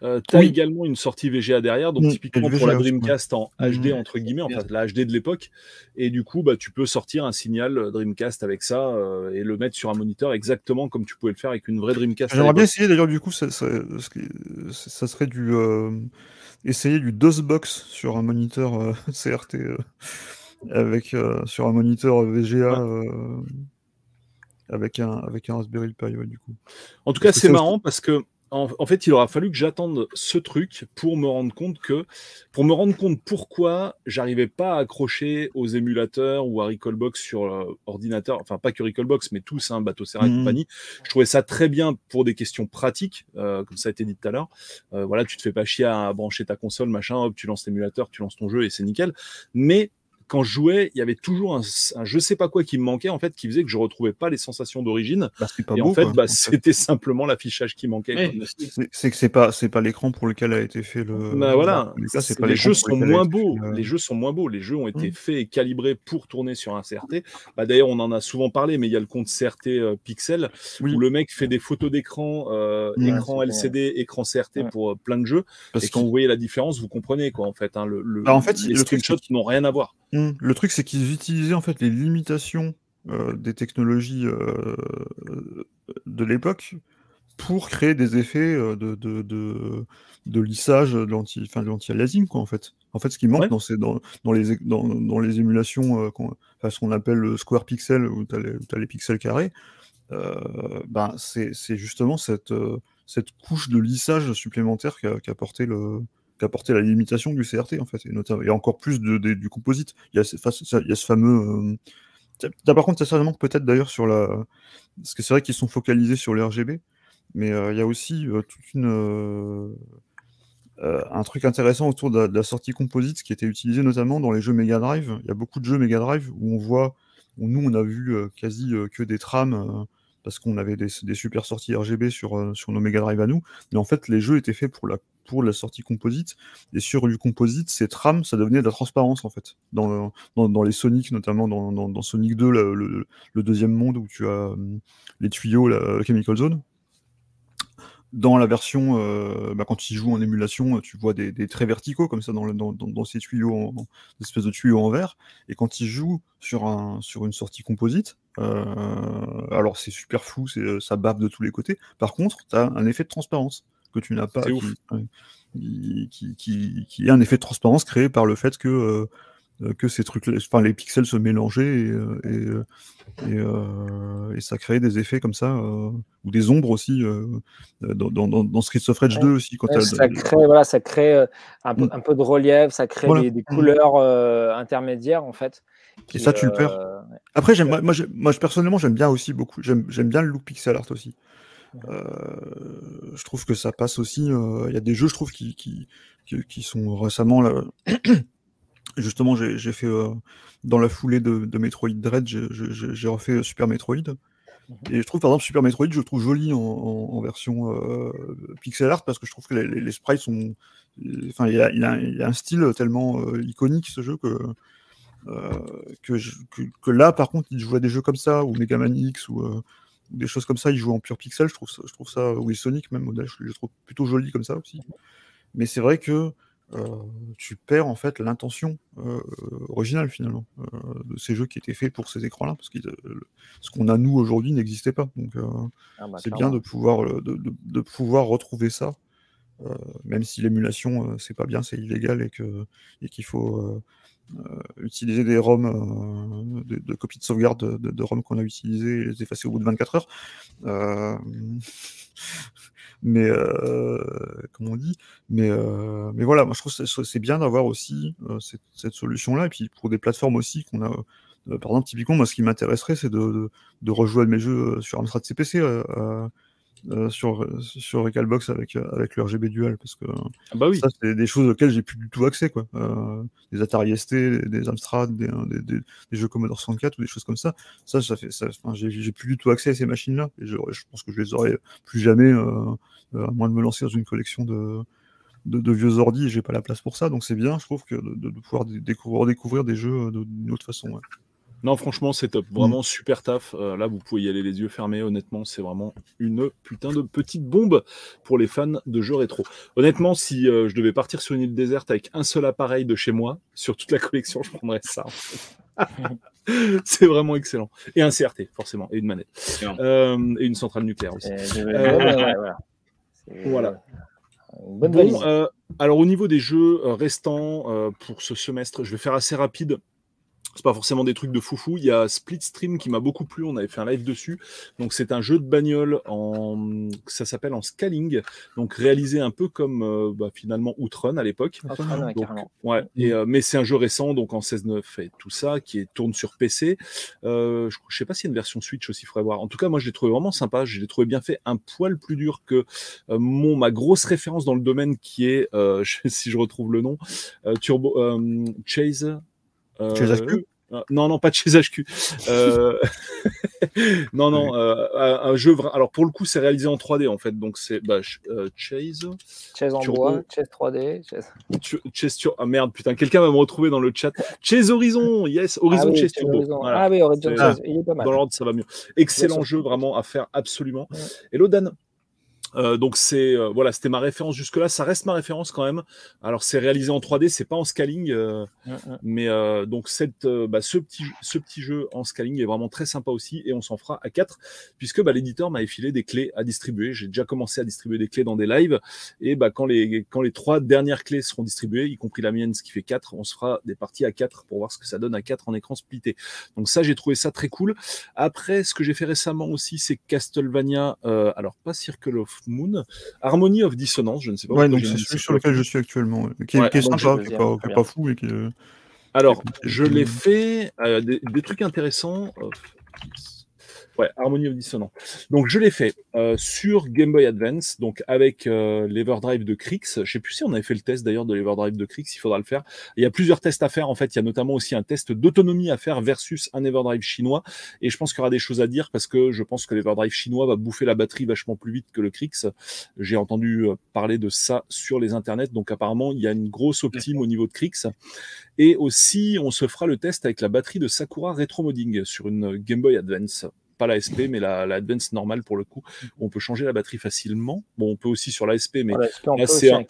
tu as également une sortie VGA derrière, donc mm, typiquement pour la Dreamcast en HD, mm. entre guillemets, enfin la HD de l'époque. Et du coup, bah, tu peux sortir un signal Dreamcast avec ça et le mettre sur un moniteur exactement comme tu pouvais le faire avec une vraie Dreamcast. J'aimerais bien essayer, d'ailleurs, du coup, ça, ça, ça serait du essayer du DOSBox sur un moniteur euh, CRT euh, avec euh, sur un moniteur VGA avec un avec un Raspberry Pi du coup. En tout cas, c'est marrant parce que en, fait, il aura fallu que j'attende ce truc pour me rendre compte que, pour me rendre compte pourquoi j'arrivais pas à accrocher aux émulateurs ou à Recallbox sur euh, ordinateur, enfin pas que Recallbox, mais tous, hein, Bateau Serra et mmh. compagnie. Je trouvais ça très bien pour des questions pratiques, euh, comme ça a été dit tout à l'heure. Euh, voilà, tu te fais pas chier à brancher ta console, machin, hop, tu lances l'émulateur, tu lances ton jeu et c'est nickel. Mais quand je jouais, il y avait toujours un, je sais pas quoi qui me manquait en fait, qui faisait que je retrouvais pas les sensations d'origine. Bah, et en fait, bah, c'était simplement l'affichage qui manquait. c'est que c'est pas c'est pas l'écran pour lequel a été fait le. Bah, voilà. les, jeux sont moins beaux. Les jeux sont moins beaux. Les jeux ont été mmh. faits et calibrés pour tourner sur un CRT. Bah, d'ailleurs, on en a souvent parlé, mais il y a le compte CRT euh, Pixel où le mec fait des photos d'écran, euh, écran LCD, écran CRT pour euh, plein de jeux. et quand vous voyez la différence, vous comprenez quoi en fait. Hein, le, en fait, les screenshots n'ont rien à voir. Mmh. Le truc, c'est qu'ils utilisaient en fait les limitations euh, des technologies euh, de l'époque pour créer des effets euh, de, de, de, lissage de l'anti-aliasing, quoi, en fait. En fait, ce qui manque dans, ces, dans, dans, les, dans, dans les émulations, ce qu'on appelle le square pixel, où tu as, les pixels carrés, ben, c'est justement cette, cette couche de lissage supplémentaire qu'a qu apporté le, qu'apporter la limitation du CRT en fait, et, notamment, et encore plus du composite. Il y a, ce fameux. Euh... Par contre, ça peut-être d'ailleurs sur la. Parce que c'est vrai qu'ils sont focalisés sur les RGB, mais euh, il y a aussi euh, toute une. Euh, un truc intéressant autour de la, sortie composite qui était utilisé notamment dans les jeux Mega Drive. Il y a beaucoup de jeux Mega Drive où on voit, où nous on a vu quasi que des trames parce qu'on avait des, des, super sorties RGB sur, sur nos Mega Drive à nous, mais en fait les jeux étaient faits pour la pour la sortie composite. Et sur du composite, ces trames, ça devenait de la transparence en fait. Dans, dans, les Sonic, notamment dans, Sonic 2, le, deuxième monde où tu as hum, les tuyaux, la, Chemical Zone. Dans la version, euh, bah, quand tu joues en émulation, tu vois des, traits verticaux comme ça dans, ces tuyaux, en, espèces de tuyaux en verre. Et quand tu joues sur, un, sur une sortie composite, euh, alors c'est super flou, ça bave de tous les côtés. Par contre, tu as un effet de transparence que tu n'as pas, qui, qui, qui, est un effet de transparence créé par le fait que, euh, que ces trucs, enfin les pixels se mélangeaient et, euh, et, euh, et, ça crée des effets comme ça, ou des ombres aussi, dans, dans, dans, Streets of Rage 2 aussi. Quand ça, crée, voilà, ça crée un, peu, mm. un peu de relief, ça crée des, mm. couleurs intermédiaires en fait. Et ça, tu le perds. Après, moi, moi, moi, personnellement, j'aime bien aussi beaucoup. J'aime bien le look pixel art aussi. Euh, je trouve que ça passe aussi. Euh, il y a des jeux, je trouve, qui, qui, qui, sont récemment là. Justement, j'ai fait euh, dans la foulée de, de Metroid Dread, j'ai refait Super Metroid. Mhm. Et je trouve par exemple Super Metroid, je le trouve joli en, en, version euh, pixel art parce que je trouve que les, les, sprites sont. Enfin, il y a, il, a, il a, un style tellement euh, iconique ce jeu que, euh, que, que, que, là, par contre, il joue à des jeux comme ça, ou Mega Man X, ou, des choses comme ça, il joue en pur pixel, je trouve ça, je trouve ça ou les Sonic même, je, je trouve plutôt joli comme ça aussi. Mais c'est vrai que euh, tu perds en fait l'intention euh, originale finalement euh, de ces jeux qui étaient faits pour ces écrans-là, parce que ce qu'on a nous aujourd'hui n'existait pas. Donc ah bah, c'est bien de pouvoir, de, de, pouvoir retrouver ça, même si l'émulation c'est pas bien, c'est illégal et et qu'il faut euh, utiliser des ROM, euh, de, de, copies de sauvegarde de, de, ROM qu'on a utilisées et les effacer au bout de 24 heures. Euh, mais comme on dit, mais mais voilà, moi je trouve que c'est bien d'avoir aussi cette, cette solution-là et puis pour des plateformes aussi qu'on a. par exemple, typiquement, moi, ce qui m'intéresserait, c'est de, de, rejouer mes jeux sur Amstrad CPC euh, sur, sur Recalbox avec, euh, avec le RGB Dual, parce que ah bah oui. ça, c'est des choses auxquelles j'ai plus du tout accès, quoi. Euh, des Atari ST, des, Amstrad, des, des, des, jeux Commodore 64 ou des choses comme ça. Ça, ça fait, ça, j'ai plus du tout accès à ces machines-là, et je, je, pense que je les aurai plus jamais, à moins de me lancer dans une collection de, de, vieux ordi, j'ai pas la place pour ça, donc c'est bien, je trouve, que de, de pouvoir découvrir, découvrir des jeux d'une autre façon. Ouais. Non, franchement, c'est top. Vraiment mm. super taf. Euh, là, vous pouvez y aller les yeux fermés. Honnêtement, c'est vraiment une putain de petite bombe pour les fans de jeux rétro. Honnêtement, si euh, je devais partir sur une île déserte avec un seul appareil de chez moi, sur toute la collection, je prendrais ça. c'est vraiment excellent. Et un CRT, forcément, et une manette. Euh, et une centrale nucléaire aussi. voilà. Bon, alors au niveau des jeux restants pour ce semestre, je vais faire assez rapide c'est pas forcément des trucs de foufou. Il y a Split Stream qui m'a beaucoup plu. On avait fait un live dessus. Donc c'est un jeu de bagnole en, ça s'appelle en scaling. Donc réalisé un peu comme euh, bah, finalement Outrun à l'époque. ouais. Et, euh, mais c'est un jeu récent, donc en 16.9 et tout ça, qui est, tourne sur PC. Euh, je, je sais pas s'il y a une version Switch aussi, il faudrait voir. En tout cas, moi je l'ai trouvé vraiment sympa. Je l'ai trouvé bien fait, un poil plus dur que mon ma grosse référence dans le domaine qui est, si je retrouve le nom, Turbo Chase. Chase HQ euh, non, non, pas de chez HQ. Euh... non, non, euh, un jeu. Alors pour le coup, c'est réalisé en 3D en fait. Donc c'est bah, euh, Chase. Chase en bois, Chase 3D. Chase. Chase. Ah merde, putain, quelqu'un va me retrouver dans le chat. Chase Horizon, yes, Horizon ah, Chase Turbo. Ah oui, Horizon Chase, il est pas mal. Dans l'ordre, ça va mieux. Excellent jeu, vraiment à faire absolument. Hello Dan. Euh, donc c'est euh, voilà, c'était ma référence jusque là. Ça reste ma référence quand même. Alors c'est réalisé en 3D, c'est pas en scaling, euh, mais donc cette, bah, ce petit ce petit jeu en scaling est vraiment très sympa aussi et on s'en fera à 4 puisque bah, l'éditeur m'a filé des clés à distribuer. J'ai déjà commencé à distribuer des clés dans des lives et bah, quand les quand les trois dernières clés seront distribuées, y compris la mienne, ce qui fait 4, on se fera des parties à 4 pour voir ce que ça donne à 4 en écran splitté. Donc ça j'ai trouvé ça très cool. Après ce que j'ai fait récemment aussi c'est Castlevania, alors pas Circle of Moon, Harmony of Dissonance, je ne sais pas. Ouais, donc c'est celui sur lequel je suis actuellement, qui est, sympa, qui n'est pas, fou. Et qui, Alors, je l'ai fait, euh, des, trucs intéressants. Ouais, Harmony of Dissonance. Donc je l'ai fait euh, sur Game Boy Advance, donc avec euh, l'Everdrive de Crix. Je sais plus si on avait fait le test d'ailleurs de l'Everdrive de Crix, il faudra le faire. Il y a plusieurs tests à faire en fait. Il y a notamment aussi un test d'autonomie à faire versus un Everdrive chinois. Et je pense qu'il y aura des choses à dire parce que je pense que l'Everdrive chinois va bouffer la batterie vachement plus vite que le Crix. J'ai entendu euh, parler de ça sur les internets. Donc apparemment il y a une grosse optime au niveau de Crix. Et aussi on se fera le test avec la batterie de Sakura Retro Modding sur une Game Boy Advance pas la SP, mais la, la, Advance normale pour le coup. On peut changer la batterie facilement. Bon, on peut aussi sur la SP, mais là c'est un...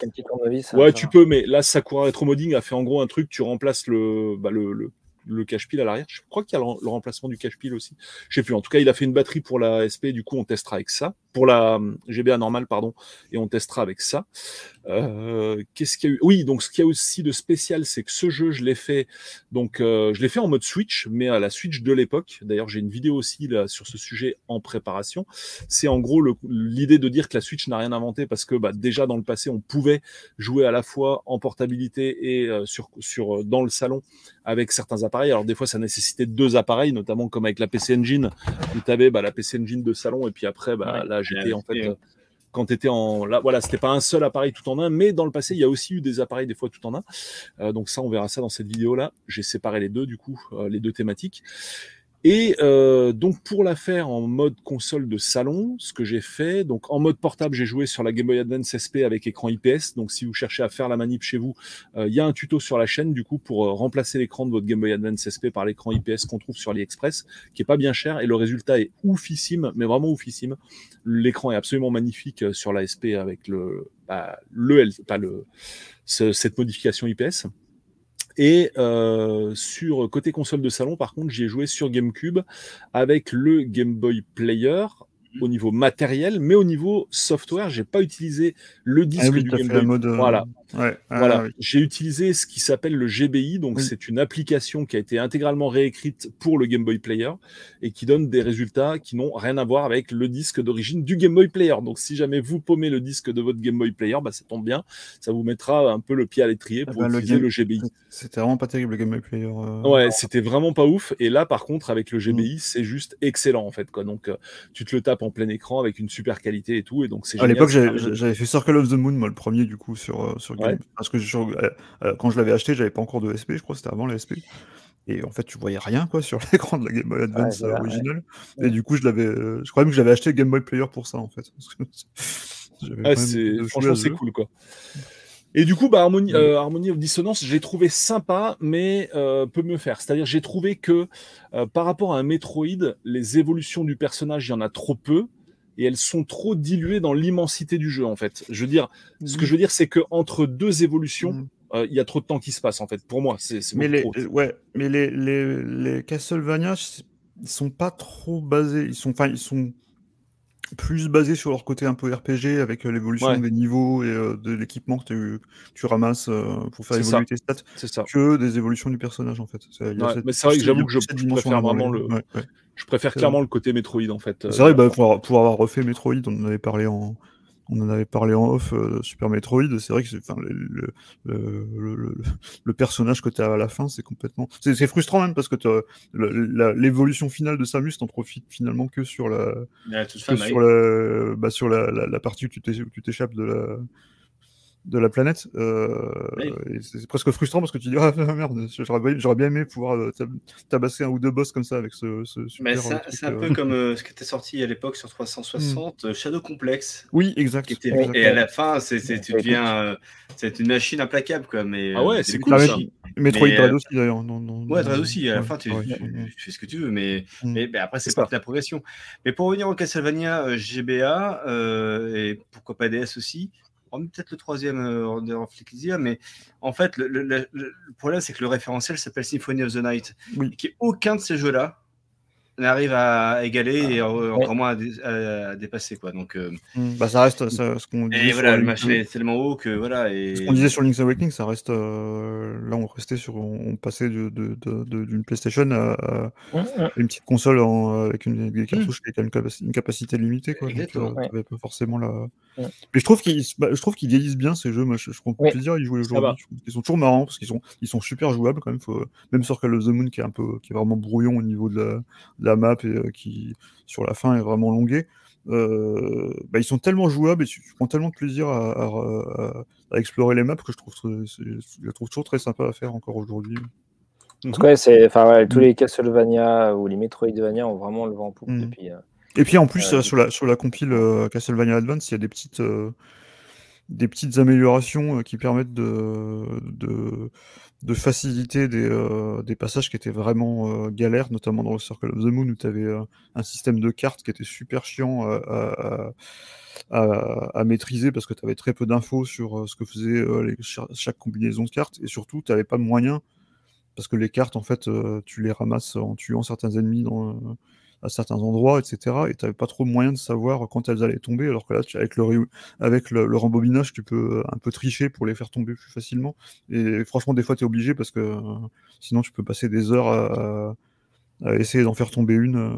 ouais, tu peux, mais là Sakura Retro Modding a fait en gros un truc. Tu remplaces le, bah, le, le le cache-pile à l'arrière. Je crois qu'il y a le, remplacement du cache-pile aussi. Je sais plus. En tout cas, il a fait une batterie pour la SP. Du coup, on testera avec ça. Pour la euh, GBA normale, pardon. Et on testera avec ça. Euh, qu'est-ce qu'il y a eu? Oui, donc ce qu'il y a aussi de spécial, c'est que ce jeu, je l'ai fait. Donc, euh, je l'ai fait en mode Switch, mais à la Switch de l'époque. D'ailleurs, j'ai une vidéo aussi là, sur ce sujet en préparation. C'est en gros l'idée de dire que la Switch n'a rien inventé parce que bah, déjà dans le passé, on pouvait jouer à la fois en portabilité et sur, sur dans le salon avec certains appareils. Alors des fois, ça nécessitait deux appareils, notamment comme avec la PC Engine, où tu avais bah, la PC Engine de salon, et puis après, bah, là, j'étais en fait... Euh, quand tu étais en. Là, voilà, c'était pas un seul appareil tout en un, mais dans le passé, il y a aussi eu des appareils des fois tout en un. Euh, donc, ça, on verra ça dans cette vidéo-là. J'ai séparé les deux, du coup, euh, les deux thématiques. Et euh, donc pour la faire en mode console de salon, ce que j'ai fait, donc en mode portable, j'ai joué sur la Game Boy Advance SP avec écran IPS. Donc si vous cherchez à faire la manip chez vous, euh, il y a un tuto sur la chaîne du coup pour euh, remplacer l'écran de votre Game Boy Advance SP par l'écran IPS qu'on trouve sur AliExpress, qui est pas bien cher et le résultat est oufissime, mais vraiment oufissime. L'écran est absolument magnifique sur la SP avec le bah, le le cette modification IPS. Et euh, sur côté console de salon, par contre, j'y ai joué sur GameCube avec le Game Boy Player au niveau matériel, mais au niveau software, j'ai pas utilisé le ah disque du Game Boy. Mode, euh, voilà. Ouais. Ah, voilà. J'ai utilisé ce qui s'appelle le GBI, donc c'est une application qui a été intégralement réécrite pour le Game Boy Player et qui donne des résultats qui n'ont rien à voir avec le disque d'origine du Game Boy Player. Donc si jamais vous paumez le disque de votre Game Boy Player, bah, ça tombe bien, ça vous mettra un peu le pied à l'étrier ah pour bah, utiliser le, GBI. C'était vraiment pas terrible le Game Boy Player. Euh, ouais, c'était vraiment pas ouf. Et là, par contre, avec le GBI, mm. c'est juste excellent en fait. Quoi. Donc euh, tu te le tapes en plein écran avec une super qualité et tout. Et donc c'est. À l'époque, j'avais fait Circle of the Moon, moi le premier du coup sur euh, sur Game, parce que je euh, euh, quand je l'avais acheté, j'avais pas encore de SP, je crois c'était avant la SP. Et en fait, tu voyais rien quoi sur l'écran de la Game Boy Advance euh, originale. Et du coup, je l'avais, je crois même que j'avais acheté Game Boy Player pour ça en fait. c'est, franchement, c'est cool quoi. Et du coup, bah, Harmony, Harmony of Dissonance, j'ai trouvé sympa, mais peut mieux faire. C'est-à-dire, j'ai trouvé que par rapport à un Metroid, les évolutions du personnage, il y en a trop peu et elles sont trop diluées dans l'immensité du jeu en fait. Je veux dire, ce que je veux dire, c'est que entre deux évolutions, mm. euh, il y a trop de temps qui se passe en fait. Pour moi, c'est mais les, ouais, mais les, les, les Castlevania, ils sont pas trop basés. Ils sont, enfin, ils sont plus basé sur leur côté un peu RPG avec l'évolution des niveaux et de l'équipement que tu, ramasses pour faire évoluer tes stats ça. que des évolutions du personnage en fait. mais c'est vrai que j'avoue que je, préfère vraiment le. Je préfère clairement le côté Metroid en fait. C'est vrai, bah, pour, pour, avoir refait Metroid, on en avait parlé en, on en avait parlé en off, euh, Super Metroid, c'est vrai que le, le, le, personnage que tu as à la fin, c'est complètement. C'est frustrant même parce que l'évolution finale de Samus, t'en profites finalement que sur la. que sur, la, bah, sur la, la, partie où tu t'échappes de la de la planète. Euh, c'est presque frustrant parce que tu dis ah merde, j'aurais bien, aimé pouvoir euh, tabasser un ou deux boss comme ça avec ce. Mais c'est un, euh, peu comme ce qui était sorti à l'époque sur 360, hmm. Shadow Complex. Oui, exact. Et à la fin, c'est tu deviens, c'est une machine implacable quoi. Mais ah ouais, c'est cool. Ça. Metroid Dread aussi d'ailleurs. Ouais, Dread aussi. À la fin, tu, fais ce que tu veux, mais, hmm. mais, après c'est pas la progression. Mais pour revenir au Castlevania GBA et pourquoi pas DS aussi peut-être le troisième euh, de mais en fait, le, problème, c'est que le référentiel s'appelle Symphony of the Night, oui. qui est aucun de ces jeux-là n'arrive à égaler et ah, encore moins à, dépasser quoi. Donc euh, hmm. bah, ça reste ce qu'on disait et voilà le match est tellement haut que voilà et... ce qu'on disait sur Link's Awakening ça reste euh, là on restait sur on passait d'une de, de, PlayStation à, une petite console en, avec une, des cartouches qui a une, capacité, une capacité limitée quoi. Donc, euh, pas forcément la mais je trouve qu'ils bah, je trouve qu'ils vieillissent bien ces jeux. Moi je, je prends plaisir à y jouer aujourd'hui. ils sont toujours marrants parce qu'ils sont ils sont super jouables quand même. Faut... même sur Call of the Moon qui est un peu qui est vraiment brouillon au niveau de la la map et euh, qui, sur la fin, est vraiment longué. Euh, bah, ils sont tellement jouables et tu, prends tellement de plaisir à, explorer les maps que je trouve, je trouve toujours très sympa à faire encore aujourd'hui. En tout cas, c'est, tous mm. les Castlevania ou les Metroidvania ont vraiment le vent en poupe mm. depuis. Euh, et puis en plus, sur, la, sur la compile Castlevania Advance, il y a des petites, des petites améliorations qui permettent de, de, de faciliter des, euh, des, passages qui étaient vraiment euh, galères, notamment dans le Circle of the Moon où tu avais euh, un système de cartes qui était super chiant à, maîtriser parce que tu avais très peu d'infos sur ce que faisait chaque combinaison de cartes. Et surtout tu n'avais pas de moyens parce que les cartes en fait tu les ramasses en tuant certains ennemis dans à certains endroits, etc. Et tu n'avais pas trop moyen de savoir quand elles allaient tomber, alors que là, avec le, avec le, rembobinage, tu peux un peu tricher pour les faire tomber plus facilement. Et franchement, des fois, tu es obligé parce que euh, sinon, tu peux passer des heures à, essayer d'en faire tomber une. Euh.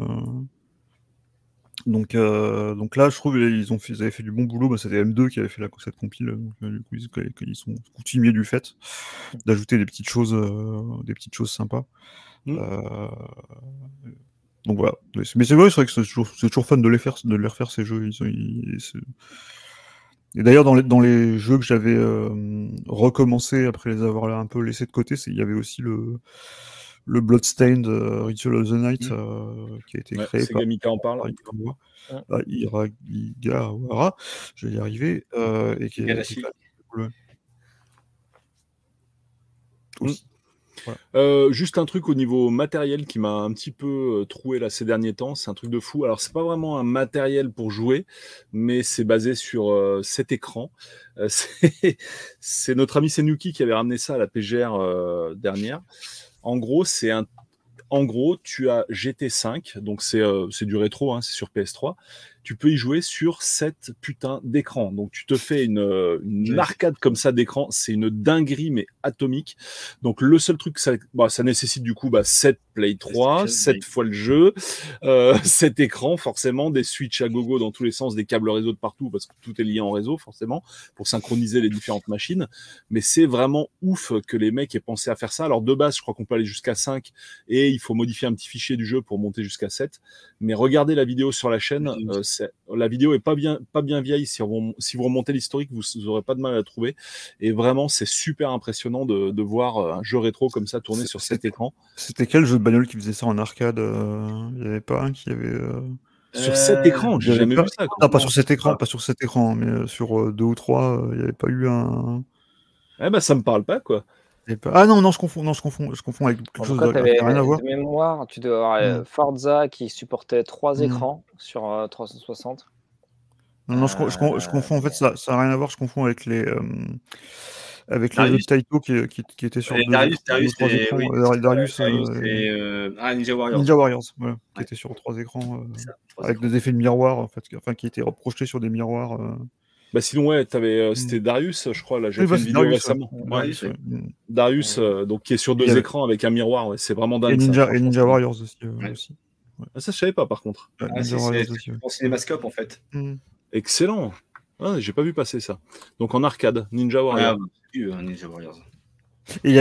Donc, euh, donc là, je trouve qu'ils ont avaient fait du bon boulot. Bah, C'était M2 qui avait fait la, cette compile. du coup, ils, sont coutumiers du fait d'ajouter des petites choses, des petites choses sympas. Mmh. Donc voilà. Mais c'est vrai, c'est vrai que c'est toujours, toujours, fun de les faire, de les refaire ces jeux. et d'ailleurs, dans les, dans les jeux que j'avais euh, recommencé après les avoir un peu laissés de côté, il y avait aussi le, le Bloodstained euh, Ritual of the Night mm. euh, qui a été créé par. Gamika en parle. Par Iragawara, je vais y arriver. et qui est, euh, juste un truc au niveau matériel qui m'a un petit peu euh, troué là ces derniers temps, c'est un truc de fou. Alors c'est pas vraiment un matériel pour jouer, mais c'est basé sur euh, cet écran. c'est notre ami Senuki qui avait ramené ça à la PGR dernière. En gros, c'est un en gros, tu as GT5, donc c'est du rétro, hein, c'est sur PS3, tu peux y jouer sur cette putain d'écran. Donc tu te fais une, euh, une arcade comme ça d'écran, c'est une dinguerie mais atomique. Donc le seul truc, ça, bah, ça nécessite du coup bah, 7 Play 3, 7 fois le jeu, euh, 7 écrans forcément, des switches à gogo dans tous les sens, des câbles réseau de partout parce que tout est lié en réseau forcément pour synchroniser les différentes machines. Mais c'est vraiment ouf que les mecs aient pensé à faire ça. Alors de base, je crois qu'on peut aller jusqu'à 5 et il faut modifier un petit fichier du jeu pour monter jusqu'à 7. Mais regardez la vidéo sur la chaîne, euh, la vidéo est pas bien, pas bien vieille. Si vous, si vous remontez l'historique, vous n'aurez pas de mal à la trouver. Et vraiment, c'est super impressionnant de, de, voir euh, un jeu rétro comme ça tourner sur cet écran. C'était quel jeu de bagnole qui faisait ça en arcade euh, Il n'y avait pas un qui avait. Euh, sur cet écran, j'ai jamais vu ça. Non, pas sur cet écran, pas sur cet écran, mais sur deux ou trois, il n'y avait pas eu un. Eh ben, ça me parle pas, quoi. Ah non, non, je confonds, non, je confonds, je confonds avec quelque chose de, rien à voir. De mémoire, tu dois avoir euh, mm. Forza qui supportait trois mm. écrans sur 360. Euh, non, non, je, je, confonds, en fait, ça n'a rien à voir, je confonds avec les, euh, avec les jeux de Taito qui, qui, qui étaient sur deux, Darius, Darius, trois écrans. Oui. Darius, euh, ah, Ninja Warriors. Ninja Warriors, voilà, ouais. qui était sur trois écrans, euh, ça, avec des effets de miroir, en fait, enfin, qui étaient projetés sur des miroirs. Euh... Bah sinon, ouais, avais, mm. c'était Darius, je crois, là, j'ai oui, fait bah, une vidéo Darius, récemment. Darius, ouais. Darius donc, qui est sur deux écrans avec un miroir, c'est vraiment dingue. Et Ninja, ça, et Ninja Warriors aussi. aussi. Ah, ça, je savais pas, par contre. Ah, c'est en cinémascope, en fait. Mm. Excellent. Ah, j'ai pas vu passer ça. Donc en arcade, Ninja Warrior. Ah, Ninja Warriors. Et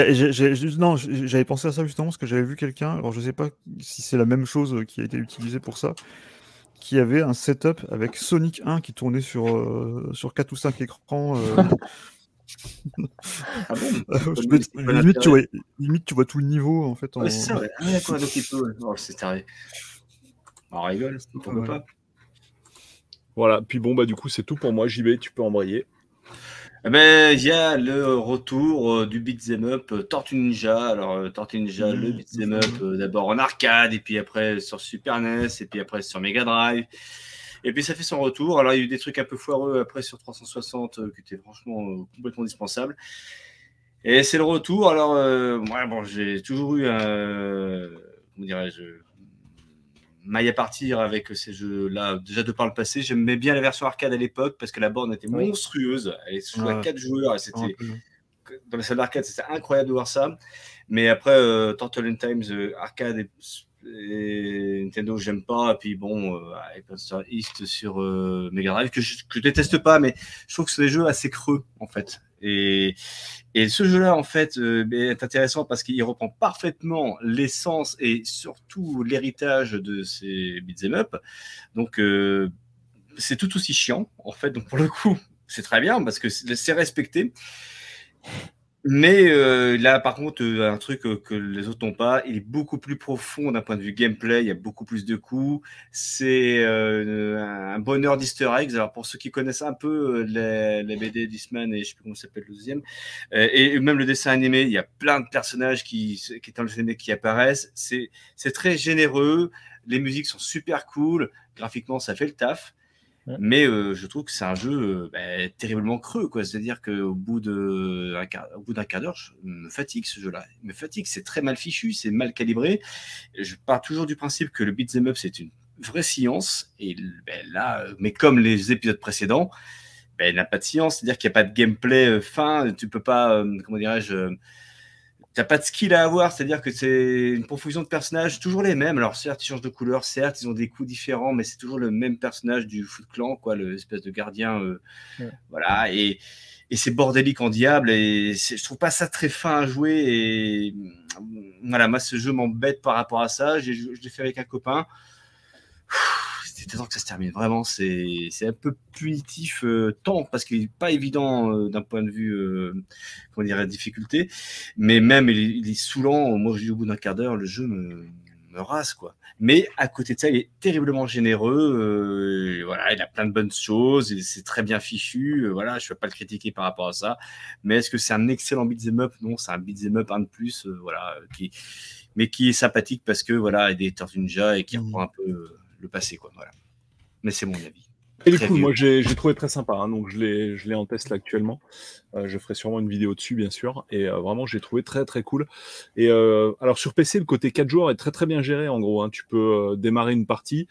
non, j'avais pensé à ça justement parce que j'avais vu quelqu'un, alors je sais pas si c'est la même chose qui a été utilisée pour ça, qui avait un setup avec Sonic 1 qui tournait sur, euh, sur 4 ou 5 écrans. Euh... ah bon? Limite, tu vois, limite, tu vois tout le niveau en fait. En... Ouais, c'est ça, ouais. Ah, d'accord, donc il peut. Oh, c'est taré. On rigole, on peut pas. Voilà, puis bon, bah du coup, c'est tout pour moi. JB, tu peux embrayer. Eh ben, il y a le retour euh, du beat'em up euh, Tortue Ninja. Alors, euh, Tortue Ninja, le mmh. beat'em up d'abord en arcade, et puis après sur Super NES, et puis après sur Mega Drive. Et puis ça fait son retour. Alors, il y a eu des trucs un peu foireux après sur 360 qui étaient franchement complètement dispensables. Et c'est le retour. Alors, moi, bon, j'ai toujours eu un. comment dirais-je maille à partir avec ces jeux-là, déjà de par le passé. J'aimais bien la version arcade à l'époque parce que la borne était monstrueuse. Elle se jouait à 4 joueurs. C'était, dans la salle d'arcade, c'était incroyable de voir ça. Mais après, euh, Turtle Times euh, arcade et, Nintendo, j'aime pas. Et puis bon, euh, East sur euh, Mega Drive, que je, que je déteste pas, mais je trouve que c'est des jeux assez creux en fait. Et, ce jeu-là, en fait, euh, ben, est intéressant parce qu'il reprend parfaitement l'essence et surtout l'héritage de ces beat'em up. Donc, euh, c'est tout aussi chiant, en fait. Donc, pour le coup, c'est très bien parce que c'est respecté. Mais euh, là, par contre, euh, un truc euh, que les autres n'ont pas, il est beaucoup plus profond d'un point de vue gameplay. Il y a beaucoup plus de coups. C'est un bonheur d'Easter eggs. Alors pour ceux qui connaissent un peu les BD d'Eastman et je sais plus comment s'appelle le deuxième, et même le dessin animé, il y a plein de personnages qui, qui le qui apparaissent. C'est très généreux. Les musiques sont super cool. Graphiquement, ça fait le taf. Mais euh, je trouve que c'est un jeu euh, bah, terriblement creux, quoi. C'est-à-dire qu'au bout d'un quart, bout d'un quart d'heure, je me fatigue ce jeu-là. me fatigue, c'est très mal fichu, c'est mal calibré. Je pars toujours du principe que le beat'em up c'est une vraie science. Et ben, là, euh, mais comme les épisodes précédents, ben, il n'a pas de science. C'est-à-dire qu'il n'y a pas de gameplay fin. Tu peux pas, comment dirais-je t'as pas de skill à avoir, c'est-à-dire que c'est une profusion de personnages, toujours les mêmes. Alors certes, ils changent de couleur, certes, ils ont des coups différents, mais c'est toujours le même personnage du Foot Clan, quoi, l'espèce de gardien, euh, voilà. Et, et c'est bordélique en diable, et je trouve pas ça très fin à jouer. Et voilà, moi, ce jeu m'embête par rapport à ça. Je l'ai fait avec un copain c'est temps que ça se termine. Vraiment, c'est un peu punitif euh, tant parce qu'il n'est pas évident euh, d'un point de vue, euh, comment dire, la difficulté, mais même il, est saoulant. Moi, je dis au bout d'un quart d'heure, le jeu me, me rase quoi. Mais à côté de ça, il est terriblement généreux. voilà, il a plein de bonnes choses. C'est très bien fichu. voilà, je ne vais pas le critiquer par rapport à ça. Mais est-ce que c'est un excellent beat'em up? Non, c'est un beat'em up un de plus. voilà, qui, mais qui est sympathique parce que voilà, il des Tortues Ninja et qui mmh. reprend un peu le passé. Quoi, voilà. Mais c'est mon avis. Et du coup, moi j'ai trouvé très sympa, hein, donc je l'ai en test là actuellement. Euh, je ferai sûrement une vidéo dessus, bien sûr. Et euh, vraiment, j'ai trouvé très très cool. Et euh, alors sur PC, le côté 4 joueurs est très très bien géré en gros. Hein. Tu peux démarrer une partie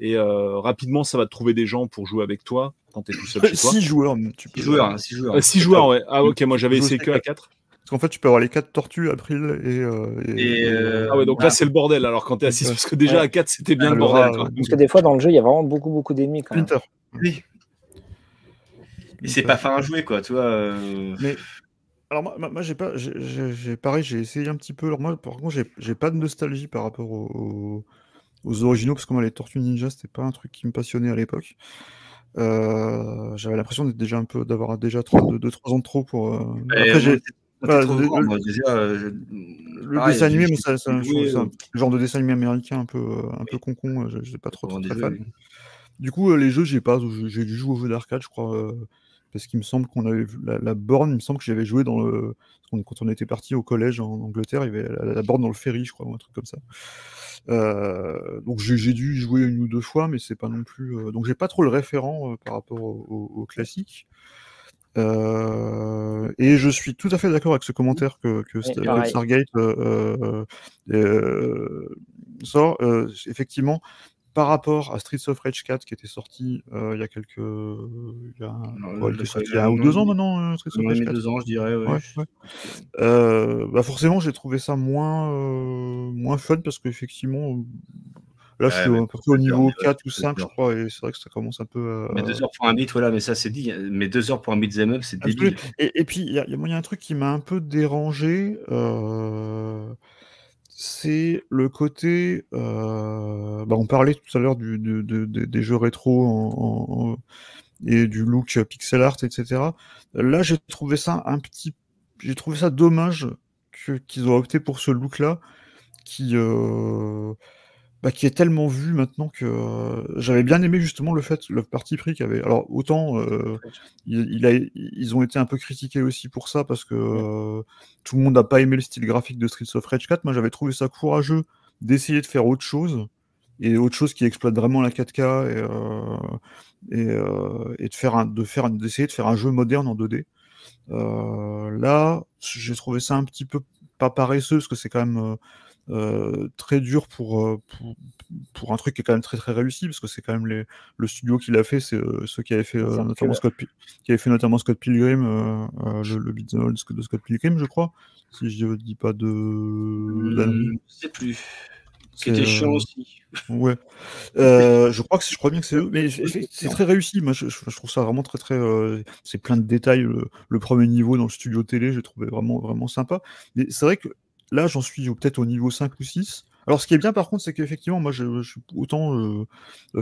et rapidement, ça va te trouver des gens pour jouer avec toi quand tu es tout seul chez toi. 6 joueurs, tu peux. 6 joueurs, 6 joueurs. 6 joueurs, ouais. Ah ok, moi j'avais essayé que à 4. Parce qu'en fait, tu peux avoir les 4 tortues, April et. Euh, et, euh, ah ouais, donc là, c'est le bordel alors quand tu es à 6. Parce que déjà à 4, c'était bien le bordel. Parce que des fois, dans le jeu, il y a vraiment beaucoup, beaucoup d'ennemis. Splinter. Oui. Et c'est pas fin à jouer, quoi, tu vois. Euh. Mais. Alors moi, moi j'ai pas, j'ai pareil, j'ai essayé un petit peu. Alors moi, par contre, j'ai pas de nostalgie par rapport aux, aux originaux parce que moi, les Tortues Ninja, c'était pas un truc qui me passionnait à l'époque. J'avais l'impression d'être déjà un peu, d'avoir déjà 2-3 ans de trop pour. Après, j'ai le, dessin animé, mais c'est un, genre de dessin animé américain un peu, euh, un peu concon, euh, je, pas trop, très fan. Du coup, euh, les jeux, j'ai pas, j'ai dû jouer aux jeux d'arcade, je crois, parce qu'il me semble qu'on avait la, la, borne, il me semble que j'avais joué dans le. Quand on était parti au collège en Angleterre, il y avait la, borne dans le ferry, je crois, ou un truc comme ça. donc j'ai dû y jouer une ou deux fois, mais c'est pas non plus. donc j'ai pas trop le référent par rapport au, au, classique. Euh, et je suis tout à fait d'accord avec ce commentaire que, que Stargate euh, sort. effectivement, par rapport à Streets of Rage 4 qui était sorti il y a quelques. Il y a, un ou deux ans maintenant, Streets of Rage 4. deux ans, je dirais. Ouais. bah forcément, j'ai trouvé ça moins, moins fun parce qu'effectivement, Là, je suis un peu au niveau 4 ou 5, je crois, et c'est vrai que ça commence un peu. Mais 2 heures pour un beat, voilà, mais ça c'est dit. Mais 2 heures pour un beat them up, c'est débile. Et, et, puis, il y, y, a un truc qui m'a un peu dérangé. Euh, c'est le côté. Euh, bah, on parlait tout à l'heure du, de, de, des jeux rétro en, en, et du look pixel art, etc. Là, j'ai trouvé ça un petit. J'ai trouvé ça dommage qu'ils ont opté pour ce look-là, qui. Euh, bah, qui est tellement vu maintenant que euh, j'avais bien aimé justement le fait, le parti pris qu'il avait. Alors autant euh, il, a, ils ont été un peu critiqués aussi pour ça parce que euh, tout le monde n'a pas aimé le style graphique de Streets of Rage 4. Moi j'avais trouvé ça courageux d'essayer de faire autre chose et autre chose qui exploite vraiment la 4K et, et, et de faire un, de faire d'essayer de faire un jeu moderne en 2D. là j'ai trouvé ça un petit peu pas paresseux parce que c'est quand même euh, très dur euh, pour, pour, un truc qui est quand même très très réussi parce que c'est quand même les, le studio qui l'a fait c'est euh, ceux qui avaient fait notamment Scott qui avait fait notamment Scott Pilgrim le, le beat de Scott Pilgrim je crois si je dis pas de je sais plus c'était chiant aussi. Ouais. je crois que je crois bien que c'est eux, mais c'est très réussi. Moi, je, trouve ça vraiment très très. c'est plein de détails. Le, le, premier niveau dans le studio télé, j'ai trouvé vraiment vraiment sympa. Mais c'est vrai que Là, j'en suis peut-être au niveau 5 ou 6. Alors, ce qui est bien, par contre, c'est qu'effectivement, moi, je, suis autant euh,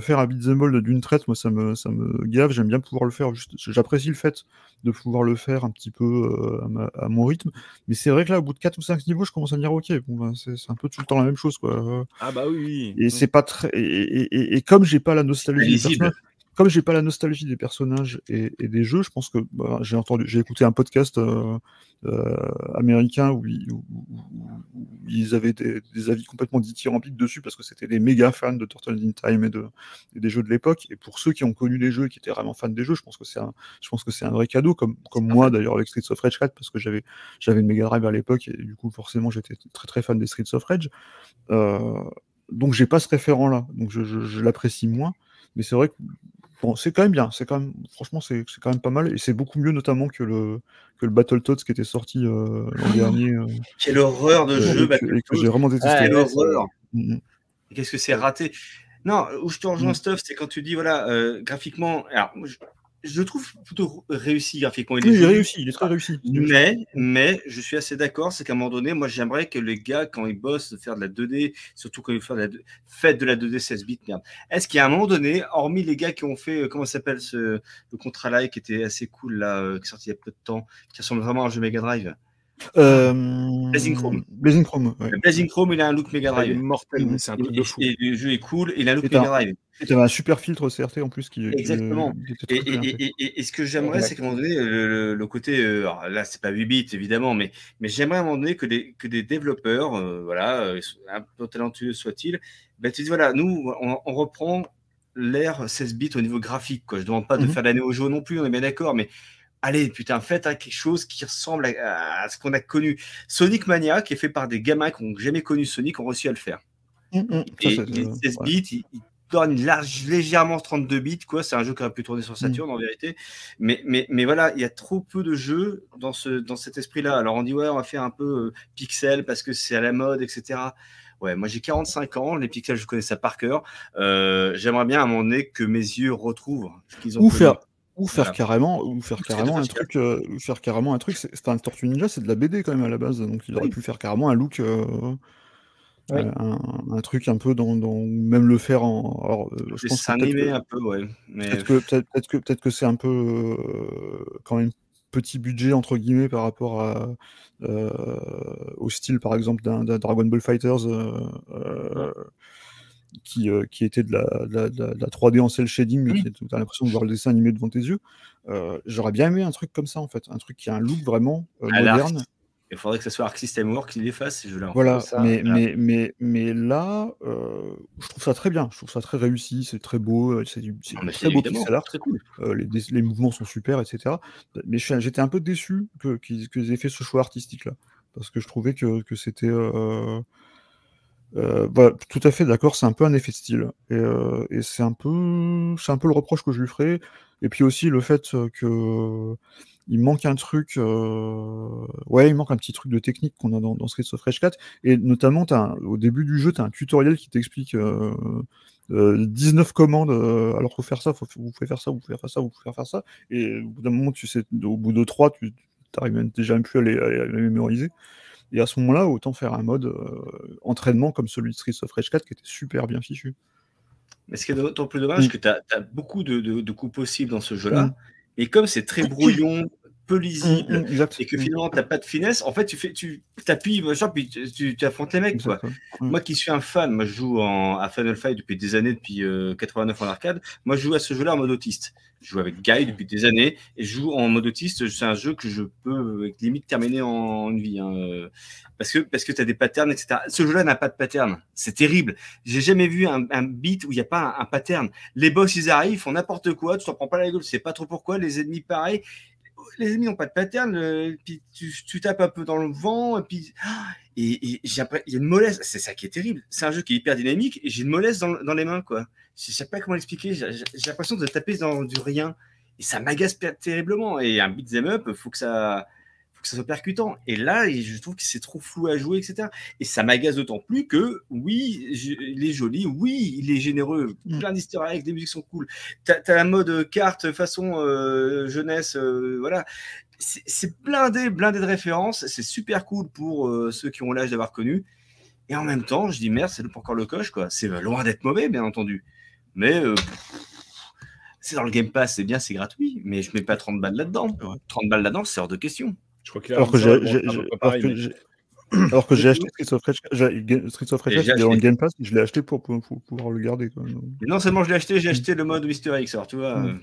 faire un beat'em d'une traite, moi, ça me, ça me gave. J'aime bien pouvoir le faire. J'apprécie le fait de pouvoir le faire un petit peu euh, à, mon rythme. Mais c'est vrai que là, au bout de 4 ou 5 niveaux, je commence à me dire, ok, bon, ben, c'est un peu tout le temps la même chose, quoi. Ah bah oui. Et c'est pas très. Et, et, comme j'ai pas la nostalgie comme j'ai pas la nostalgie des personnages et, des jeux, je pense que bah, j'ai entendu, j'ai écouté un podcast euh, euh, américain où, ils, avaient des, avis complètement dithyrambiques dessus parce que c'était des méga fans de Turtles in Time et, de, des jeux de l'époque. Et pour ceux qui ont connu les jeux et qui étaient vraiment fans des jeux, je pense que c'est un, je pense que c'est un vrai cadeau, comme, comme moi d'ailleurs avec Streets of Rage 4 parce que j'avais, j'avais une Mega Drive à l'époque et du coup forcément j'étais très très fan des Streets of Rage. Euh, donc j'ai pas ce référent là, donc je, je l'apprécie moins. Mais c'est vrai que Bon, c'est quand même bien, c'est quand même, franchement, c'est quand même pas mal, et c'est beaucoup mieux notamment que le, que le Battletoads qui était sorti euh, l'an oh dernier. Euh, Quelle horreur de jeu, et que, j'ai vraiment détesté. Quelle horreur mm, mm. Qu'est-ce que c'est raté Non, où je te rejoins, mm. Stuff, c'est quand tu dis, voilà, euh, graphiquement, alors, je le trouve plutôt réussi graphiquement. Il est réussi, il est très réussi. Mais, mais je suis assez d'accord, c'est qu'à un moment donné, moi j'aimerais que les gars, quand ils bossent, de faire de la 2D, surtout quand ils font de la 2D, faites de la 2D 16 bits, merde. Est-ce qu'il y a un moment donné, hormis les gars qui ont fait, euh, comment s'appelle ce, le contrat like qui était assez cool là, euh, qui est sorti il y a peu de temps, qui ressemble vraiment à un jeu Mega Drive? Euh, Blazing Chrome. Blazing Chrome, ouais. Blazing Chrome, il a un look Mega Drive. Il est mortel, c'est un truc de fou. Et, le jeu est cool, il a un look Mega Drive. Et un super filtre CRT en plus qui. Exactement. et, et, et, ce que j'aimerais, c'est qu'à un moment donné, le, côté. Euh, là, c'est pas 8 bits évidemment, mais, mais j'aimerais à un moment donné que des, que des développeurs, euh, voilà, euh, un peu talentueux soient-ils, ben, tu dis voilà, nous, on, on reprend l'ère 16 bits au niveau graphique. Quoi. Je ne demande pas de mhm. faire la Neo Geo non plus, on est bien d'accord, mais allez, putain, faites hein, quelque chose qui ressemble à, ce qu'on a connu. Sonic Mania, qui est fait par des gamins qui n'ont jamais connu Sonic, ont réussi à le faire. Mm, mm. et les 16 bits, ils, tournent large, légèrement 32 bits, quoi. C'est un jeu qui aurait pu tourner sur Saturn, mm. en vérité. Mais, mais, mais voilà, il y a trop peu de jeux dans, ce, dans cet esprit-là. Alors on dit, ouais, on va faire un peu euh, pixel parce que c'est à la mode, etc. Ouais, moi j'ai 45 ans, les pixels, je connais ça par cœur. Euh, j'aimerais bien à un moment donné que mes yeux retrouvent ce qu'ils ont Ou faire, ou faire carrément, ou faire carrément un truc, euh, ou faire carrément un truc. C'est un Tortue Ninja, c'est de la BD quand même à la base, donc il aurait pu faire carrément un look, euh, euh, un, truc un peu dans, même le faire en. Alors, je pense que un peu, ouais. Peut-être que peut-être que peut-être que c'est un peu quand même petit budget entre guillemets par rapport à, au style par exemple d'un Dragon Ball Fighters qui, euh, qui était de la, de, la, 3D en cel shading, mais qui tu as l'impression de voir le dessin animé devant tes yeux. Euh, j'aurais bien aimé un truc comme ça, en fait. Un truc qui a un look vraiment euh, moderne. Il faudrait que ce soit Arc System Works qui les fasse ces jeux-là. Voilà, mais, mais, mais, mais là, euh, je trouve ça très bien. Je trouve ça très réussi, c'est très beau, euh, c'est très beau pixel art. Très cool. Euh, les, les, mouvements sont super, etc. Mais j'étais un peu déçu qu'ils que, aient fait ce choix artistique-là. Parce que je trouvais que, que c'était. Euh, voilà, tout à fait d'accord, c'est un peu un effet de style. Et, et c'est un, peu, un peu le reproche que je lui ferai. Et puis aussi le fait que il manque un truc, euh, ouais, il manque un petit truc de technique qu'on a dans, dans Streets of Rage 4, et notamment au début du jeu, tu as un tutoriel qui t'explique euh, 19 euh, commandes, euh, alors faut faire ça, faut, vous pouvez faire ça, vous pouvez faire ça, vous pouvez faire ça, et au bout d'un moment, tu sais, au bout de 3, tu n'arrives déjà même plus à les, à les, mémoriser. Et à ce moment-là, autant faire un mode entraînement comme celui de Streets of Rage 4 qui était super bien fichu. Mais ce qui est d'autant plus dommage, mmh. que tu as, beaucoup de, de, coups possibles dans ce jeu-là. Mmh. Et comme c'est très brouillon, peu lisible, mm, mm, et que finalement tu n'as pas de finesse, en fait tu fais, tu t'appuies, puis tu, tu, affrontes les mecs. Quoi. Mm. Moi qui suis un fan, moi je joue en, à Final Fight depuis des années, depuis 89 euh, en arcade. Moi je joue à ce jeu-là en mode autiste. Je joue avec Guy depuis des années et je joue en mode autiste. C'est un jeu que je peux limite terminer en une vie. Hein, euh, parce que, parce que tu as des patterns, etc. Ce jeu-là n'a pas de pattern. C'est terrible. J'ai jamais vu un, un beat où il n'y a pas un, un, pattern. Les boss, ils arrivent, ils font n'importe quoi, tu t'en prends pas la gueule, tu sais pas trop pourquoi. Les ennemis, pareil les ennemis n'ont pas de pattern, puis tu, tapes un peu dans le vent, et puis et, il y a une mollesse, c'est ça qui est terrible. C'est un jeu qui est hyper dynamique et j'ai une mollesse dans, les mains, quoi. Je sais pas comment l'expliquer, j'ai l'impression de taper dans du rien et ça m'agace terriblement. Et un beat'em up, faut que ça, que ça soit percutant. Et là, je trouve que c'est trop flou à jouer, etc. Et ça m'agace d'autant plus que, oui, il est joli, oui, il est généreux, mm. plein d'histoires avec des musiques sont cool. Tu as, la mode carte façon euh, jeunesse, euh, voilà. C'est blindé, blindé de références. C'est super cool pour euh, ceux qui ont l'âge d'avoir connu. Et en même temps, je dis merde, c'est encore le coche, quoi. C'est loin d'être mauvais, bien entendu. Mais c'est dans le Game Pass, c'est bien, c'est gratuit, mais je mets pas 30 balles là-dedans. 30 balles là-dedans, c'est hors de question. Je crois alors, que alors, que j'ai acheté Streets of Rage, Streets of Rage il est en Game Pass, je l'ai acheté pour, pouvoir le garder. non seulement je l'ai acheté, j'ai acheté le mode Mystery X. Alors tu vois. Euh,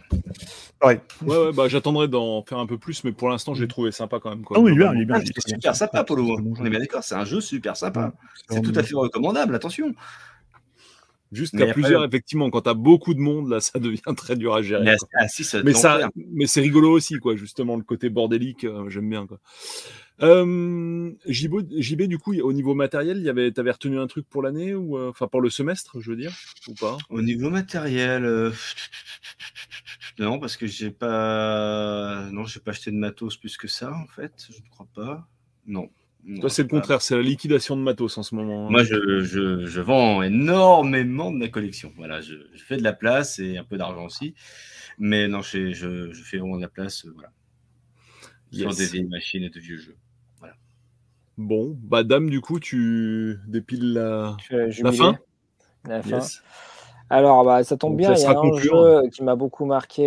Ouais, ouais, bah, j'attendrai d'en faire un peu plus, mais pour l'instant, j'ai trouvé sympa quand même. Quoi. Ah oui, bien, il est bien. Ah, c'est super sympa, Polo. On est bien d'accord, c'est un jeu super sympa. C'est tout à fait recommandable, attention. Juste qu'à plusieurs, effectivement, quand tu as beaucoup de monde, là, ça devient très dur à gérer. Mais, ah, mais, ça, mais c'est rigolo aussi, quoi. Justement, le côté bordélique, euh, j'aime bien, quoi. Euh, JB, du coup, au niveau matériel, il y avait, avais retenu un truc pour l'année ou euh, enfin pour le semestre, je veux dire, ou pas? Au niveau matériel, euh, non, parce que j'ai pas, non, j'ai pas acheté de matos plus que ça, en fait. Je ne crois pas. Non. Toi, c'est le contraire, c'est la liquidation de matos en ce moment. Hein. Moi, je, je, vends énormément de ma collection. Voilà, je, fais de la place et un peu d'argent aussi. Mais non, je, je, fais vraiment de la place. Euh, voilà. Sur des vieilles machines et de vieux jeux. Voilà. Bon, bah, dame, du coup, tu dépiles la, la fin La fin. Alors, bah, ça tombe bien, il y a un jeu qui m'a beaucoup marqué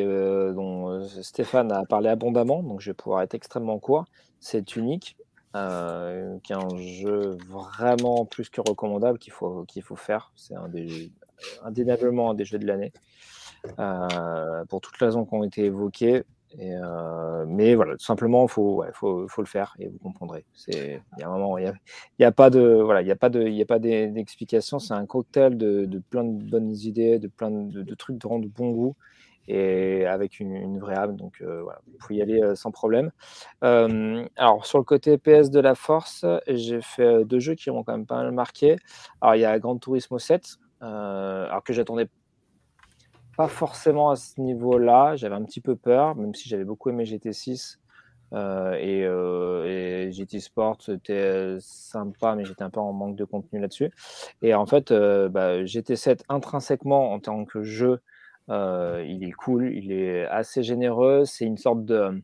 et euh, dont euh, Stéphane a parlé abondamment, donc je vais pouvoir être extrêmement court. C'est unique. Euh, qui est un jeu vraiment plus que recommandable qu'il faut, faut faire. C'est un indéniablement un des jeux de l'année, euh, pour toutes les raisons qui ont été évoquées. Euh, mais voilà, tout simplement, il faut, faut, faut, le faire et vous comprendrez. Il y moment, il n'y a, a, pas de, voilà, il y a pas de, il y a pas d'explication. C'est un cocktail de, de, plein de bonnes idées, de plein de, de trucs de rendre bon goût et avec une, vraie âme. Donc euh, voilà, vous pouvez y aller euh, sans problème. Euh, alors sur le côté PS de la force, j'ai fait deux jeux qui m'ont quand même pas mal marqué. Alors il y a Gran Turismo 7, alors que j'attendais pas forcément à ce niveau-là. J'avais un petit peu peur, même si j'avais beaucoup aimé GT6. et, GT Sport, c'était sympa, mais j'étais un peu en manque de contenu là-dessus. Et en fait, bah, GT7 intrinsèquement en tant que jeu euh, il est cool, il est assez généreux. C'est une sorte de,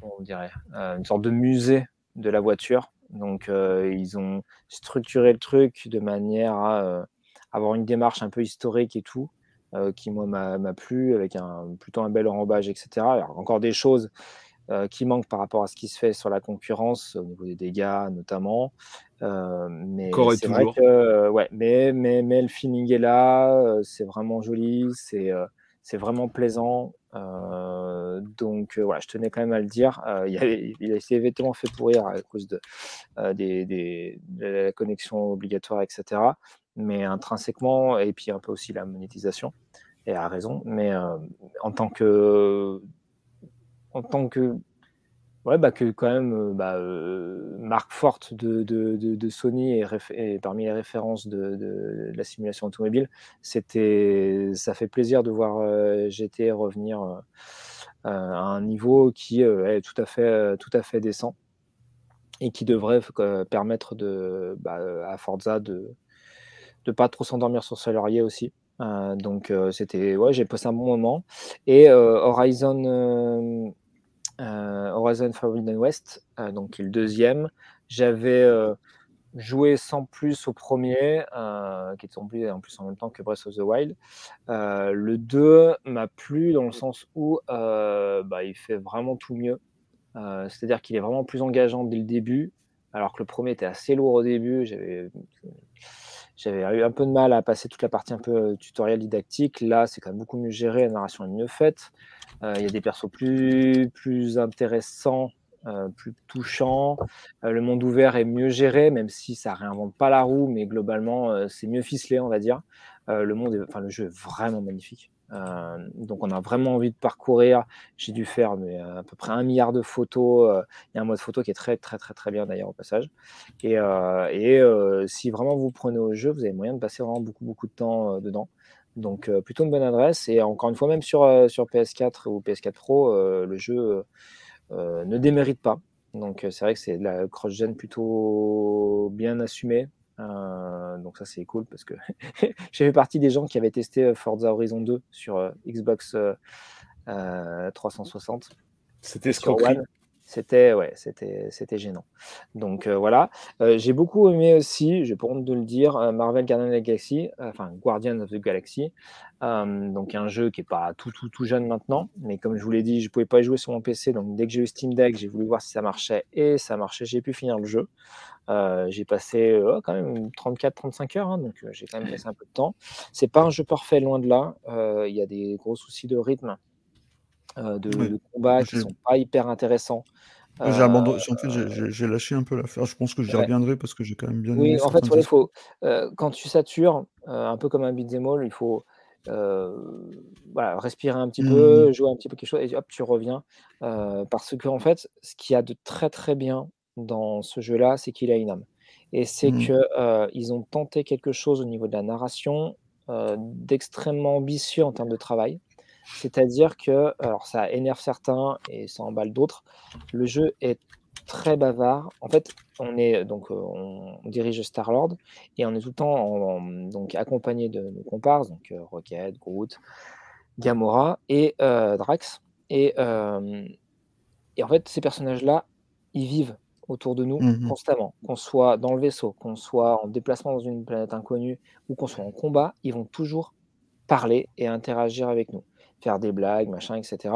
comment on dirait, euh, une sorte de musée de la voiture. Donc, euh, ils ont structuré le truc de manière à avoir une démarche un peu historique et tout, qui moi m'a plu, avec un, plutôt un bel enrobage, etc. Encore des choses qui manquent par rapport à ce qui se fait sur la concurrence, au niveau des dégâts notamment. Euh, mais c'est vrai que, ouais, mais, mais, mais le feeling est là, c'est vraiment joli, c'est c'est vraiment plaisant. donc voilà, je tenais quand même à le dire. il, il a été évidemment fait pourrir à cause de, des, des, de la connexion obligatoire, etc. Mais intrinsèquement, et puis un peu aussi la monétisation, et à raison. Mais en tant que en tant que Ouais, bah, que quand même, euh, bah, euh, marque forte de, de, de, Sony et, parmi les références de, la simulation automobile, c'était, ça fait plaisir de voir euh, GT revenir à un niveau qui est tout à fait, tout à fait décent et qui devrait permettre de, bah, à Forza de ne pas trop s'endormir sur ses lauriers aussi. donc c'était, ouais, j'ai passé un bon moment. Et Horizon Horizon Forbidden West, euh, donc qui est le deuxième. J'avais euh, joué sans plus au premier, qui est tombé en plus en même temps que Breath of the Wild. le 2 m'a plu dans le sens où bah, il fait vraiment tout mieux. C'est-à-dire qu'il est vraiment plus engageant dès le début, alors que le premier était assez lourd au début. J'avais j'avais eu un peu de mal à passer toute la partie un peu tutoriel didactique. Là, c'est quand même beaucoup mieux géré, la narration est mieux faite. Euh, il y a des persos plus, plus intéressants, euh, plus touchants. Euh, le monde ouvert est mieux géré, même si ça réinvente pas la roue, mais globalement, c'est mieux ficelé, on va dire. le, monde le jeu est vraiment magnifique. Donc on a vraiment envie de parcourir. J'ai dû faire mais, à peu près un milliard de photos. Il y a un mode photo qui est très très très très bien d'ailleurs au passage. Et, si vraiment vous prenez au jeu, vous avez moyen de passer vraiment beaucoup beaucoup de temps dedans. Donc euh, plutôt une bonne adresse. Et encore une fois, même sur, euh, sur PS4 ou PS4 Pro, euh, le jeu ne démérite pas. Donc c'est vrai que c'est la cross-gen plutôt bien assumée. Donc ça c'est cool parce que j'ai fait partie des gens qui avaient testé Forza Horizon 2 sur Xbox 360. C'était scroquerie. C'était ouais, c'était c'était gênant. Donc euh, voilà, euh, j'ai beaucoup aimé aussi, j'ai pas honte de le dire, euh, Marvel Guardian of the Galaxy, enfin Guardian of the donc un jeu qui est pas tout tout tout jeune maintenant, mais comme je vous l'ai dit, je pouvais pas y jouer sur mon PC, donc dès que j'ai eu Steam Deck, j'ai voulu voir si ça marchait et ça marchait. J'ai pu finir le jeu. j'ai passé quand même 34-35 heures, hein, donc j'ai quand même passé un peu de temps. C'est pas un jeu parfait, loin de là. Il y a des gros soucis de rythme euh, de, combats qui sont pas hyper intéressants. J'ai abandonné. En fait, j'ai euh, lâché un peu l'affaire. Je pense que j'y reviendrai parce que j'ai quand même bien. Oui, en fait, il faut, euh, quand tu satures, un peu comme un beat'em all, il faut voilà, respirer un petit peu, mmh. jouer un petit peu quelque chose, et hop, tu reviens. parce que en fait, ce qu'il y a de très très bien dans ce jeu-là, c'est qu'il a une âme. Et c'est mmh. que ils ont tenté quelque chose au niveau de la narration d'extrêmement ambitieux en termes de travail. C'est-à-dire que, alors ça énerve certains et ça emballe d'autres, le jeu est très bavard. En fait, on est donc euh, on, dirige Star-Lord et on est tout le temps donc accompagné de nos comparses, donc euh, Rocket, Groot, Gamora et euh, Drax. Et, et, en fait, ces personnages-là, ils vivent autour de nous mmh constamment. Qu'on soit dans le vaisseau, qu'on soit en déplacement dans une planète inconnue ou qu'on soit en combat, ils vont toujours parler et interagir avec nous faire des blagues, machin, etc.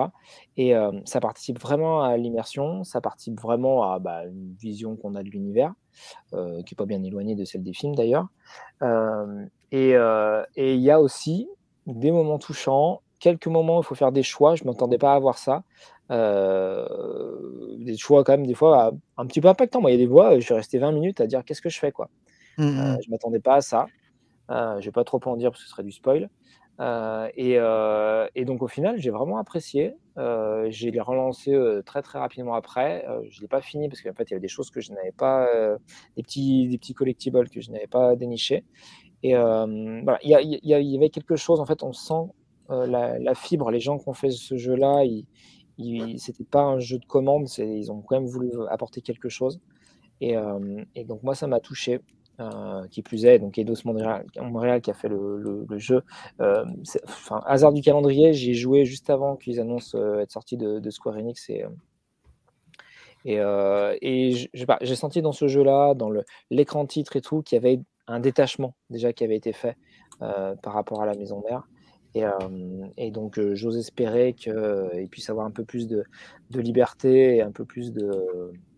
Et ça participe vraiment à l'immersion, ça participe vraiment à bah, une vision qu'on a de l'univers, qui n'est pas bien éloignée de celle des films d'ailleurs. et il y a aussi des moments touchants, quelques moments où il faut faire des choix, je ne m'attendais pas à voir ça. des choix quand même des fois un petit peu impactants. Moi, il y a des voix, je suis resté 20 minutes à dire qu'est-ce que je fais quoi? Mmh je ne m'attendais pas à ça. je ne vais pas trop en dire parce que ce serait du spoil. Euh, euh, et, donc au final, j'ai vraiment apprécié. Euh, j'ai les relancé très très rapidement après. je ne l'ai pas fini parce qu'en fait, il y avait des choses que je n'avais pas, des petits des petits collectibles que je n'avais pas dénichés. Et voilà, il y, avait quelque chose. En fait, on sent la, fibre. Les gens qui ont fait ce jeu-là, c'était pas un jeu de commande. Ils ont quand même voulu apporter quelque chose. Et, et donc moi, ça m'a touché. Euh, qui plus est, donc Eidos Montréal, Montréal qui a fait le, jeu. Euh, enfin, hasard du calendrier, j'ai joué juste avant qu'ils annoncent euh, être sortis de, Square Enix et, et, et j'ai senti dans ce jeu-là, dans l'écran titre et tout, qu'il y avait un détachement déjà qui avait été fait par rapport à la maison mère. Et, donc, j'ose espérer qu'il puisse avoir un peu plus de, liberté et un peu plus de,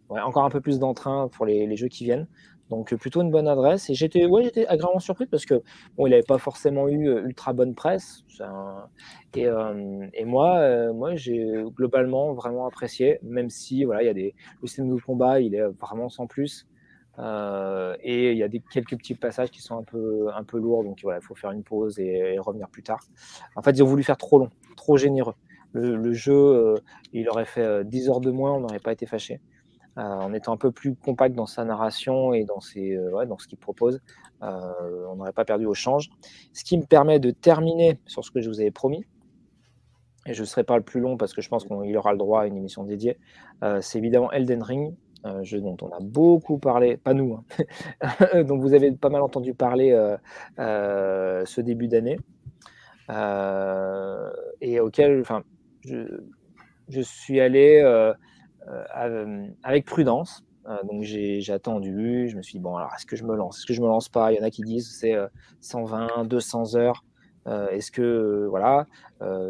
encore un peu plus d'entrain pour les, jeux qui viennent. Donc plutôt une bonne adresse. Et j'étais ouais, j'étais agréablement surpris parce que bon, il n'avait pas forcément eu ultra bonne presse. Et, et, moi, moi j'ai globalement vraiment apprécié, même si voilà, il y a des le système de combat, il est vraiment sans plus. et il y a des, quelques petits passages qui sont un peu, un peu lourds, donc voilà, il faut faire une pause et, revenir plus tard. En fait, ils ont voulu faire trop long, trop généreux. Le, le jeu, il aurait fait 10 heures de moins, on n'aurait pas été fâché. Euh, en étant un peu plus compact dans sa narration et dans, ses, euh, ce qu'il propose, euh, on n'aurait pas perdu au change. Ce qui me permet de terminer sur ce que je vous avais promis, et je ne serai pas le plus long parce que je pense qu'il aura le droit à une émission dédiée, c'est évidemment Elden Ring, un jeu dont on a beaucoup parlé, pas nous, hein, dont vous avez pas mal entendu parler ce début d'année, et auquel enfin, je, suis allé euh, avec prudence. Euh, donc j'ai attendu, je me suis dit, bon, alors est-ce que je me lance? Est-ce que je me lance pas? Il y en a qui disent c'est 120, 200 heures. Euh, est-ce que voilà,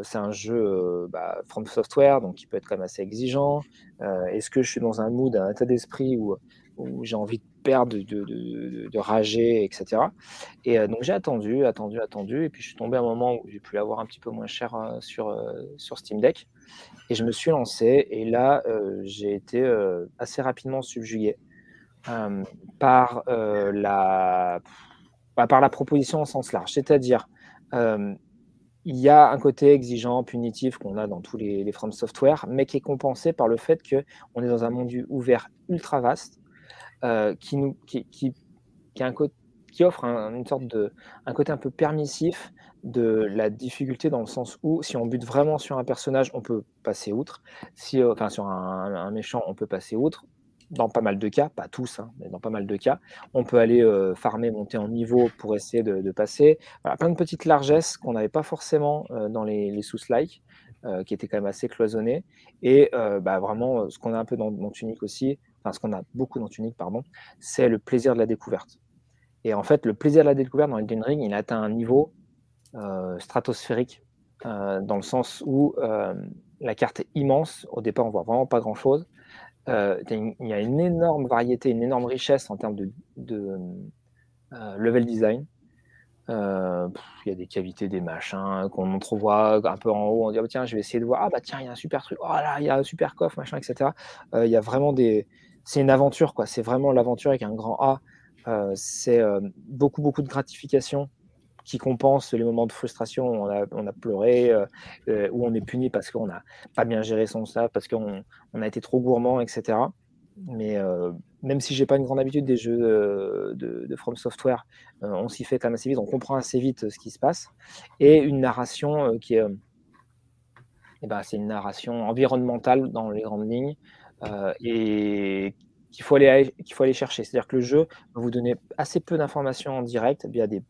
c'est un jeu bah, From Software, donc qui peut être quand même assez exigeant Est-ce que je suis dans un mood, un état d'esprit où, où j'ai envie de perdre, de, de, de, rager, etc. Et donc j'ai attendu, attendu, attendu, et puis je suis tombé à un moment où j'ai pu l'avoir un petit peu moins cher sur, sur Steam Deck. Et je me suis lancé et là, euh, j'ai été euh, assez rapidement subjugué euh, par, la, bah, par la proposition en sens large. C'est-à-dire, il y a un côté exigeant, punitif qu'on a dans tous les, les From Software, mais qui est compensé par le fait qu'on est dans un monde ouvert ultra vaste, qui, nous, qui, qui, qui, offre une sorte de un côté un peu permissif de la difficulté dans le sens où si on bute vraiment sur un personnage, on peut passer outre. Si, euh, enfin, sur un, méchant, on peut passer outre. Dans pas mal de cas, pas tous, hein, mais dans pas mal de cas, on peut aller euh, farmer, monter en niveau pour essayer de, passer. Voilà, plein de petites largesses qu'on n'avait pas forcément euh, dans les, les sous-like, qui étaient quand même assez cloisonnés. Et bah, vraiment, ce qu'on a un peu dans, dans Tunic aussi, enfin ce qu'on a beaucoup dans Tunic, pardon, c'est le plaisir de la découverte. Et en fait, le plaisir de la découverte dans Elden Ring, il atteint un niveau stratosphérique, euh, dans le sens où euh, la carte est immense. Au départ, on voit vraiment pas grand-chose. il y a une énorme variété, une énorme richesse en termes de, level design. il y a des cavités, des machins qu'on entrevoit un peu en haut. On dit oh, tiens, je vais essayer de voir. Ah bah tiens, il y a un super truc. Oh là, il y a un super coffre, machin, etc. il y a vraiment des. C'est une aventure, quoi. C'est vraiment l'aventure avec un grand A. c'est beaucoup, beaucoup de gratification qui compense les moments de frustration où on a, pleuré, euh, euh, où on est puni parce qu'on n'a pas bien géré son staff, parce qu'on on a été trop gourmand, etc. Mais euh, même si j'ai pas une grande habitude des jeux de, de, From Software, on s'y fait quand même assez vite, on comprend assez vite ce qui se passe. Et une narration qui est. Eh ben, c'est une narration environnementale dans les grandes lignes et qu'il faut, aller, qu'il faut aller chercher. C'est-à-dire que le jeu va vous donner assez peu d'informations en direct via des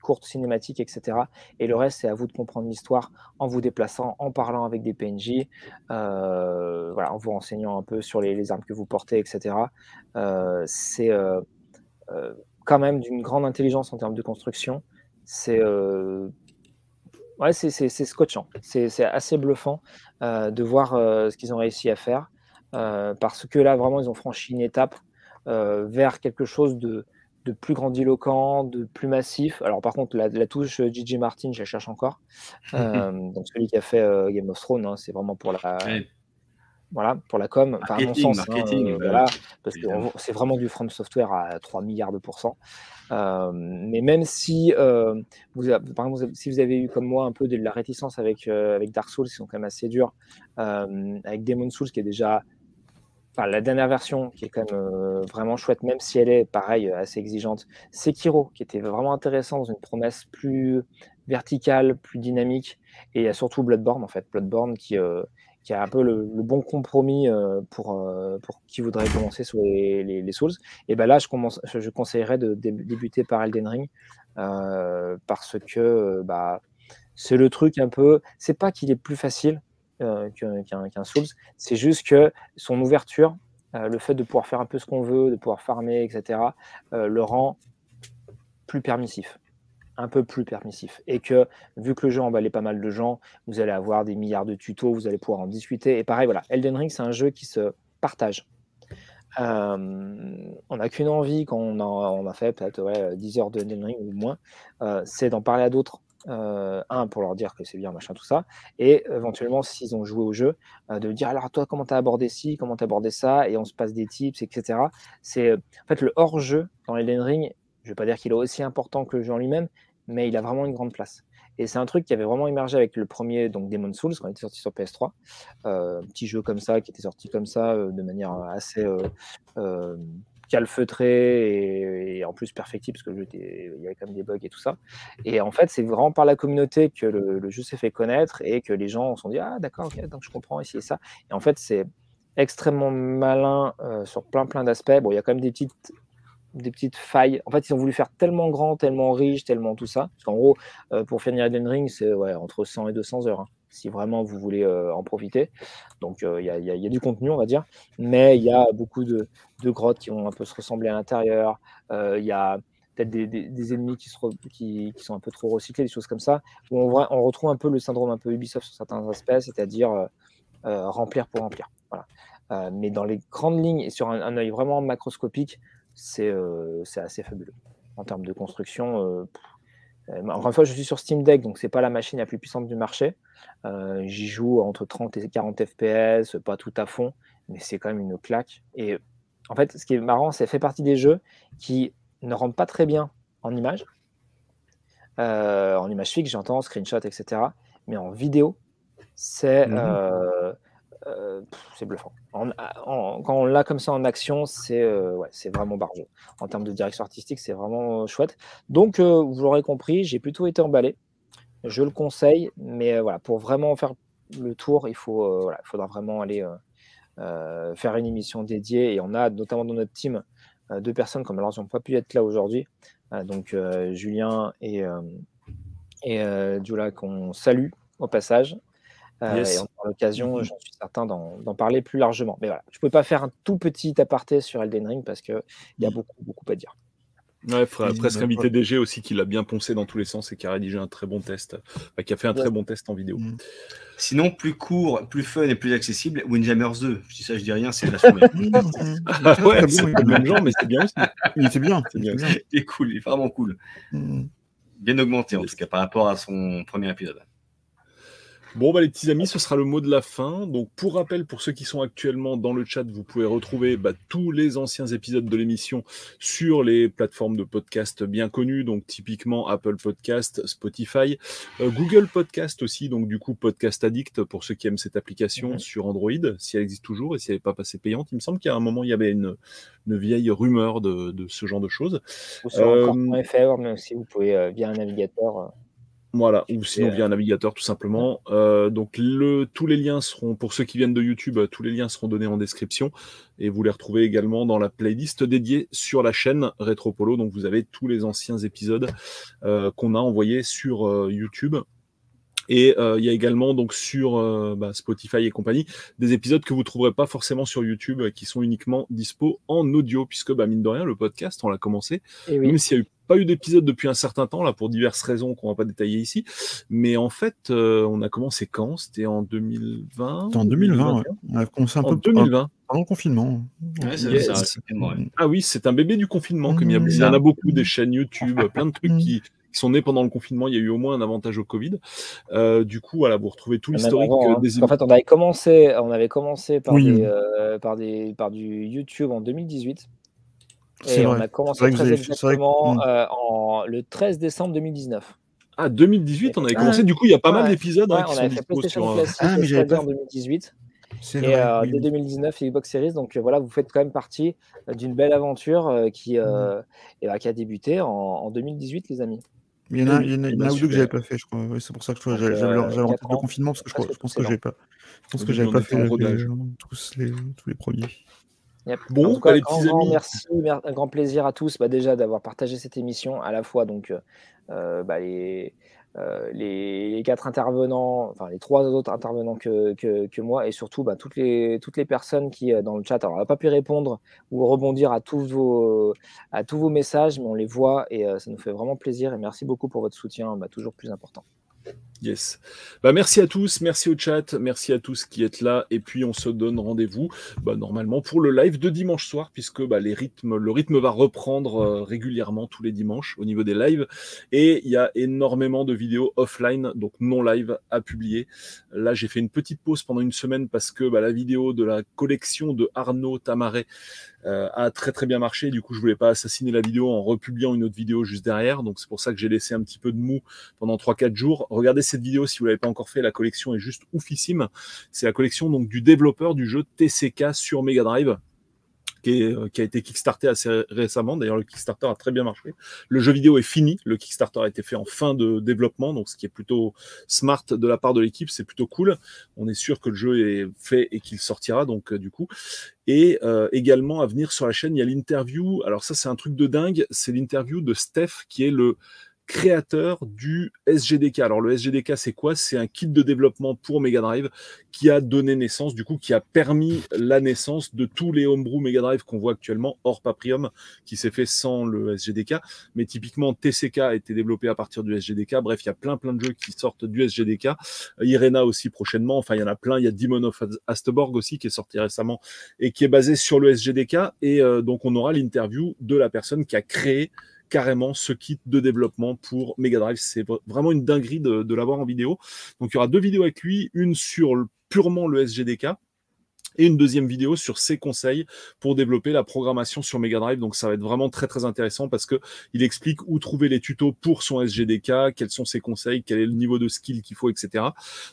courtes cinématiques, etc. Et le reste, c'est à vous de comprendre l'histoire en vous déplaçant, en parlant avec des PNJ, euh, voilà, en vous renseignant un peu sur les, armes que vous portez, etc. Euh, c'est euh, quand même d'une grande intelligence en termes de construction. C'est ouais, c'est scotchant. C'est assez bluffant de voir ce qu'ils ont réussi à faire. parce que là, vraiment, ils ont franchi une étape vers quelque chose de, de plus grandiloquent, de plus massif. Alors par contre, la, touche Gigi Martin, je la cherche encore. Euh, donc celui qui a fait euh, Game of Thrones, hein, c'est vraiment pour la, voilà, pour la com. Enfin, à mon sens, hein, euh, voilà, parce que c'est vraiment du From Software à 3 milliards de pourcents. mais même si, vous, par exemple, si vous avez eu comme moi un peu de la réticence avec, avec Dark Souls, qui sont quand même assez durs, avec Demon Souls qui est déjà la dernière version qui est quand même euh, vraiment chouette, même si elle est pareil euh, assez exigeante, Sekiro qui était vraiment intéressant dans une promesse plus verticale, plus dynamique, et il y a surtout Bloodborne en fait, Bloodborne qui, euh, a un peu le, bon compromis pour, pour qui voudrait commencer sur les, Souls. Et ben là, je conseillerais de débuter par Elden Ring parce que bah, c'est le truc un peu, c'est pas qu'il est plus facile, euh, qu'un Souls. C'est juste que son ouverture, euh, le fait de pouvoir faire un peu ce qu'on veut, de pouvoir farmer, etc., euh, le rend plus permissif un peu plus permissif. Et que, vu que le jeu emballait pas mal de gens, vous allez avoir des milliards de tutos, vous allez pouvoir en discuter. Et pareil, voilà, Elden Ring, c'est un jeu qui se partage. on n'a qu'une envie quand on a, fait peut-être 10 heures de Ring ou moins, c'est d'en parler à d'autres. Un, pour leur dire que c'est bien, machin, tout ça, et éventuellement, s'ils ont joué au jeu, de dire alors toi, comment tu as abordé ci, comment tu as abordé ça, et on se passe des tips, etc. C'est en fait le hors-jeu dans Elden Ring, je vais pas dire qu'il est aussi important que le jeu en lui-même, mais il a vraiment une grande place. Et c'est un truc qui avait vraiment émergé avec le premier, donc Demon Souls, quand il était sorti sur PS3. Euh, petit jeu comme ça, qui était sorti comme ça, euh, de manière assez euh, calfeutrée et, en plus perfectible, parce que le jeu était, il y avait quand même des bugs et tout ça. Et en fait, c'est vraiment par la communauté que le, jeu s'est fait connaître et que les gens se sont dit Ah, d'accord, ok, donc je comprends ici et ça. Et en fait, c'est extrêmement malin sur plein plein d'aspects. Bon, il y a quand même des petites des petites failles. En fait, ils ont voulu faire tellement grand, tellement riche, tellement tout ça. Parce qu'en gros, euh, pour finir Elden Ring, c'est ouais, entre 100 et 200 heures, hein, si vraiment vous voulez euh, en profiter. Donc, euh, il y, a du contenu, on va dire. Mais il y a beaucoup de, grottes qui vont un peu se ressembler à l'intérieur. Il y a peut-être des, ennemis qui, sont un peu trop recyclés, des choses comme ça. Où on, retrouve un peu le syndrome un peu Ubisoft sur certains aspects, c'est-à-dire remplir pour remplir. Voilà. mais dans les grandes lignes et sur un, un œil vraiment macroscopique, euh, c'est assez fabuleux. En termes de construction, euh, euh, encore une fois, je suis sur Steam Deck, donc c'est pas la machine la plus puissante du marché. J'y joue entre 30 et 40 FPS, pas tout à fond, mais c'est quand même une claque. Et en fait, ce qui est marrant, c'est fait partie des jeux qui ne rendent pas très bien en image, en image fixe, j'entends, screenshot, etc. Mais en vidéo, c'est mmh euh, c'est bluffant. quand on l'a comme ça en action, c'est euh, ouais, vraiment barjo. En termes de direction artistique, c'est vraiment chouette. Donc, euh, vous l'aurez compris, j'ai plutôt été emballé. Je le conseille, mais voilà, pour vraiment faire le tour, il, faut, voilà, il faudra vraiment aller faire une émission dédiée. Et on a notamment dans notre team deux personnes comme alors ils n'ont pas pu être là aujourd'hui. donc, Julien et, et qu'on salue au passage. Euh, et on l'occasion, mm-hmm. j'en suis certain, d'en parler plus largement. Mais voilà, je ne peux pas faire un tout petit aparté sur Elden Ring parce qu'il y a mm. beaucoup, beaucoup à dire. Ouais, il presque inviter DG aussi qui l'a bien poncé dans tous les sens et qui a rédigé un très bon test, qui a fait un très bon test en vidéo. Mm. Sinon, plus court, plus fun et plus accessible, Windjammers 2. Je dis ça, je dis rien, c'est la soirée. ouais, c'est le même genre, mais c'est bien aussi. Il était bien. C'est bien. Il est cool, il est vraiment cool. Bien augmenté en tout cas par rapport à son premier épisode. Bon, bah, les petits amis, ce sera le mot de la fin. Donc, pour rappel, pour ceux qui sont actuellement dans le chat, vous pouvez retrouver bah, tous les anciens épisodes de l'émission sur les plateformes de podcast bien connues, donc typiquement Apple Podcast, Spotify, euh, Google Podcast aussi, donc du coup Podcast Addict pour ceux qui aiment cette application mhm. sur Android, si elle existe toujours et si elle n'est pas passée payante. Il me semble qu'à un moment, il y avait une, vieille rumeur de, ce genre de choses. Ou sur euh, mais aussi vous pouvez euh, via un navigateur voilà, ou sinon via un navigateur tout simplement. Euh, donc le, tous les liens seront, pour ceux qui viennent de YouTube, euh, tous les liens seront donnés en description et vous les retrouvez également dans la playlist dédiée sur la chaîne Retropolo. Donc vous avez tous les anciens épisodes euh, qu'on a envoyés sur YouTube. Et il y a également donc sur bah, Spotify et compagnie des épisodes que vous trouverez pas forcément sur YouTube, qui sont uniquement dispo en audio, puisque bah, mine de rien le podcast on l'a commencé, même s'il y a eu pas eu d'épisode depuis un certain temps, là, pour diverses raisons qu'on va pas détailler ici. Mais en fait, euh, on a commencé quand? C'était en 2020 C'était en 2020, ouais. On a commencé un en peu 2020. pendant le confinement. ah oui, c'est un bébé du confinement, comme il y, a, y en a beaucoup, des chaînes YouTube, plein de trucs qui, sont nés pendant le confinement. Il y a eu au moins un avantage au Covid. Euh, du coup, voilà, vous retrouvez tout l'historique hein. des. En fait, on avait commencé, on avait commencé par, des, euh, par, des, par du YouTube en 2018. Et on a commencé très exactement euh, en, le 13 décembre 2019. Ah, 2018, on avait commencé. Du coup, il y a pas mal d'épisodes hein, qui sont dispo sur. Euh, ah, mais j'avais pas... en 2018. Et euh, dès 2019, Xbox Series. Donc voilà, vous faites quand même partie d'une belle aventure qui, mmh. et, bah, qui a débuté en, 2018, les amis. Il y en a, il y en a, bah, ou deux que j'avais pas fait, je crois. c'est pour ça que j'avais le confinement, parce que je, pense que j'avais pas. Je pense que j'avais pas fait tous les, tous les premiers. Bon, bah, les petits amis. merci, un grand plaisir à tous bah, déjà d'avoir partagé cette émission, à la fois donc euh, euh, bah, les, euh, les, quatre intervenants, enfin les trois autres intervenants que, que, moi, et surtout bah, toutes, les, toutes les personnes qui dans le chat, alors on n'a pas pu répondre ou rebondir à tous, vos, à tous vos messages, mais on les voit et ça nous fait vraiment plaisir et merci beaucoup pour votre soutien, toujours plus important. Yes. Bah, merci à tous, merci au chat, merci à tous qui êtes là. Et puis on se donne rendez-vous bah, normalement pour le live de dimanche soir, puisque bah, les rythmes, le rythme va reprendre euh, régulièrement tous les dimanches au niveau des lives. Et il y a énormément de vidéos offline, donc non live, à publier. Là, j'ai fait une petite pause pendant une semaine parce que bah, la vidéo de la collection de Arnaud Tamaret euh, a très très bien marché. Du coup, je voulais pas assassiner la vidéo en republiant une autre vidéo juste derrière. Donc c'est pour ça que j'ai laissé un petit peu de mou pendant 3-4 jours. Regardez cette vidéo si vous l'avez pas encore fait. La collection est juste oufissime. C'est la collection donc du développeur du jeu TCK sur Mega Drive. Euh, qui, a été kickstarté assez récemment. D'ailleurs, le Kickstarter a très bien marché. Le jeu vidéo est fini. Le Kickstarter a été fait en fin de développement, donc ce qui est plutôt smart de la part de l'équipe, c'est plutôt cool. On est sûr que le jeu est fait et qu'il sortira, donc euh, du coup. Et euh, également à venir sur la chaîne, il y a l'interview. Alors ça, c'est un truc de dingue. C'est l'interview de Steph, qui est le créateur du SGDK. Alors le SGDK, c'est quoi? C'est un kit de développement pour Mega Drive qui a donné naissance, du coup, qui a permis la naissance de tous les homebrew Mega Drive qu'on voit actuellement, hors Paprium, qui s'est fait sans le SGDK. Mais typiquement, TCK a été développé à partir du SGDK. Bref, il y a plein plein de jeux qui sortent du SGDK. Irena aussi prochainement. Enfin, il y en a plein. Il y a Demon of Astborg aussi qui est sorti récemment et qui est basé sur le SGDK. Et euh, donc, on aura l'interview de la personne qui a créé carrément ce kit de développement pour Mega Drive. C'est vraiment une dinguerie de, de l'avoir en vidéo. Donc il y aura deux vidéos avec lui, une sur purement le SGDK et une deuxième vidéo sur ses conseils pour développer la programmation sur Mega Drive. Donc ça va être vraiment très très intéressant parce que il explique où trouver les tutos pour son SGDK, quels sont ses conseils, quel est le niveau de skill qu'il faut, etc.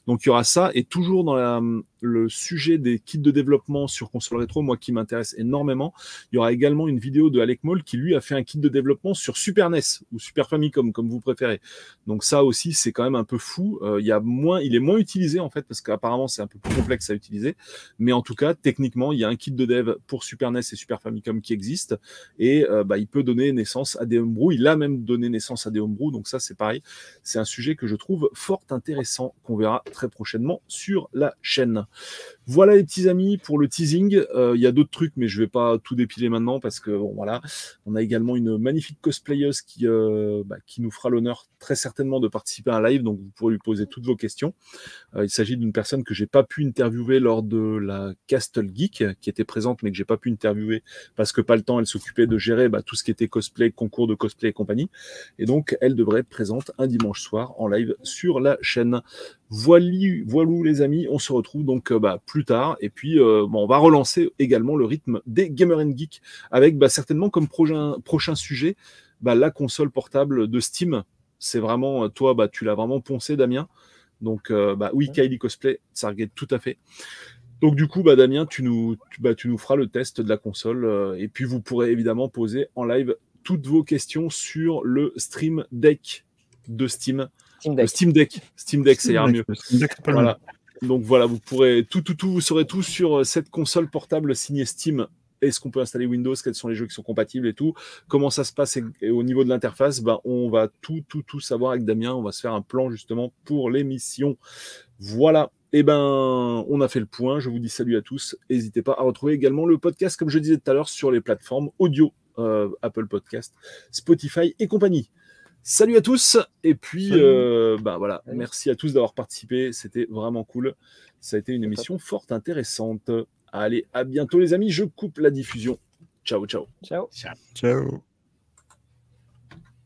Donc il y aura ça et toujours dans la, le sujet des kits de développement sur console rétro, moi qui m'intéresse énormément, il y aura également une vidéo de Alec Moll qui lui a fait un kit de développement sur Super NES ou Super Famicom comme vous préférez. Donc ça aussi c'est quand même un peu fou. Euh, il y a moins, il est moins utilisé en fait parce qu'apparemment c'est un peu plus complexe à utiliser, mais en tout cas techniquement il y a un kit de dev pour Super NES et Super Famicom qui existe et euh, bah, il peut donner naissance à des homebrew. Il a même donné naissance à des homebrew, donc ça c'est pareil. C'est un sujet que je trouve fort intéressant qu'on verra très prochainement sur la chaîne. Voilà les petits amis pour le teasing. Euh, il y a d'autres trucs, mais je vais pas tout dépiler maintenant parce que bon voilà, on a également une magnifique cosplayeuse qui euh, bah, qui nous fera l'honneur très certainement de participer à un live, donc vous pourrez lui poser toutes vos questions. Euh, il s'agit d'une personne que j'ai pas pu interviewer lors de la Castle Geek, qui était présente mais que j'ai pas pu interviewer parce que pas le temps. Elle s'occupait de gérer bah, tout ce qui était cosplay, concours de cosplay et compagnie, et donc elle devrait être présente un dimanche soir en live sur la chaîne. Voilà, voilà les amis, on se retrouve donc euh, bah, plus tard et puis euh, bon, on va relancer également le rythme des Gamer and Geek avec bah, certainement comme prochain, prochain sujet bah, la console portable de Steam. C'est vraiment euh, toi, bah, tu l'as vraiment poncé Damien. Donc bah, oui, Kylie Cosplay, ça regarde tout à fait. Donc du coup, bah, Damien, tu nous, tu, bah, tu nous feras le test de la console et puis vous pourrez évidemment poser en live toutes vos questions sur le Stream Deck de Steam. Steam Deck. Steam Deck, Steam Deck, ça ira mieux. voilà. Donc voilà, vous pourrez tout, tout, tout, vous saurez tout sur euh, cette console portable signée Steam. Est-ce qu'on peut installer Windows Quels sont les jeux qui sont compatibles et tout Comment ça se passe et, au niveau de l'interface ben, On va tout, tout, tout savoir avec Damien. On va se faire un plan justement pour l'émission. Voilà. Et eh ben, on a fait le point. Je vous dis salut à tous. N'hésitez pas à retrouver également le podcast, comme je disais tout à l'heure, sur les plateformes audio, euh, Apple Podcast, Spotify et compagnie. Salut à tous et puis euh, bah voilà, merci à tous d'avoir participé, c'était vraiment cool. Ça a été une émission fort intéressante. Allez, à bientôt les amis, je coupe la diffusion. Ciao ciao. Ciao. Ciao.